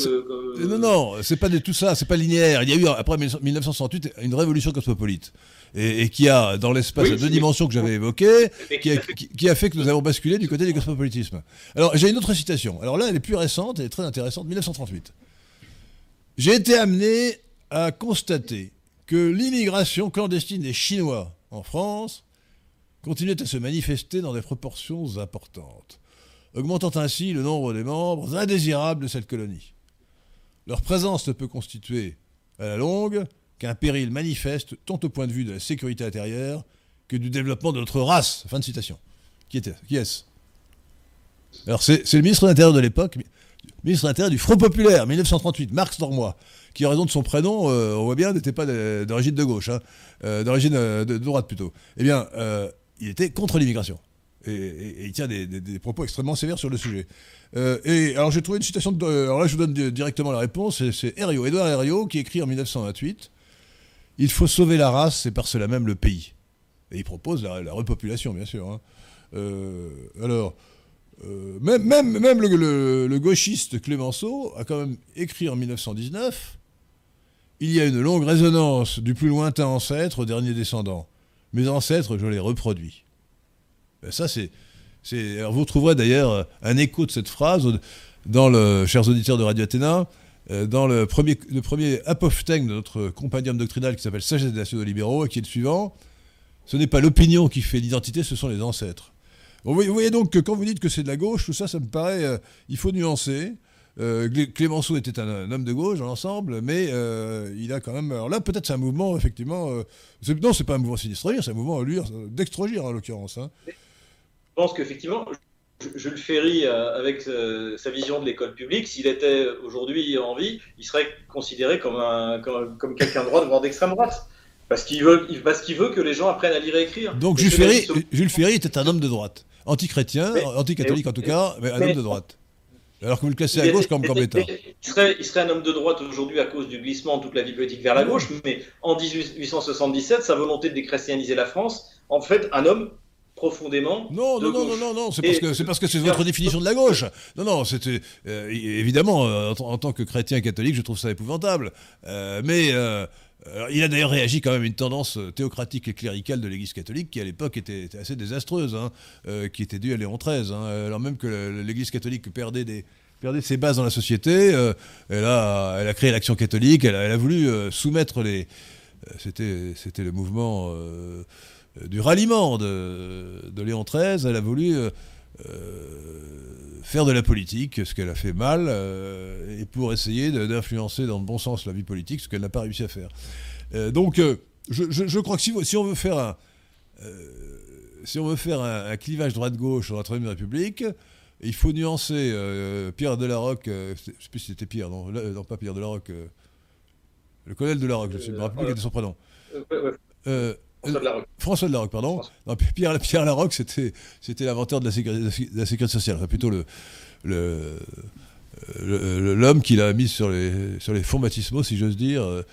Non, non, c'est pas de tout ça, c'est pas linéaire. Il y a eu, après 1968, une révolution cosmopolite. Et, qui a, dans l'espace de deux dimensions que j'avais évoquées, qui a, fait que nous avons basculé du côté du cosmopolitisme. Alors, j'ai une autre citation. Alors là, elle est plus récente, elle est très intéressante, 1938. J'ai été amené à constater que l'immigration clandestine des Chinois en France continuait à se manifester dans des proportions importantes augmentant ainsi le nombre des membres indésirables de cette colonie. Leur présence ne peut constituer, à la longue, qu'un péril manifeste tant au point de vue de la sécurité intérieure que du développement de notre race. Fin de citation. Qui était Qui est-ce? Alors c'est le ministre de l'Intérieur de l'époque, ministre de l'Intérieur du Front Populaire, 1938, Marx Normois, qui en raison de son prénom, euh, on voit bien, n'était pas d'origine de gauche, hein, euh, d'origine euh, de, droite plutôt. Eh bien, il était contre l'immigration. Et, il tient des, propos extrêmement sévères sur le sujet. et alors j'ai trouvé une citation, alors là je vous donne directement la réponse, c'est Herriot, Édouard Herriot, qui écrit en 1928 Il faut sauver la race et par cela même le pays. Et il propose la, repopulation, bien sûr. Hein. alors, euh, même, même le, gauchiste Clémenceau a quand même écrit en 1919 Il y a une longue résonance du plus lointain ancêtre au dernier descendant. Mes ancêtres, je les reproduis. Ben, ça, c'est. vous trouverez d'ailleurs un écho de cette phrase dans le, chers auditeurs de Radio Athéna, euh, dans le premier, le premier de notre compagnon doctrinal qui s'appelle Sagesse des nationaux libéraux, et qui est le suivant Ce n'est pas l'opinion qui fait l'identité, ce sont les ancêtres. Vous voyez donc que quand vous dites que c'est de la gauche, tout ça, ça me paraît. Euh, il faut nuancer. Euh, Clémenceau était un, homme de gauche dans l'ensemble, mais euh, il a quand même. Alors là, peut-être c'est un mouvement, effectivement. non, c'est pas un mouvement sinistrogir, c'est un mouvement d'extrogir, en l'occurrence. Hein. Pense qu'effectivement, Jules Ferry, avec sa vision de l'école publique, s'il était aujourd'hui en vie, il serait considéré comme, un, comme, comme quelqu'un de droite, voire d'extrême droite. Parce qu'il veut, parce qu'il veut que les gens apprennent à lire et écrire. Donc Jules Ferry, Jules Ferry était un homme de droite anti-chrétien, anti-catholique en tout cas, mais un homme de droite. Alors que vous le classez à gauche comme Gambetta. Il serait, il serait un homme de droite aujourd'hui à cause du glissement de toute la vie politique vers la gauche, mais en 1877, sa volonté de déchristianiser la France, en fait, un homme profondément. Non, non, non, non, non, c'est parce que c'est parce que c'est votre définition de la gauche. Non, non, c'était euh, évidemment euh, en, tant que chrétien catholique, je trouve ça épouvantable. Euh, mais il a d'ailleurs réagi quand même à une tendance théocratique et cléricale de l'Église catholique qui à l'époque était, assez désastreuse, hein, qui était due à Léon XIII. Hein. alors même que l'Église catholique perdait, des, perdait ses bases dans la société, euh, elle, a, elle, a, créé l'action catholique, elle a, elle a voulu soumettre les... C'était le mouvement du ralliement de, de, Léon XIII, elle a voulu faire de la politique, ce qu'elle a fait mal, euh, et pour essayer d'influencer dans le bon sens la vie politique, ce qu'elle n'a pas réussi à faire. Euh, donc, euh, je, crois que si, on veut faire un, si on veut faire un, clivage droite-gauche dans la Troisième République, il faut nuancer Pierre Delaroque, je ne sais plus si c'était Pierre, non, non, pas Pierre Delaroque, le colonel Delaroque, je ne me rappelle plus quel était son prénom. François de Larocque. François de Larocque, pardon. Non, Pierre, Pierre Larocque, c'était, c'était l'inventeur de la sécurité, de la sécurité sociale. Enfin, plutôt le, le, l'homme qui l'a mis sur les, sur les fonds baptismaux, si j'ose dire,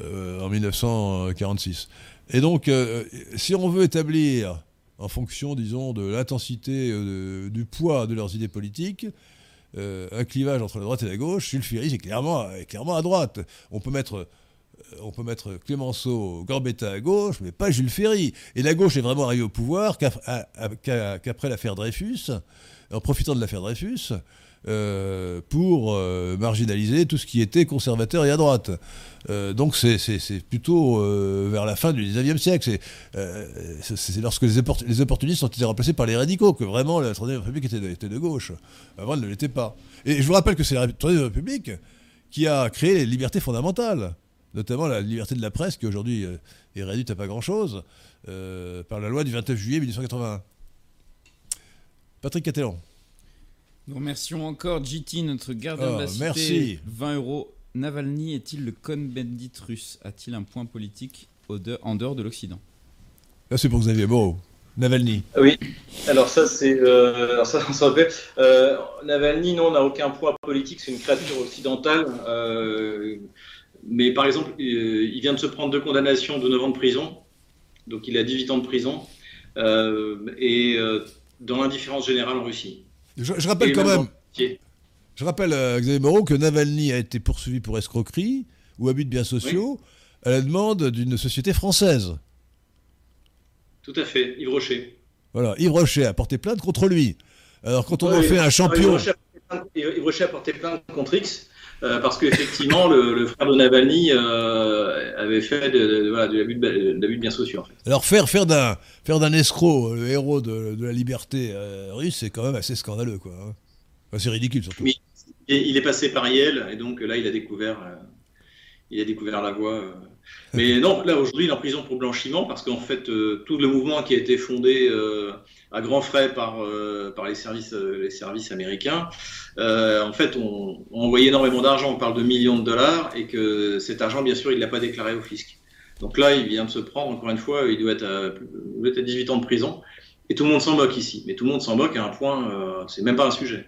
euh, en 1946. Et donc, euh, si on veut établir, en fonction, disons, de l'intensité, euh, du poids de leurs idées politiques, un clivage entre la droite et la gauche, Sulfiri est clairement, à droite. On peut mettre on peut mettre Clémenceau, Gambetta à gauche, mais pas Jules Ferry. Et la gauche est vraiment arrivée au pouvoir qu'après l'affaire Dreyfus, en profitant de l'affaire Dreyfus, euh, pour euh, marginaliser tout ce qui était conservateur et à droite. donc c'est plutôt vers la fin du 19e siècle. C'est lorsque les, les, opportunistes ont été remplacés par les radicaux que vraiment la Troisième République était de, était de gauche. Avant, elle ne l'était pas. Et je vous rappelle que c'est la Troisième République qui a créé les libertés fondamentales notamment la liberté de la presse, qui aujourd'hui euh, est réduite à pas grand-chose, euh, par la loi du 29 juillet 1981. Patrick Catellan. Nous remercions encore GT, notre gardien de la ah, cité. Merci. 20 euros. Navalny est-il le Cohn-Bendit russe? A-t-il un point politique en dehors de l'Occident? Là, c'est pour Xavier Beau. Navalny. Oui, alors ça, c'est. Euh, ça, euh, Navalny, non, n'a aucun poids politique, c'est une créature occidentale. Mais par exemple, euh, il vient de se prendre deux condamnations de 9 ans de prison. Donc il a 18 ans de prison. Euh, et euh, dans l'indifférence générale en Russie. Je, rappelle quand même. Je rappelle, Xavier Moreau, que Navalny a été poursuivi pour escroquerie ou abus de biens sociaux à la demande d'une société française. Tout à fait, Yves Rocher. Voilà, Yves Rocher a porté plainte contre lui. Alors quand on en fait un champion. Yves Rocher a porté plainte contre X euh, parce qu'effectivement, le, le, frère de Navalny euh, avait fait de, voilà, de l'abus de, biens sociaux. En fait. Alors faire, faire d'un faire d'un escroc le héros de, la liberté euh, russe, c'est quand même assez scandaleux, quoi. Hein. c'est ridicule surtout. Et il est passé par Yale, et donc là, il a découvert, il a découvert la voie. Mais non, là aujourd'hui, il est en prison pour blanchiment parce qu'en fait, euh, tout le mouvement qui a été fondé euh, à grands frais par, euh, par les, services, les services américains, en fait, on, on envoyé énormément d'argent, on parle de millions de dollars, et que cet argent, bien sûr, il ne l'a pas déclaré au fisc. Donc là, il vient de se prendre, encore une fois, il doit être à, il doit être à 18 ans de prison, et tout le monde s'en moque ici. Mais tout le monde s'en moque à un point, c'est même pas un sujet.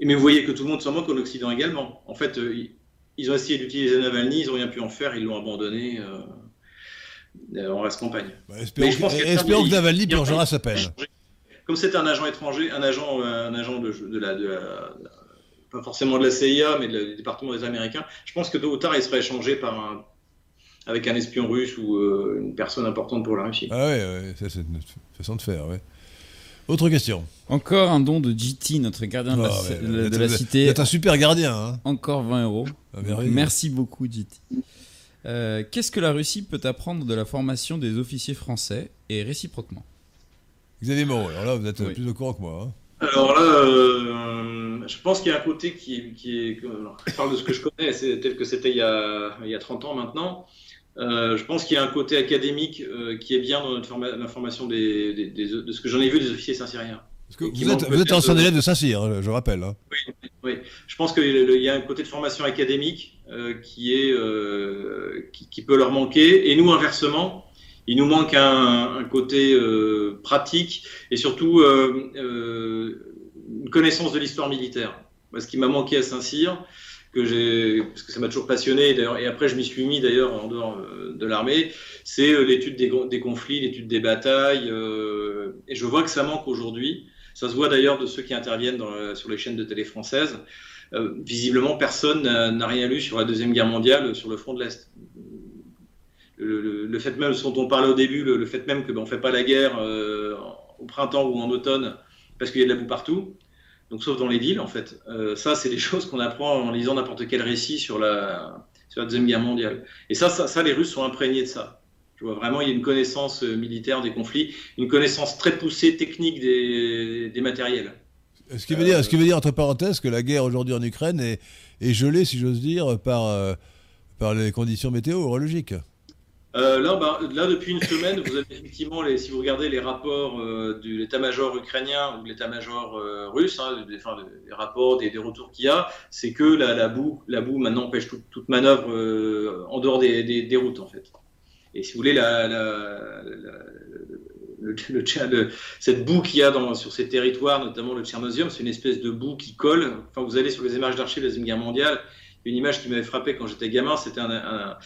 Et mais vous voyez que tout le monde s'en moque en Occident également. En fait, ils ont essayé d'utiliser Navalny, ils n'ont rien pu en faire, ils l'ont abandonné euh, en reste campagne. Bah, espérons, que, Navalny purgera sa peine. Comme c'est un agent étranger, un agent, euh, un agent de, de, la, de, pas forcément de la CIA, mais du département des Américains, je pense que tôt ou tard, il serait échangé par un, avec un espion russe ou euh, une personne importante pour la Russie. Ah ouais, ouais ça c'est une façon de faire, ouais. Autre question. Encore un don de GT, notre gardien de la, ah, de la cité. Vous un super gardien. Hein. Encore 20 euros. Ah, merci beaucoup, GT. Euh, qu'est-ce que la Russie peut apprendre de la formation des officiers français et réciproquement? Xavier Moreau, alors là, vous êtes plus au courant que moi. Hein. Alors là, euh, je pense qu'il y a un côté qui, est. je parle de ce que je connais, c'est tel que c'était il, il, y a 30 ans maintenant. Euh, je pense qu'il y a un côté académique euh, qui est bien dans notre la formation des, de ce que j'en ai vu des officiers saint-cyriens. Vous êtes, vous êtes ancien élève de Saint-Cyr, hein, je rappelle. Hein. Oui, oui, je pense qu'il y a un côté de formation académique euh, qui, est, qui, peut leur manquer. Et nous, inversement, il nous manque un, côté pratique et surtout une connaissance de l'histoire militaire. Ce qui m'a manqué à Saint-Cyr, parce que ça m'a toujours passionné, et après je m'y suis mis d'ailleurs en dehors euh, de l'armée, c'est euh, l'étude des, conflits, l'étude des batailles, euh, et je vois que ça manque aujourd'hui. Ça se voit d'ailleurs de ceux qui interviennent sur les chaînes de télé françaises. visiblement, personne n'a rien lu sur la Deuxième Guerre mondiale sur le front de l'Est. Le, fait même, dont on parlait au début, le, fait même que ben, fait pas la guerre au printemps ou en automne parce qu'il y a de la boue partout, donc sauf dans les villes en fait. Euh, ça, c'est des choses qu'on apprend en lisant n'importe quel récit sur la, Deuxième Guerre mondiale. Et ça, les Russes sont imprégnés de ça. Je vois vraiment, il y a une connaissance euh, militaire des conflits, une connaissance très poussée technique des, des matériels. Ce qui, veut dire, ce qui veut dire, entre parenthèses, que la guerre aujourd'hui en Ukraine est, gelée, si j'ose dire, par, euh, par les conditions météorologiques. Euh, là, bah, là, depuis une semaine, vous avez effectivement, les, si vous regardez les rapports euh, de l'état-major ukrainien ou de l'état-major euh, russe, hein, des, enfin, les rapports, des, des retours qu'il y a, c'est que la, la, boue, la boue maintenant empêche toute manœuvre euh, en dehors des, des, routes, en fait. Et si vous voulez, la, le, le, cette boue qu'il y a dans, sur ces territoires, notamment le Tchernosium, c'est une espèce de boue qui colle. Enfin, vous allez sur les images d'archives de la Deuxième Guerre mondiale, une image qui m'avait frappé quand j'étais gamin, c'était un,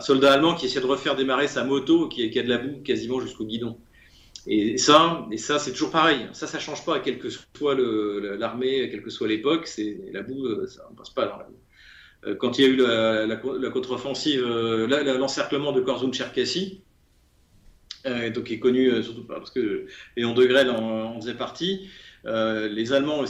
soldat allemand qui essayait de refaire démarrer sa moto qui, qui a de la boue quasiment jusqu'au guidon. Et ça, et ça c'est toujours pareil. Ça, ça change pas, quelle que soit l'armée, quelle que soit l'époque. La boue, euh, ça ne passe pas dans la boue. Euh, quand il y a eu la, contre-offensive, euh, l'encerclement de Korzun-Cherkassy, donc qui est connu surtout parce que Léon de Grelle en, en faisait partie. Euh, les Allemands ont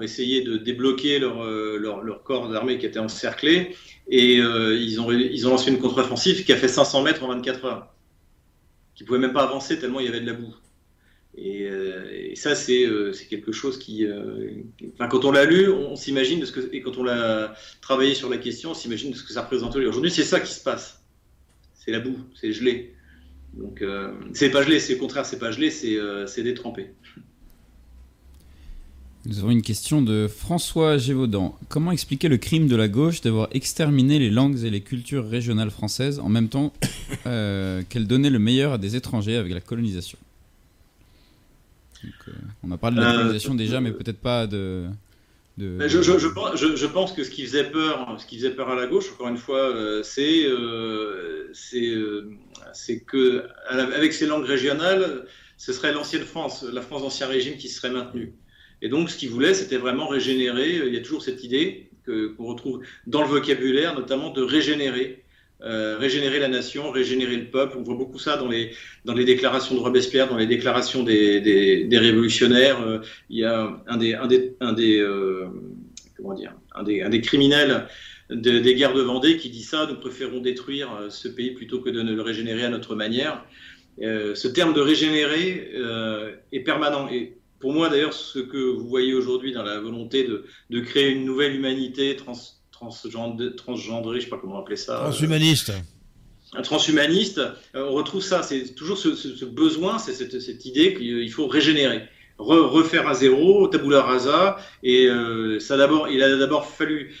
essayé de débloquer leur, euh, corps d'armée qui était encerclé et euh, ils, ont, lancé une contre-offensive qui a fait 500 mètres en 24 heures, qui ne pouvait même pas avancer tellement il y avait de la boue. Et, et ça, c'est quelque chose qui. quand on l'a lu, on, s'imagine. Et quand on l'a travaillé sur la question, on s'imagine de ce que ça représente aujourd'hui. C'est ça qui se passe. C'est la boue, c'est gelé. Donc, euh, c'est pas gelé, c'est au contraire, c'est pas gelé, c'est euh, détrempé. Nous avons une question de François Gévaudan. Comment expliquer le crime de la gauche d'avoir exterminé les langues et les cultures régionales françaises en même temps euh, qu'elle donnait le meilleur à des étrangers avec la colonisation? On a parlé de la colonisation déjà, mais peut-être pas de, je, pense que ce qui faisait peur, ce qui faisait peur à la gauche, encore une fois, euh, c'est euh, euh, c'est que avec ces langues régionales, ce serait l'ancienne France, la France d'ancien régime qui serait maintenue. Et donc, ce qu'ils voulaient, c'était vraiment régénérer. Il y a toujours cette idée qu'on retrouve dans le vocabulaire, notamment de régénérer euh, régénérer la nation, régénérer le peuple. On voit beaucoup ça dans les, dans les déclarations de Robespierre, dans les déclarations des, des, révolutionnaires. Euh, il y a un des, un des, un des euh, comment dire, un des, un des criminels des guerres de Vendée qui dit ça, nous préférons détruire ce pays plutôt que de ne le régénérer à notre manière. ce terme de régénérer est permanent. Et pour moi, d'ailleurs, ce que vous voyez aujourd'hui dans la volonté de, de créer une nouvelle humanité trans, je sais pas comment appeler ça. Transhumaniste. un transhumaniste, on retrouve ça, c'est toujours ce, besoin, c'est cette, idée qu'il faut régénérer, refaire à zéro, tabula rasa, et ça d'abord, il a d'abord fallu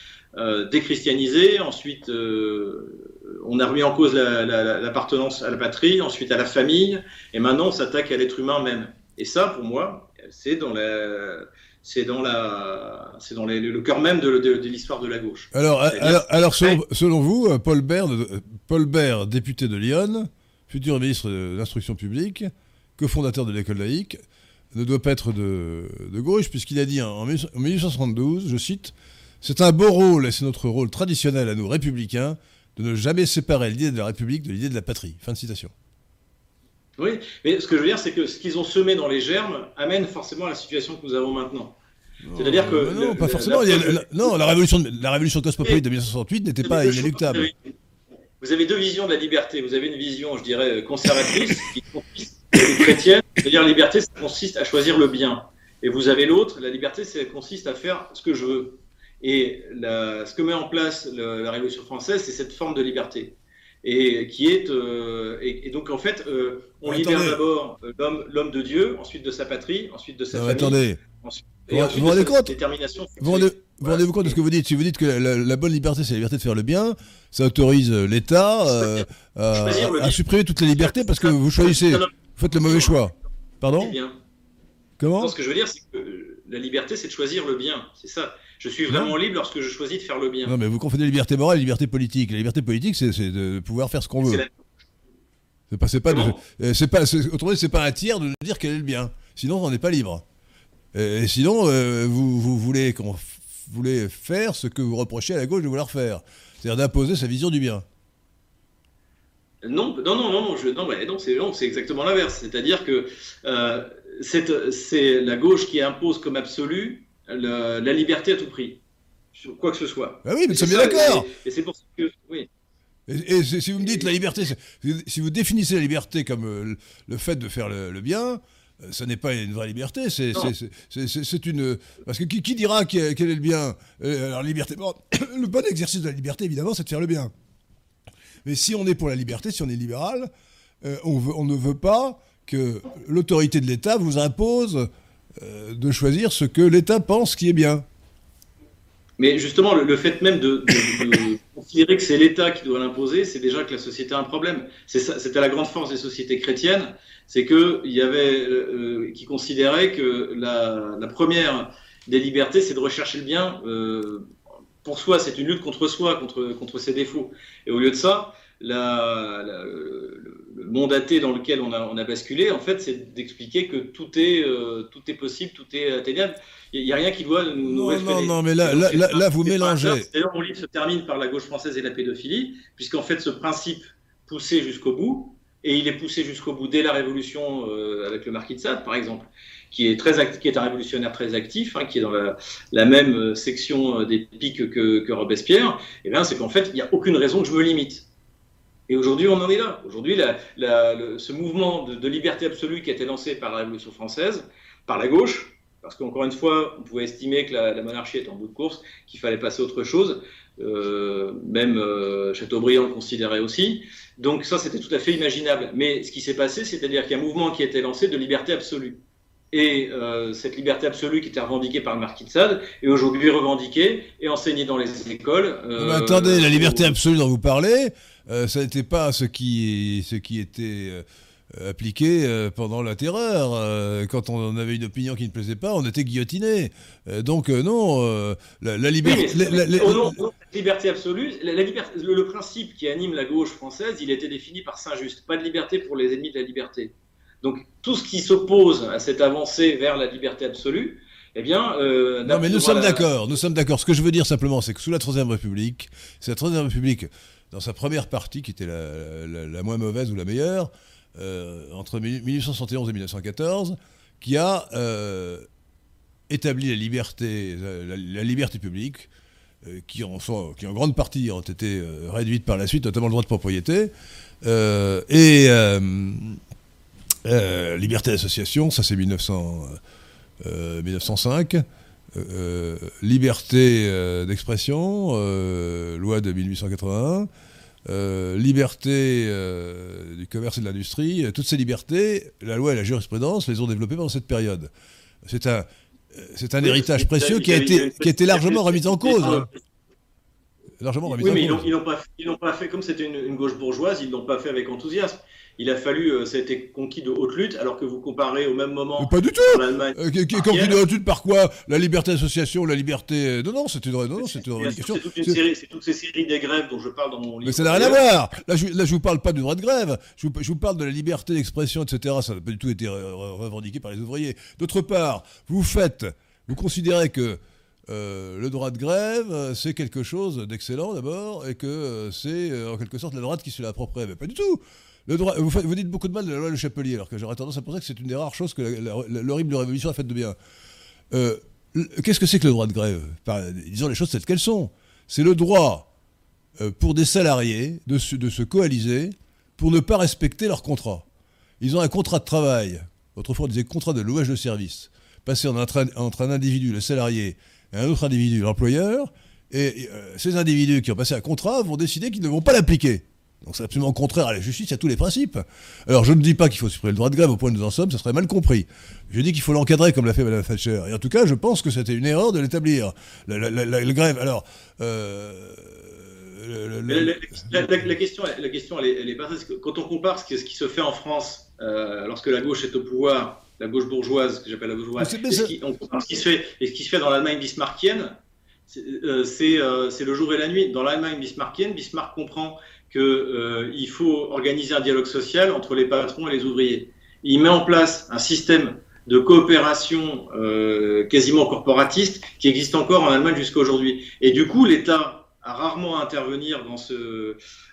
déchristianiser, ensuite on a remis en cause l'appartenance à la patrie, ensuite à la famille, et maintenant on s'attaque à l'être humain même. Et ça, pour moi, c'est dans c'est dans la, c'est dans le cœur même de, l'histoire de la gauche. Alors, alors, selon, vous, euh, Paul Bert, euh, Paul Bert, député de Lyon, futur ministre de l'Instruction publique, cofondateur de l'école laïque, ne doit pas être de, gauche puisqu'il a dit en 1872, je cite, c'est un beau rôle et c'est notre rôle traditionnel à nous républicains de ne jamais séparer l'idée de la République de l'idée de la patrie. Fin de citation. Oui, mais ce que je veux dire, c'est que ce qu'ils ont semé dans les germes amène forcément à la situation que nous avons maintenant. C'est-à-dire que. Non, pas forcément. La, non, la révolution, la révolution cosmopolite de 1968 n'était pas inéluctable. Vous avez deux visions de la liberté. Vous avez une vision, je dirais, conservatrice, qui consiste, chrétienne, c'est-à-dire la liberté, ça consiste à choisir le bien. Et vous avez l'autre, la liberté, ça consiste à faire ce que je veux. Et ce que met en place la Révolution française, c'est cette forme de liberté. Et qui est euh, et, donc en fait, euh, on libère d'abord euh, l'homme, de Dieu, ensuite de sa patrie, ensuite de sa famille. Attendez. Ensuite, vous vous rendez compte Vous rendez-vous compte de ce que vous dites Si vous dites que la, bonne liberté, c'est la liberté de faire le bien, ça autorise l'État à, supprimer toutes les libertés parce que vous choisissez, vous faites le mauvais choix. Pardon Comment Ce que je veux dire, c'est que la liberté, c'est de choisir le bien. C'est ça. Je suis vraiment libre lorsque je choisis de faire le bien. Non, mais vous confondez liberté morale et liberté politique. La liberté politique, c'est de pouvoir faire ce qu'on veut. C'est pas, c'est pas, euh, c'est pas, autrement dit, c'est pas un tiers de dire quel est le bien. Sinon, on n'est pas libre. Et, sinon, euh, vous, vous, voulez qu'on voulez faire ce que vous reprochez à la gauche de vouloir faire, c'est-à-dire d'imposer sa vision du bien. Non, non, non, non, je, non, non c'est, c'est exactement l'inverse. C'est-à-dire que euh, c'est la gauche qui impose comme absolu la liberté à tout prix, sur quoi que ce soit. Ah oui, mais c'est bien d'accord. Et, c'est pour ça que, oui. Et, si vous me dites la liberté, si vous définissez la liberté comme euh, le fait de faire le, bien, euh, ça n'est pas une vraie liberté, c'est une... Parce que qui, dira quel est le bien? Euh, Alors, liberté... le bon exercice de la liberté, évidemment, c'est de faire le bien. Mais si on est pour la liberté, si on est libéral, on, veut, on ne veut pas que l'autorité de l'État vous impose euh, de choisir ce que l'État pense qui est bien. Mais justement, le, fait même de, considérer que c'est l'État qui doit l'imposer, c'est déjà que la société a un problème. C'était la grande force des sociétés chrétiennes, c'est qu'il y avait euh, qui considéraient que la, première des libertés, c'est de rechercher le bien. Euh, pour soi, c'est une lutte contre soi, contre, contre ses défauts. Et au lieu de ça, la, monde athée dans lequel on a, on a basculé, en fait, c'est d'expliquer que tout est, euh, tout est possible, tout est atteignable. Il n'y a rien qui doit nous, non, Non, non, mais là, là, là, vous mélangez. D'ailleurs, mon livre se termine par la gauche française et la pédophilie, puisqu'en fait, ce principe poussé jusqu'au bout, et il est poussé jusqu'au bout dès la Révolution euh, avec le Marquis de Sade, par exemple, qui est, très qui est un révolutionnaire très actif, hein, qui est dans la, la même euh, section des pics que, que Robespierre, et bien c'est qu'en fait, il n'y a aucune raison que je me limite. Et aujourd'hui, on en est là. Aujourd'hui, ce mouvement de, liberté absolue qui a été lancé par la Révolution française, par la gauche, parce qu'encore une fois, on pouvait estimer que la, monarchie était en bout de course, qu'il fallait passer à autre chose. Euh, même euh, Chateaubriand le considérait aussi. Donc ça, c'était tout à fait imaginable. Mais ce qui s'est passé, c'est-à-dire qu'il y a un mouvement qui a été lancé de liberté absolue. Et euh, cette liberté absolue qui était revendiquée par le marquis de Sade est aujourd'hui revendiquée et enseignée dans les écoles. Mais attendez, la liberté absolue dont vous parlez, euh, ça n'était pas ce qui, ce qui était euh, appliqué euh, pendant la terreur. quand on avait une opinion qui ne plaisait pas, on était guillotiné. donc non, la, liberté... La, liberté absolue, le, principe qui anime la gauche française, il était défini par Saint-Just. Pas de liberté pour les ennemis de la liberté. Donc tout ce qui s'oppose à cette avancée vers la liberté absolue, eh bien, non, mais nous sommes d'accord. Nous sommes d'accord. Ce que je veux dire simplement, c'est que sous la Troisième République, c'est la Troisième République dans sa première partie, qui était la, moins mauvaise ou la meilleure, euh, entre 1871 et 1914, qui a euh, établi la liberté, la, liberté publique, euh, qui, en qui en grande partie ont été réduites par la suite, notamment le droit de propriété, et liberté d'association, ça c'est 1905. liberté d'expression, loi de 1881. Liberté du commerce et de l'industrie, toutes ces libertés, la loi et la jurisprudence les ont développées pendant cette période. C'est un, c'est un héritage précieux qui a, été, qui a été largement remis en cause. Hein. Largement remis oui, mais ils n'ont pas, pas, fait, comme c'était une, gauche bourgeoise, ils ne l'ont pas fait avec enthousiasme. Il a fallu, euh, ça a été conquis de haute lutte, alors que vous comparez au même moment. pas du tout euh, Conquis de haute lutte par quoi? La liberté d'association, la liberté. Euh, non, non, c'est une, non, non, une revendication. C'est toutes ces séries des grèves dont je parle dans mon livre. Mais ça n'a rien à voir Là, je ne vous parle pas du droit de grève, je vous, je vous parle de la liberté d'expression, etc. Ça n'a pas du tout été revendiqué par les ouvriers. D'autre part, vous faites vous considérez que euh, le droit de grève, euh, c'est quelque chose d'excellent d'abord, et que euh, c'est en quelque sorte la droite qui se l'approprierait. Mais pas du tout le vous, dites beaucoup de mal de la loi Le Chapelier, alors que j'aurais tendance à penser que c'est une des rares choses que l'horrible révolution a fait de bien. Qu'est-ce que c'est que le droit de grève? Disons les choses telles qu'elles sont. C'est le droit pour des salariés de de se coaliser pour ne pas respecter leur contrat. Ils ont un contrat de travail. Autrefois, on disait contrat de louage de service passer entre un, individu, le salarié, et un autre individu, l'employeur, et, euh, ces individus qui ont passé un contrat vont décider qu'ils ne vont pas l'appliquer. Donc c'est absolument contraire à la justice et à tous les principes. Alors je ne dis pas qu'il faut supprimer le droit de grève au point où nous en sommes, ça serait mal compris. Je dis qu'il faut l'encadrer comme l'a fait Mme Thatcher. Et en tout cas, je pense que c'était une erreur de l'établir. La, grève, alors... la, question, la question elle, est, parce que quand on compare ce qui, se fait en France euh, lorsque la gauche est au pouvoir la gauche bourgeoise, que j'appelle la gauche bourgeoise, et ce, qui, se fait, et ce qui se fait dans l'Allemagne bismarckienne, euh, euh, c'est le jour et la nuit. Dans l'Allemagne bismarckienne, Bismarck comprend qu'il euh, faut organiser un dialogue social entre les patrons et les ouvriers. Il met en place un système de coopération quasiment corporatiste qui existe encore en Allemagne jusqu'à aujourd'hui. Et du coup, l'État a rarement à intervenir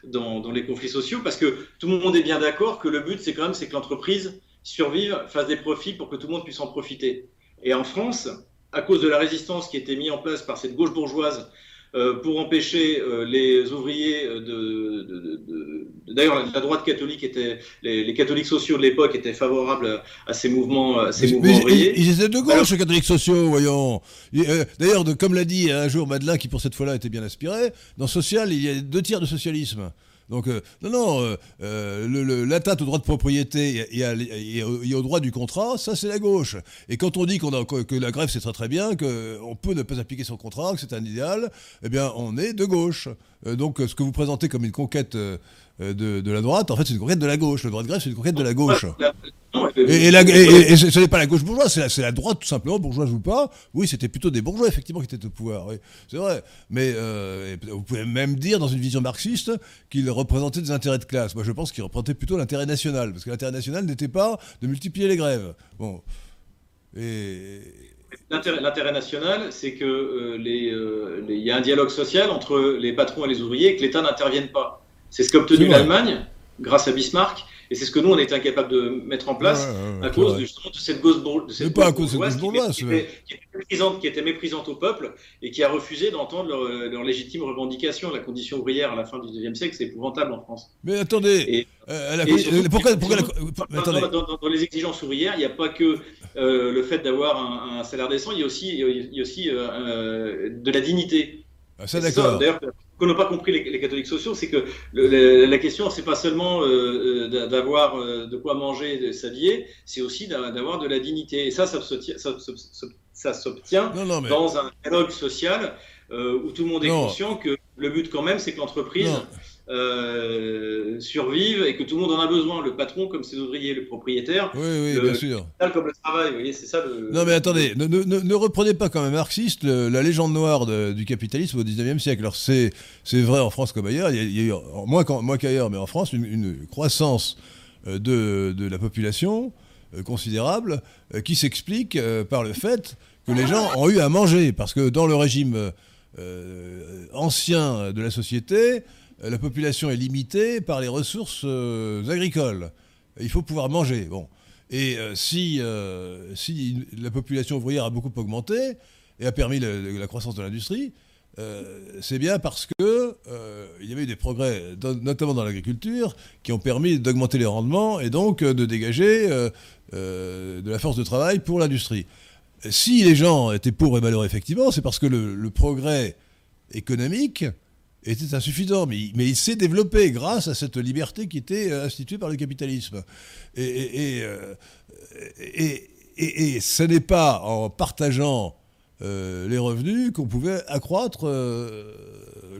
dans, les conflits sociaux parce que tout le monde est bien d'accord que le but, c'est quand même que l'entreprise survivre, fasse des profits pour que tout le monde puisse en profiter. Et en France, à cause de la résistance qui était mise en place par cette gauche bourgeoise euh, pour empêcher euh, les ouvriers de. de, de, D'ailleurs, la droite catholique était. Les, catholiques sociaux de l'époque étaient favorables à, ces mouvements, à ces mouvements ouvriers. Ils, étaient de gauche, les catholiques sociaux, voyons. Euh, d'ailleurs, comme l'a dit un jour Madeleine, qui pour cette fois-là était bien inspiré, dans Social, il y a deux tiers de socialisme. Donc, euh, non, non, euh, euh l'atteinte au droit de propriété et, au droit du contrat, ça c'est la gauche. Et quand on dit qu'on que la grève c'est très très bien, qu'on peut ne pas appliquer son contrat, que c'est un idéal, eh bien on est de gauche. Donc ce que vous présentez comme une conquête de, de, la droite, en fait c'est une conquête de la gauche. Le droit de grève c'est une conquête de la gauche. Et, et, ce n'est pas la gauche bourgeoise, c'est la, droite tout simplement, bourgeoise ou pas. Oui, c'était plutôt des bourgeois effectivement qui étaient au pouvoir, oui, c'est vrai. Mais euh, vous pouvez même dire dans une vision marxiste qu'ils représentaient des intérêts de classe. Moi je pense qu'ils représentaient plutôt l'intérêt national, parce que l'intérêt national n'était pas de multiplier les grèves. Bon. L'intérêt national, c'est qu'il euh, euh, y a un dialogue social entre les patrons et les ouvriers et que l'État n'intervienne pas. C'est ce qu'a obtenu l'Allemagne grâce à Bismarck et c'est ce que nous, on est incapable de mettre en place à cause justement de cette gauche bourgeoise. pas à cause de cette bourgeoise. Qui, qui, était méprisante, au peuple et qui a refusé d'entendre leurs leur légitimes revendications. La condition ouvrière à la fin du XIXe siècle, c'est épouvantable en France. Mais attendez. pourquoi, dans, les exigences ouvrières, il n'y a pas que euh, le fait d'avoir un, salaire décent, il y a aussi, il y a aussi euh, euh, de la dignité. Ah, ça, d'accord qu'on n'a pas compris les, catholiques sociaux, c'est que le, la question, c'est pas seulement euh, euh, d'avoir euh, de quoi manger, de s'habiller, c'est aussi d'avoir de la dignité. Et ça, ça s'obtient dans un dialogue social où tout le monde est conscient que le but quand même, c'est que l'entreprise euh, survivent et que tout le monde en a besoin, le patron comme ses ouvriers, le propriétaire. Oui, oui, bien sûr. Comme le travail, vous voyez, c'est ça le. Non, mais attendez, ne, ne, ne reprenez pas comme un marxiste la légende noire du capitalisme au 19e siècle. Alors, c'est vrai en France comme ailleurs, il y a, eu, moins qu'ailleurs, mais en France, une, croissance euh, de, de, la population euh, considérable qui s'explique par le fait que les gens ont eu à manger. Parce que dans le régime ancien de la société, la population est limitée par les ressources euh, agricoles. Il faut pouvoir manger. Bon. Et euh, si, la population ouvrière a beaucoup augmenté et a permis la, croissance de l'industrie, c'est bien parce que il y avait eu des progrès, notamment dans l'agriculture, qui ont permis d'augmenter les rendements et donc de dégager de la force de travail pour l'industrie. si les gens étaient pauvres et malheureux, effectivement, c'est parce que le, progrès économique était insuffisant, mais, il s'est développé grâce à cette liberté qui était instituée par le capitalisme. Et, et, ce n'est pas en partageant euh, les revenus qu'on pouvait accroître euh,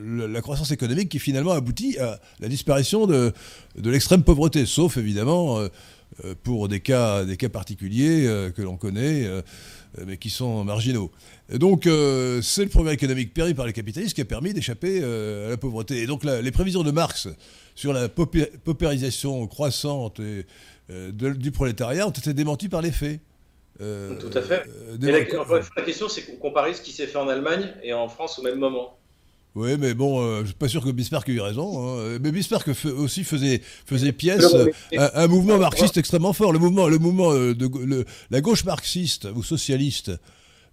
la croissance économique qui finalement aboutit à la disparition de, l'extrême pauvreté, sauf évidemment euh, pour cas, des cas particuliers que l'on connaît, mais qui sont marginaux. Donc c'est le progrès économique péri par les capitalistes qui a permis d'échapper à la pauvreté. Et donc les prévisions de Marx sur la paupérisation croissante du prolétariat ont été démenties par les faits. Euh, Tout à fait. Euh, la, question, c'est comparer ce qui s'est fait en Allemagne et en France au même moment. Oui, mais bon, euh, je suis pas sûr que Bismarck ait eu raison. Hein. Mais Bismarck aussi faisait, faisait pièce un, mouvement marxiste extrêmement fort. Le mouvement, le mouvement de la gauche marxiste ou socialiste,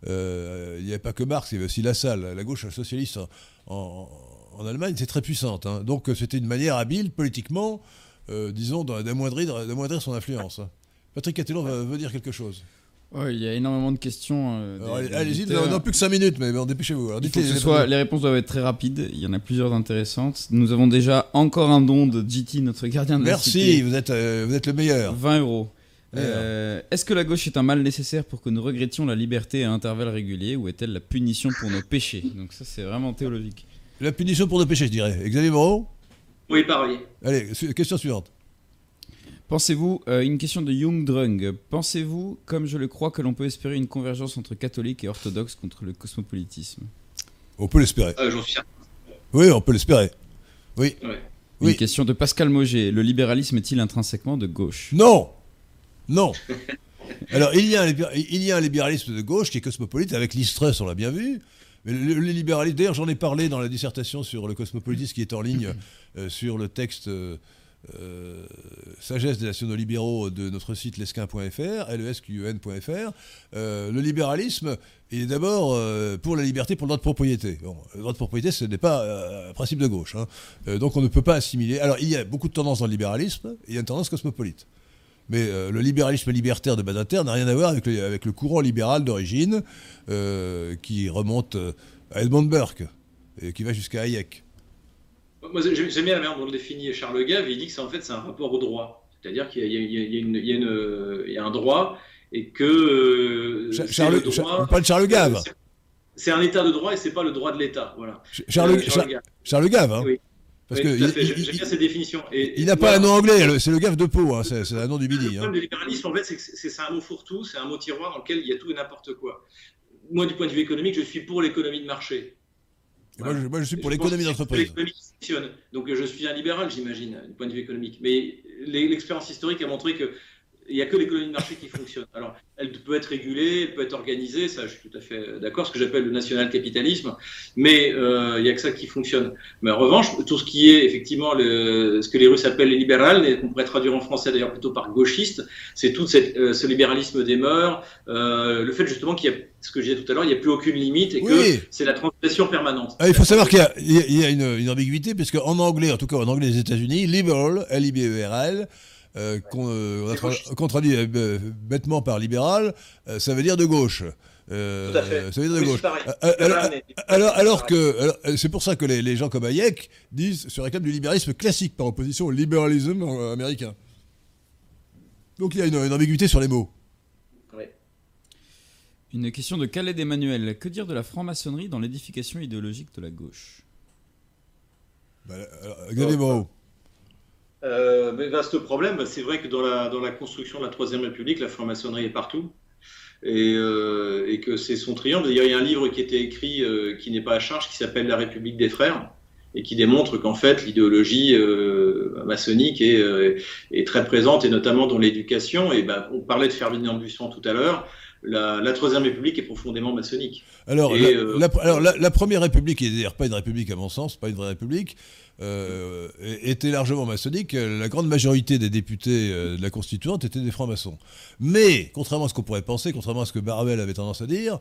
il n'y avait pas que Marx, il y avait aussi Lassalle. La gauche socialiste en, en, Allemagne, c'est très puissante. Hein. Donc c'était une manière habile, politiquement, disons, d'amoindrir son influence. Patrick Catellon veut dire quelque chose il y a énormément de questions. Euh, allez-y, on n'a plus que 5 minutes, mais dépêchez-vous. les réponses doivent être très rapides. Il y en a plusieurs intéressantes. Nous avons déjà encore un don de GT, notre gardien de Merci, la cité. vous êtes, euh, vous êtes le meilleur. 20 euros. Euh, est-ce que la gauche est un mal nécessaire pour que nous regrettions la liberté à intervalles réguliers ou est-elle la punition pour nos péchés? Donc ça c'est vraiment théologique. La punition pour nos péchés je dirais. Xavier Moreau? Oui pareil. Allez, question suivante. Pensez-vous, euh, une question de Jung Drung, pensez-vous, comme je le crois, que l'on peut espérer une convergence entre catholiques et orthodoxes contre le cosmopolitisme? On peut l'espérer. Euh, J'en suis Oui, on peut l'espérer. Oui. Une question de Pascal Moget, le libéralisme est-il intrinsèquement de gauche? Non Non Alors, il y, a un, il y a un libéralisme de gauche qui est cosmopolite, avec l'Istrus, on l'a bien vu. Mais le, libéralisme, d'ailleurs, j'en ai parlé dans la dissertation sur le cosmopolitisme qui est en ligne euh, sur le texte euh, sagesse des nationaux libéraux de notre site lesquin.fr, lesqun.fr, euh, le libéralisme est d'abord euh, pour la liberté, pour le droit de propriété. le droit de propriété, ce n'est pas un principe de gauche. Hein. donc on ne peut pas assimiler. Alors il y a beaucoup de tendances dans le libéralisme, et il y a une tendance cosmopolite. Mais le libéralisme libertaire de Badinter n'a rien à voir avec le, avec le courant libéral d'origine qui remonte à Edmund Burke et qui va jusqu'à Hayek. Moi, j'aime bien la manière dont le définit Charles Gave. Il dit que c'est en fait c'est un rapport au droit, c'est-à-dire qu'il y, a un droit et que euh, Charles, droit, pas de Charles Gave. C'est un état de droit et c'est pas le droit de l'État. Voilà. Charles, euh, Charles, Gave. Charles Gave, hein. Oui. Parce que j'aime bien cette définition. Et, il n'a pas un nom anglais, c'est le Gave de Pau, hein, c'est un nom du Midi. Le problème hein. du libéralisme, en fait, c'est que c'est un mot fourre-tout, c'est un mot tiroir dans lequel il y a tout et n'importe quoi. Moi, du point de vue économique, je suis pour l'économie de marché. Moi, je, suis pour l'économie d'entreprise. Donc je suis un libéral, j'imagine, du point de vue économique. Mais l'expérience historique a montré que il n'y a que l'économie de marché qui fonctionne. Alors, elle peut être régulée, elle peut être organisée, ça je suis tout à fait d'accord, ce que j'appelle le national-capitalisme, mais euh, il n'y a que ça qui fonctionne. Mais en revanche, tout ce qui est effectivement le, ce que les Russes appellent les libérales, et qu'on pourrait traduire en français d'ailleurs plutôt par gauchiste, c'est tout cette, euh, ce libéralisme des mœurs, euh, le fait justement qu'il y a, ce que je disais tout à l'heure, il n'y a plus aucune limite et que c'est la transgression permanente. Ah, il faut savoir qu'il y a, une, une, ambiguïté, puisque en anglais, en tout cas en anglais des États-Unis, liberal, L-I-B-E-R-L, euh, qu'on euh, traduit euh, bêtement par libéral, ça veut dire de gauche. Tout à fait. Ça veut dire de gauche. Alors, alors, que c'est pour ça que les, gens comme Hayek disent se réclament du libéralisme classique par opposition au libéralisme américain. Donc il y a une, ambiguïté sur les mots. Une question de Khaled Emmanuel. Que dire de la franc-maçonnerie dans l'édification idéologique de la gauche? Bah, Xavier Moreau. Euh, mais vaste problème, bah, c'est vrai que dans la, dans la construction de la Troisième République, la franc-maçonnerie est partout. Et, euh, et que c'est son triomphe. D'ailleurs, il y a un livre qui était écrit, euh, qui n'est pas à charge, qui s'appelle La République des Frères, et qui démontre qu'en fait, l'idéologie euh, maçonnique est, euh, est, très présente, et notamment dans l'éducation. Et ben, on parlait de Ferdinand Buisson tout à l'heure. La, la, Troisième République est profondément maçonnique. Alors, la, euh, alors la, la, Première République, et d'ailleurs pas une république à mon sens, pas une vraie république, euh, était largement maçonnique. La grande majorité des députés euh, de la Constituante étaient des francs-maçons. Mais, contrairement à ce qu'on pourrait penser, contrairement à ce que Barbel avait tendance à dire,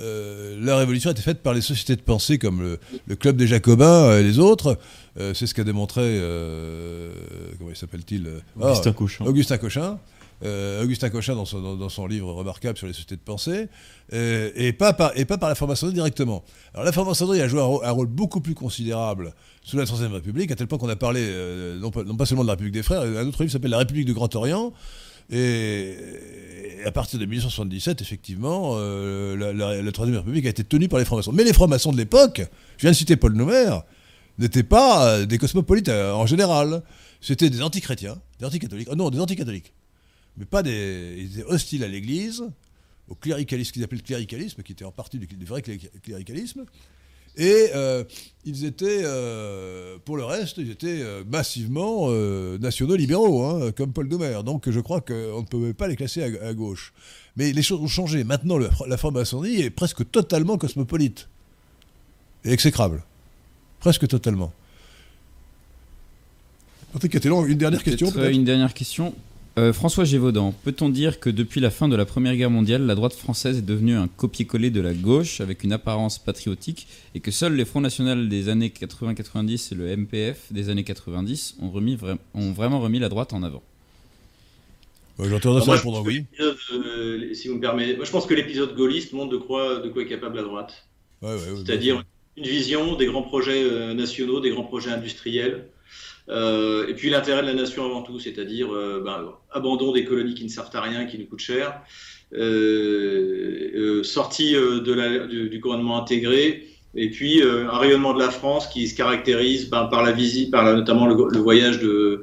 euh, la révolution a été faite par les sociétés de pensée comme le, le Club des Jacobins et les autres. c'est ce qu'a démontré, comment il s'appelle-t-il? Augustin ah, Cochin. Augustin Cochin. Augustin Cochin dans son, livre remarquable sur les sociétés de pensée, et, pas par, et pas par la franc-maçonnerie directement. Alors la franc-maçonnerie a joué un, rôle beaucoup plus considérable sous la Troisième République, à tel point qu'on a parlé non pas, non, pas, seulement de la République des Frères, un autre livre s'appelle La République du Grand Orient, et, à partir de 1877, effectivement, euh, la, Troisième République a été tenue par les francs-maçons. Mais les francs-maçons de l'époque, je viens de citer Paul Noumer, n'étaient pas euh, des cosmopolites euh, en général. C'était des antichrétiens, des anticatholiques. Oh non, des anticatholiques. Mais pas des. Ils étaient hostiles à l'Église, au cléricalisme, qu'ils appelaient le cléricalisme, qui était en partie du vrai cléricalisme. Et euh, ils étaient, euh, pour le reste, ils étaient euh, massivement nationaux libéraux, hein, comme Paul Doumer. Donc je crois qu'on ne peut pas les classer à, gauche. Mais les choses ont changé. Maintenant, la franc-maçonnerie est presque totalement cosmopolite. Et exécrable. Presque totalement. Une dernière question. Une dernière question. Euh, François Gévaudan, peut-on dire que depuis la fin de la Première Guerre mondiale, la droite française est devenue un copier-coller de la gauche avec une apparence patriotique et que seuls les Fronts National des années 80-90 et le MPF des années 90 ont, remis ont vraiment remis la droite en avant? J'entends ça répondre oui. Euh, si vous me permettez, moi je pense que l'épisode gaulliste montre de quoi, de quoi est capable la droite. C'est-à-dire une vision des grands projets euh, nationaux, des grands projets industriels, euh, et puis l'intérêt de la nation avant tout, c'est-à-dire euh, ben, abandon des colonies qui ne servent à rien, qui nous coûtent cher, euh, sortie de la, du, gouvernement intégré, et puis un rayonnement de la France qui se caractérise ben, par la visite, par notamment le, voyage de,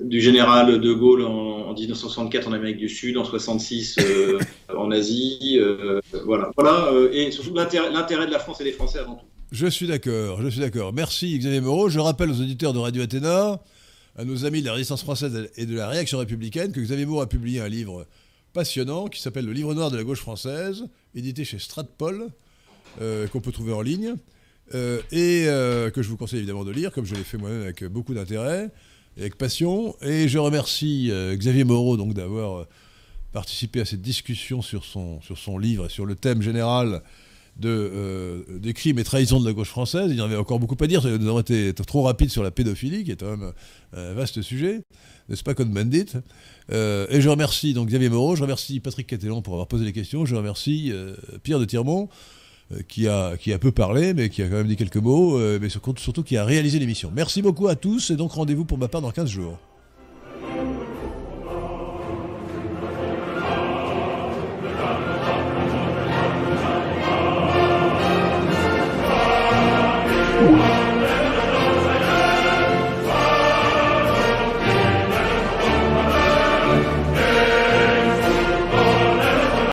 du général de Gaulle en, 1964 en Amérique du Sud, en 66 en Asie, voilà, voilà, et surtout l'intérêt de la France et des Français avant tout. Je suis d'accord, je suis d'accord. Merci Xavier Moreau. Je rappelle aux auditeurs de Radio Athéna, à nos amis de la résistance française et de la réaction républicaine, que Xavier Moreau a publié un livre passionnant qui s'appelle Le livre noir de la gauche française, édité chez Stratpol, euh, qu'on peut trouver en ligne, euh, et euh, que je vous conseille évidemment de lire, comme je l'ai fait moi-même avec beaucoup d'intérêt et avec passion. Et je remercie Xavier Moreau d'avoir participé à cette discussion sur son, sur son livre et sur le thème général de, euh, des crimes et trahisons de la gauche française. Il y en avait encore beaucoup à dire. Nous avons été trop rapides sur la pédophilie, qui est quand même un vaste sujet, n'est-ce pas, comme Bandit euh, Et je remercie donc Xavier Moreau, je remercie Patrick Catelon pour avoir posé les questions, je remercie euh, Pierre de Tirmont, qui, a, qui a peu parlé, mais qui a quand même dit quelques mots, mais surtout qui a réalisé l'émission. Merci beaucoup à tous, et donc rendez-vous pour ma part dans 15 jours.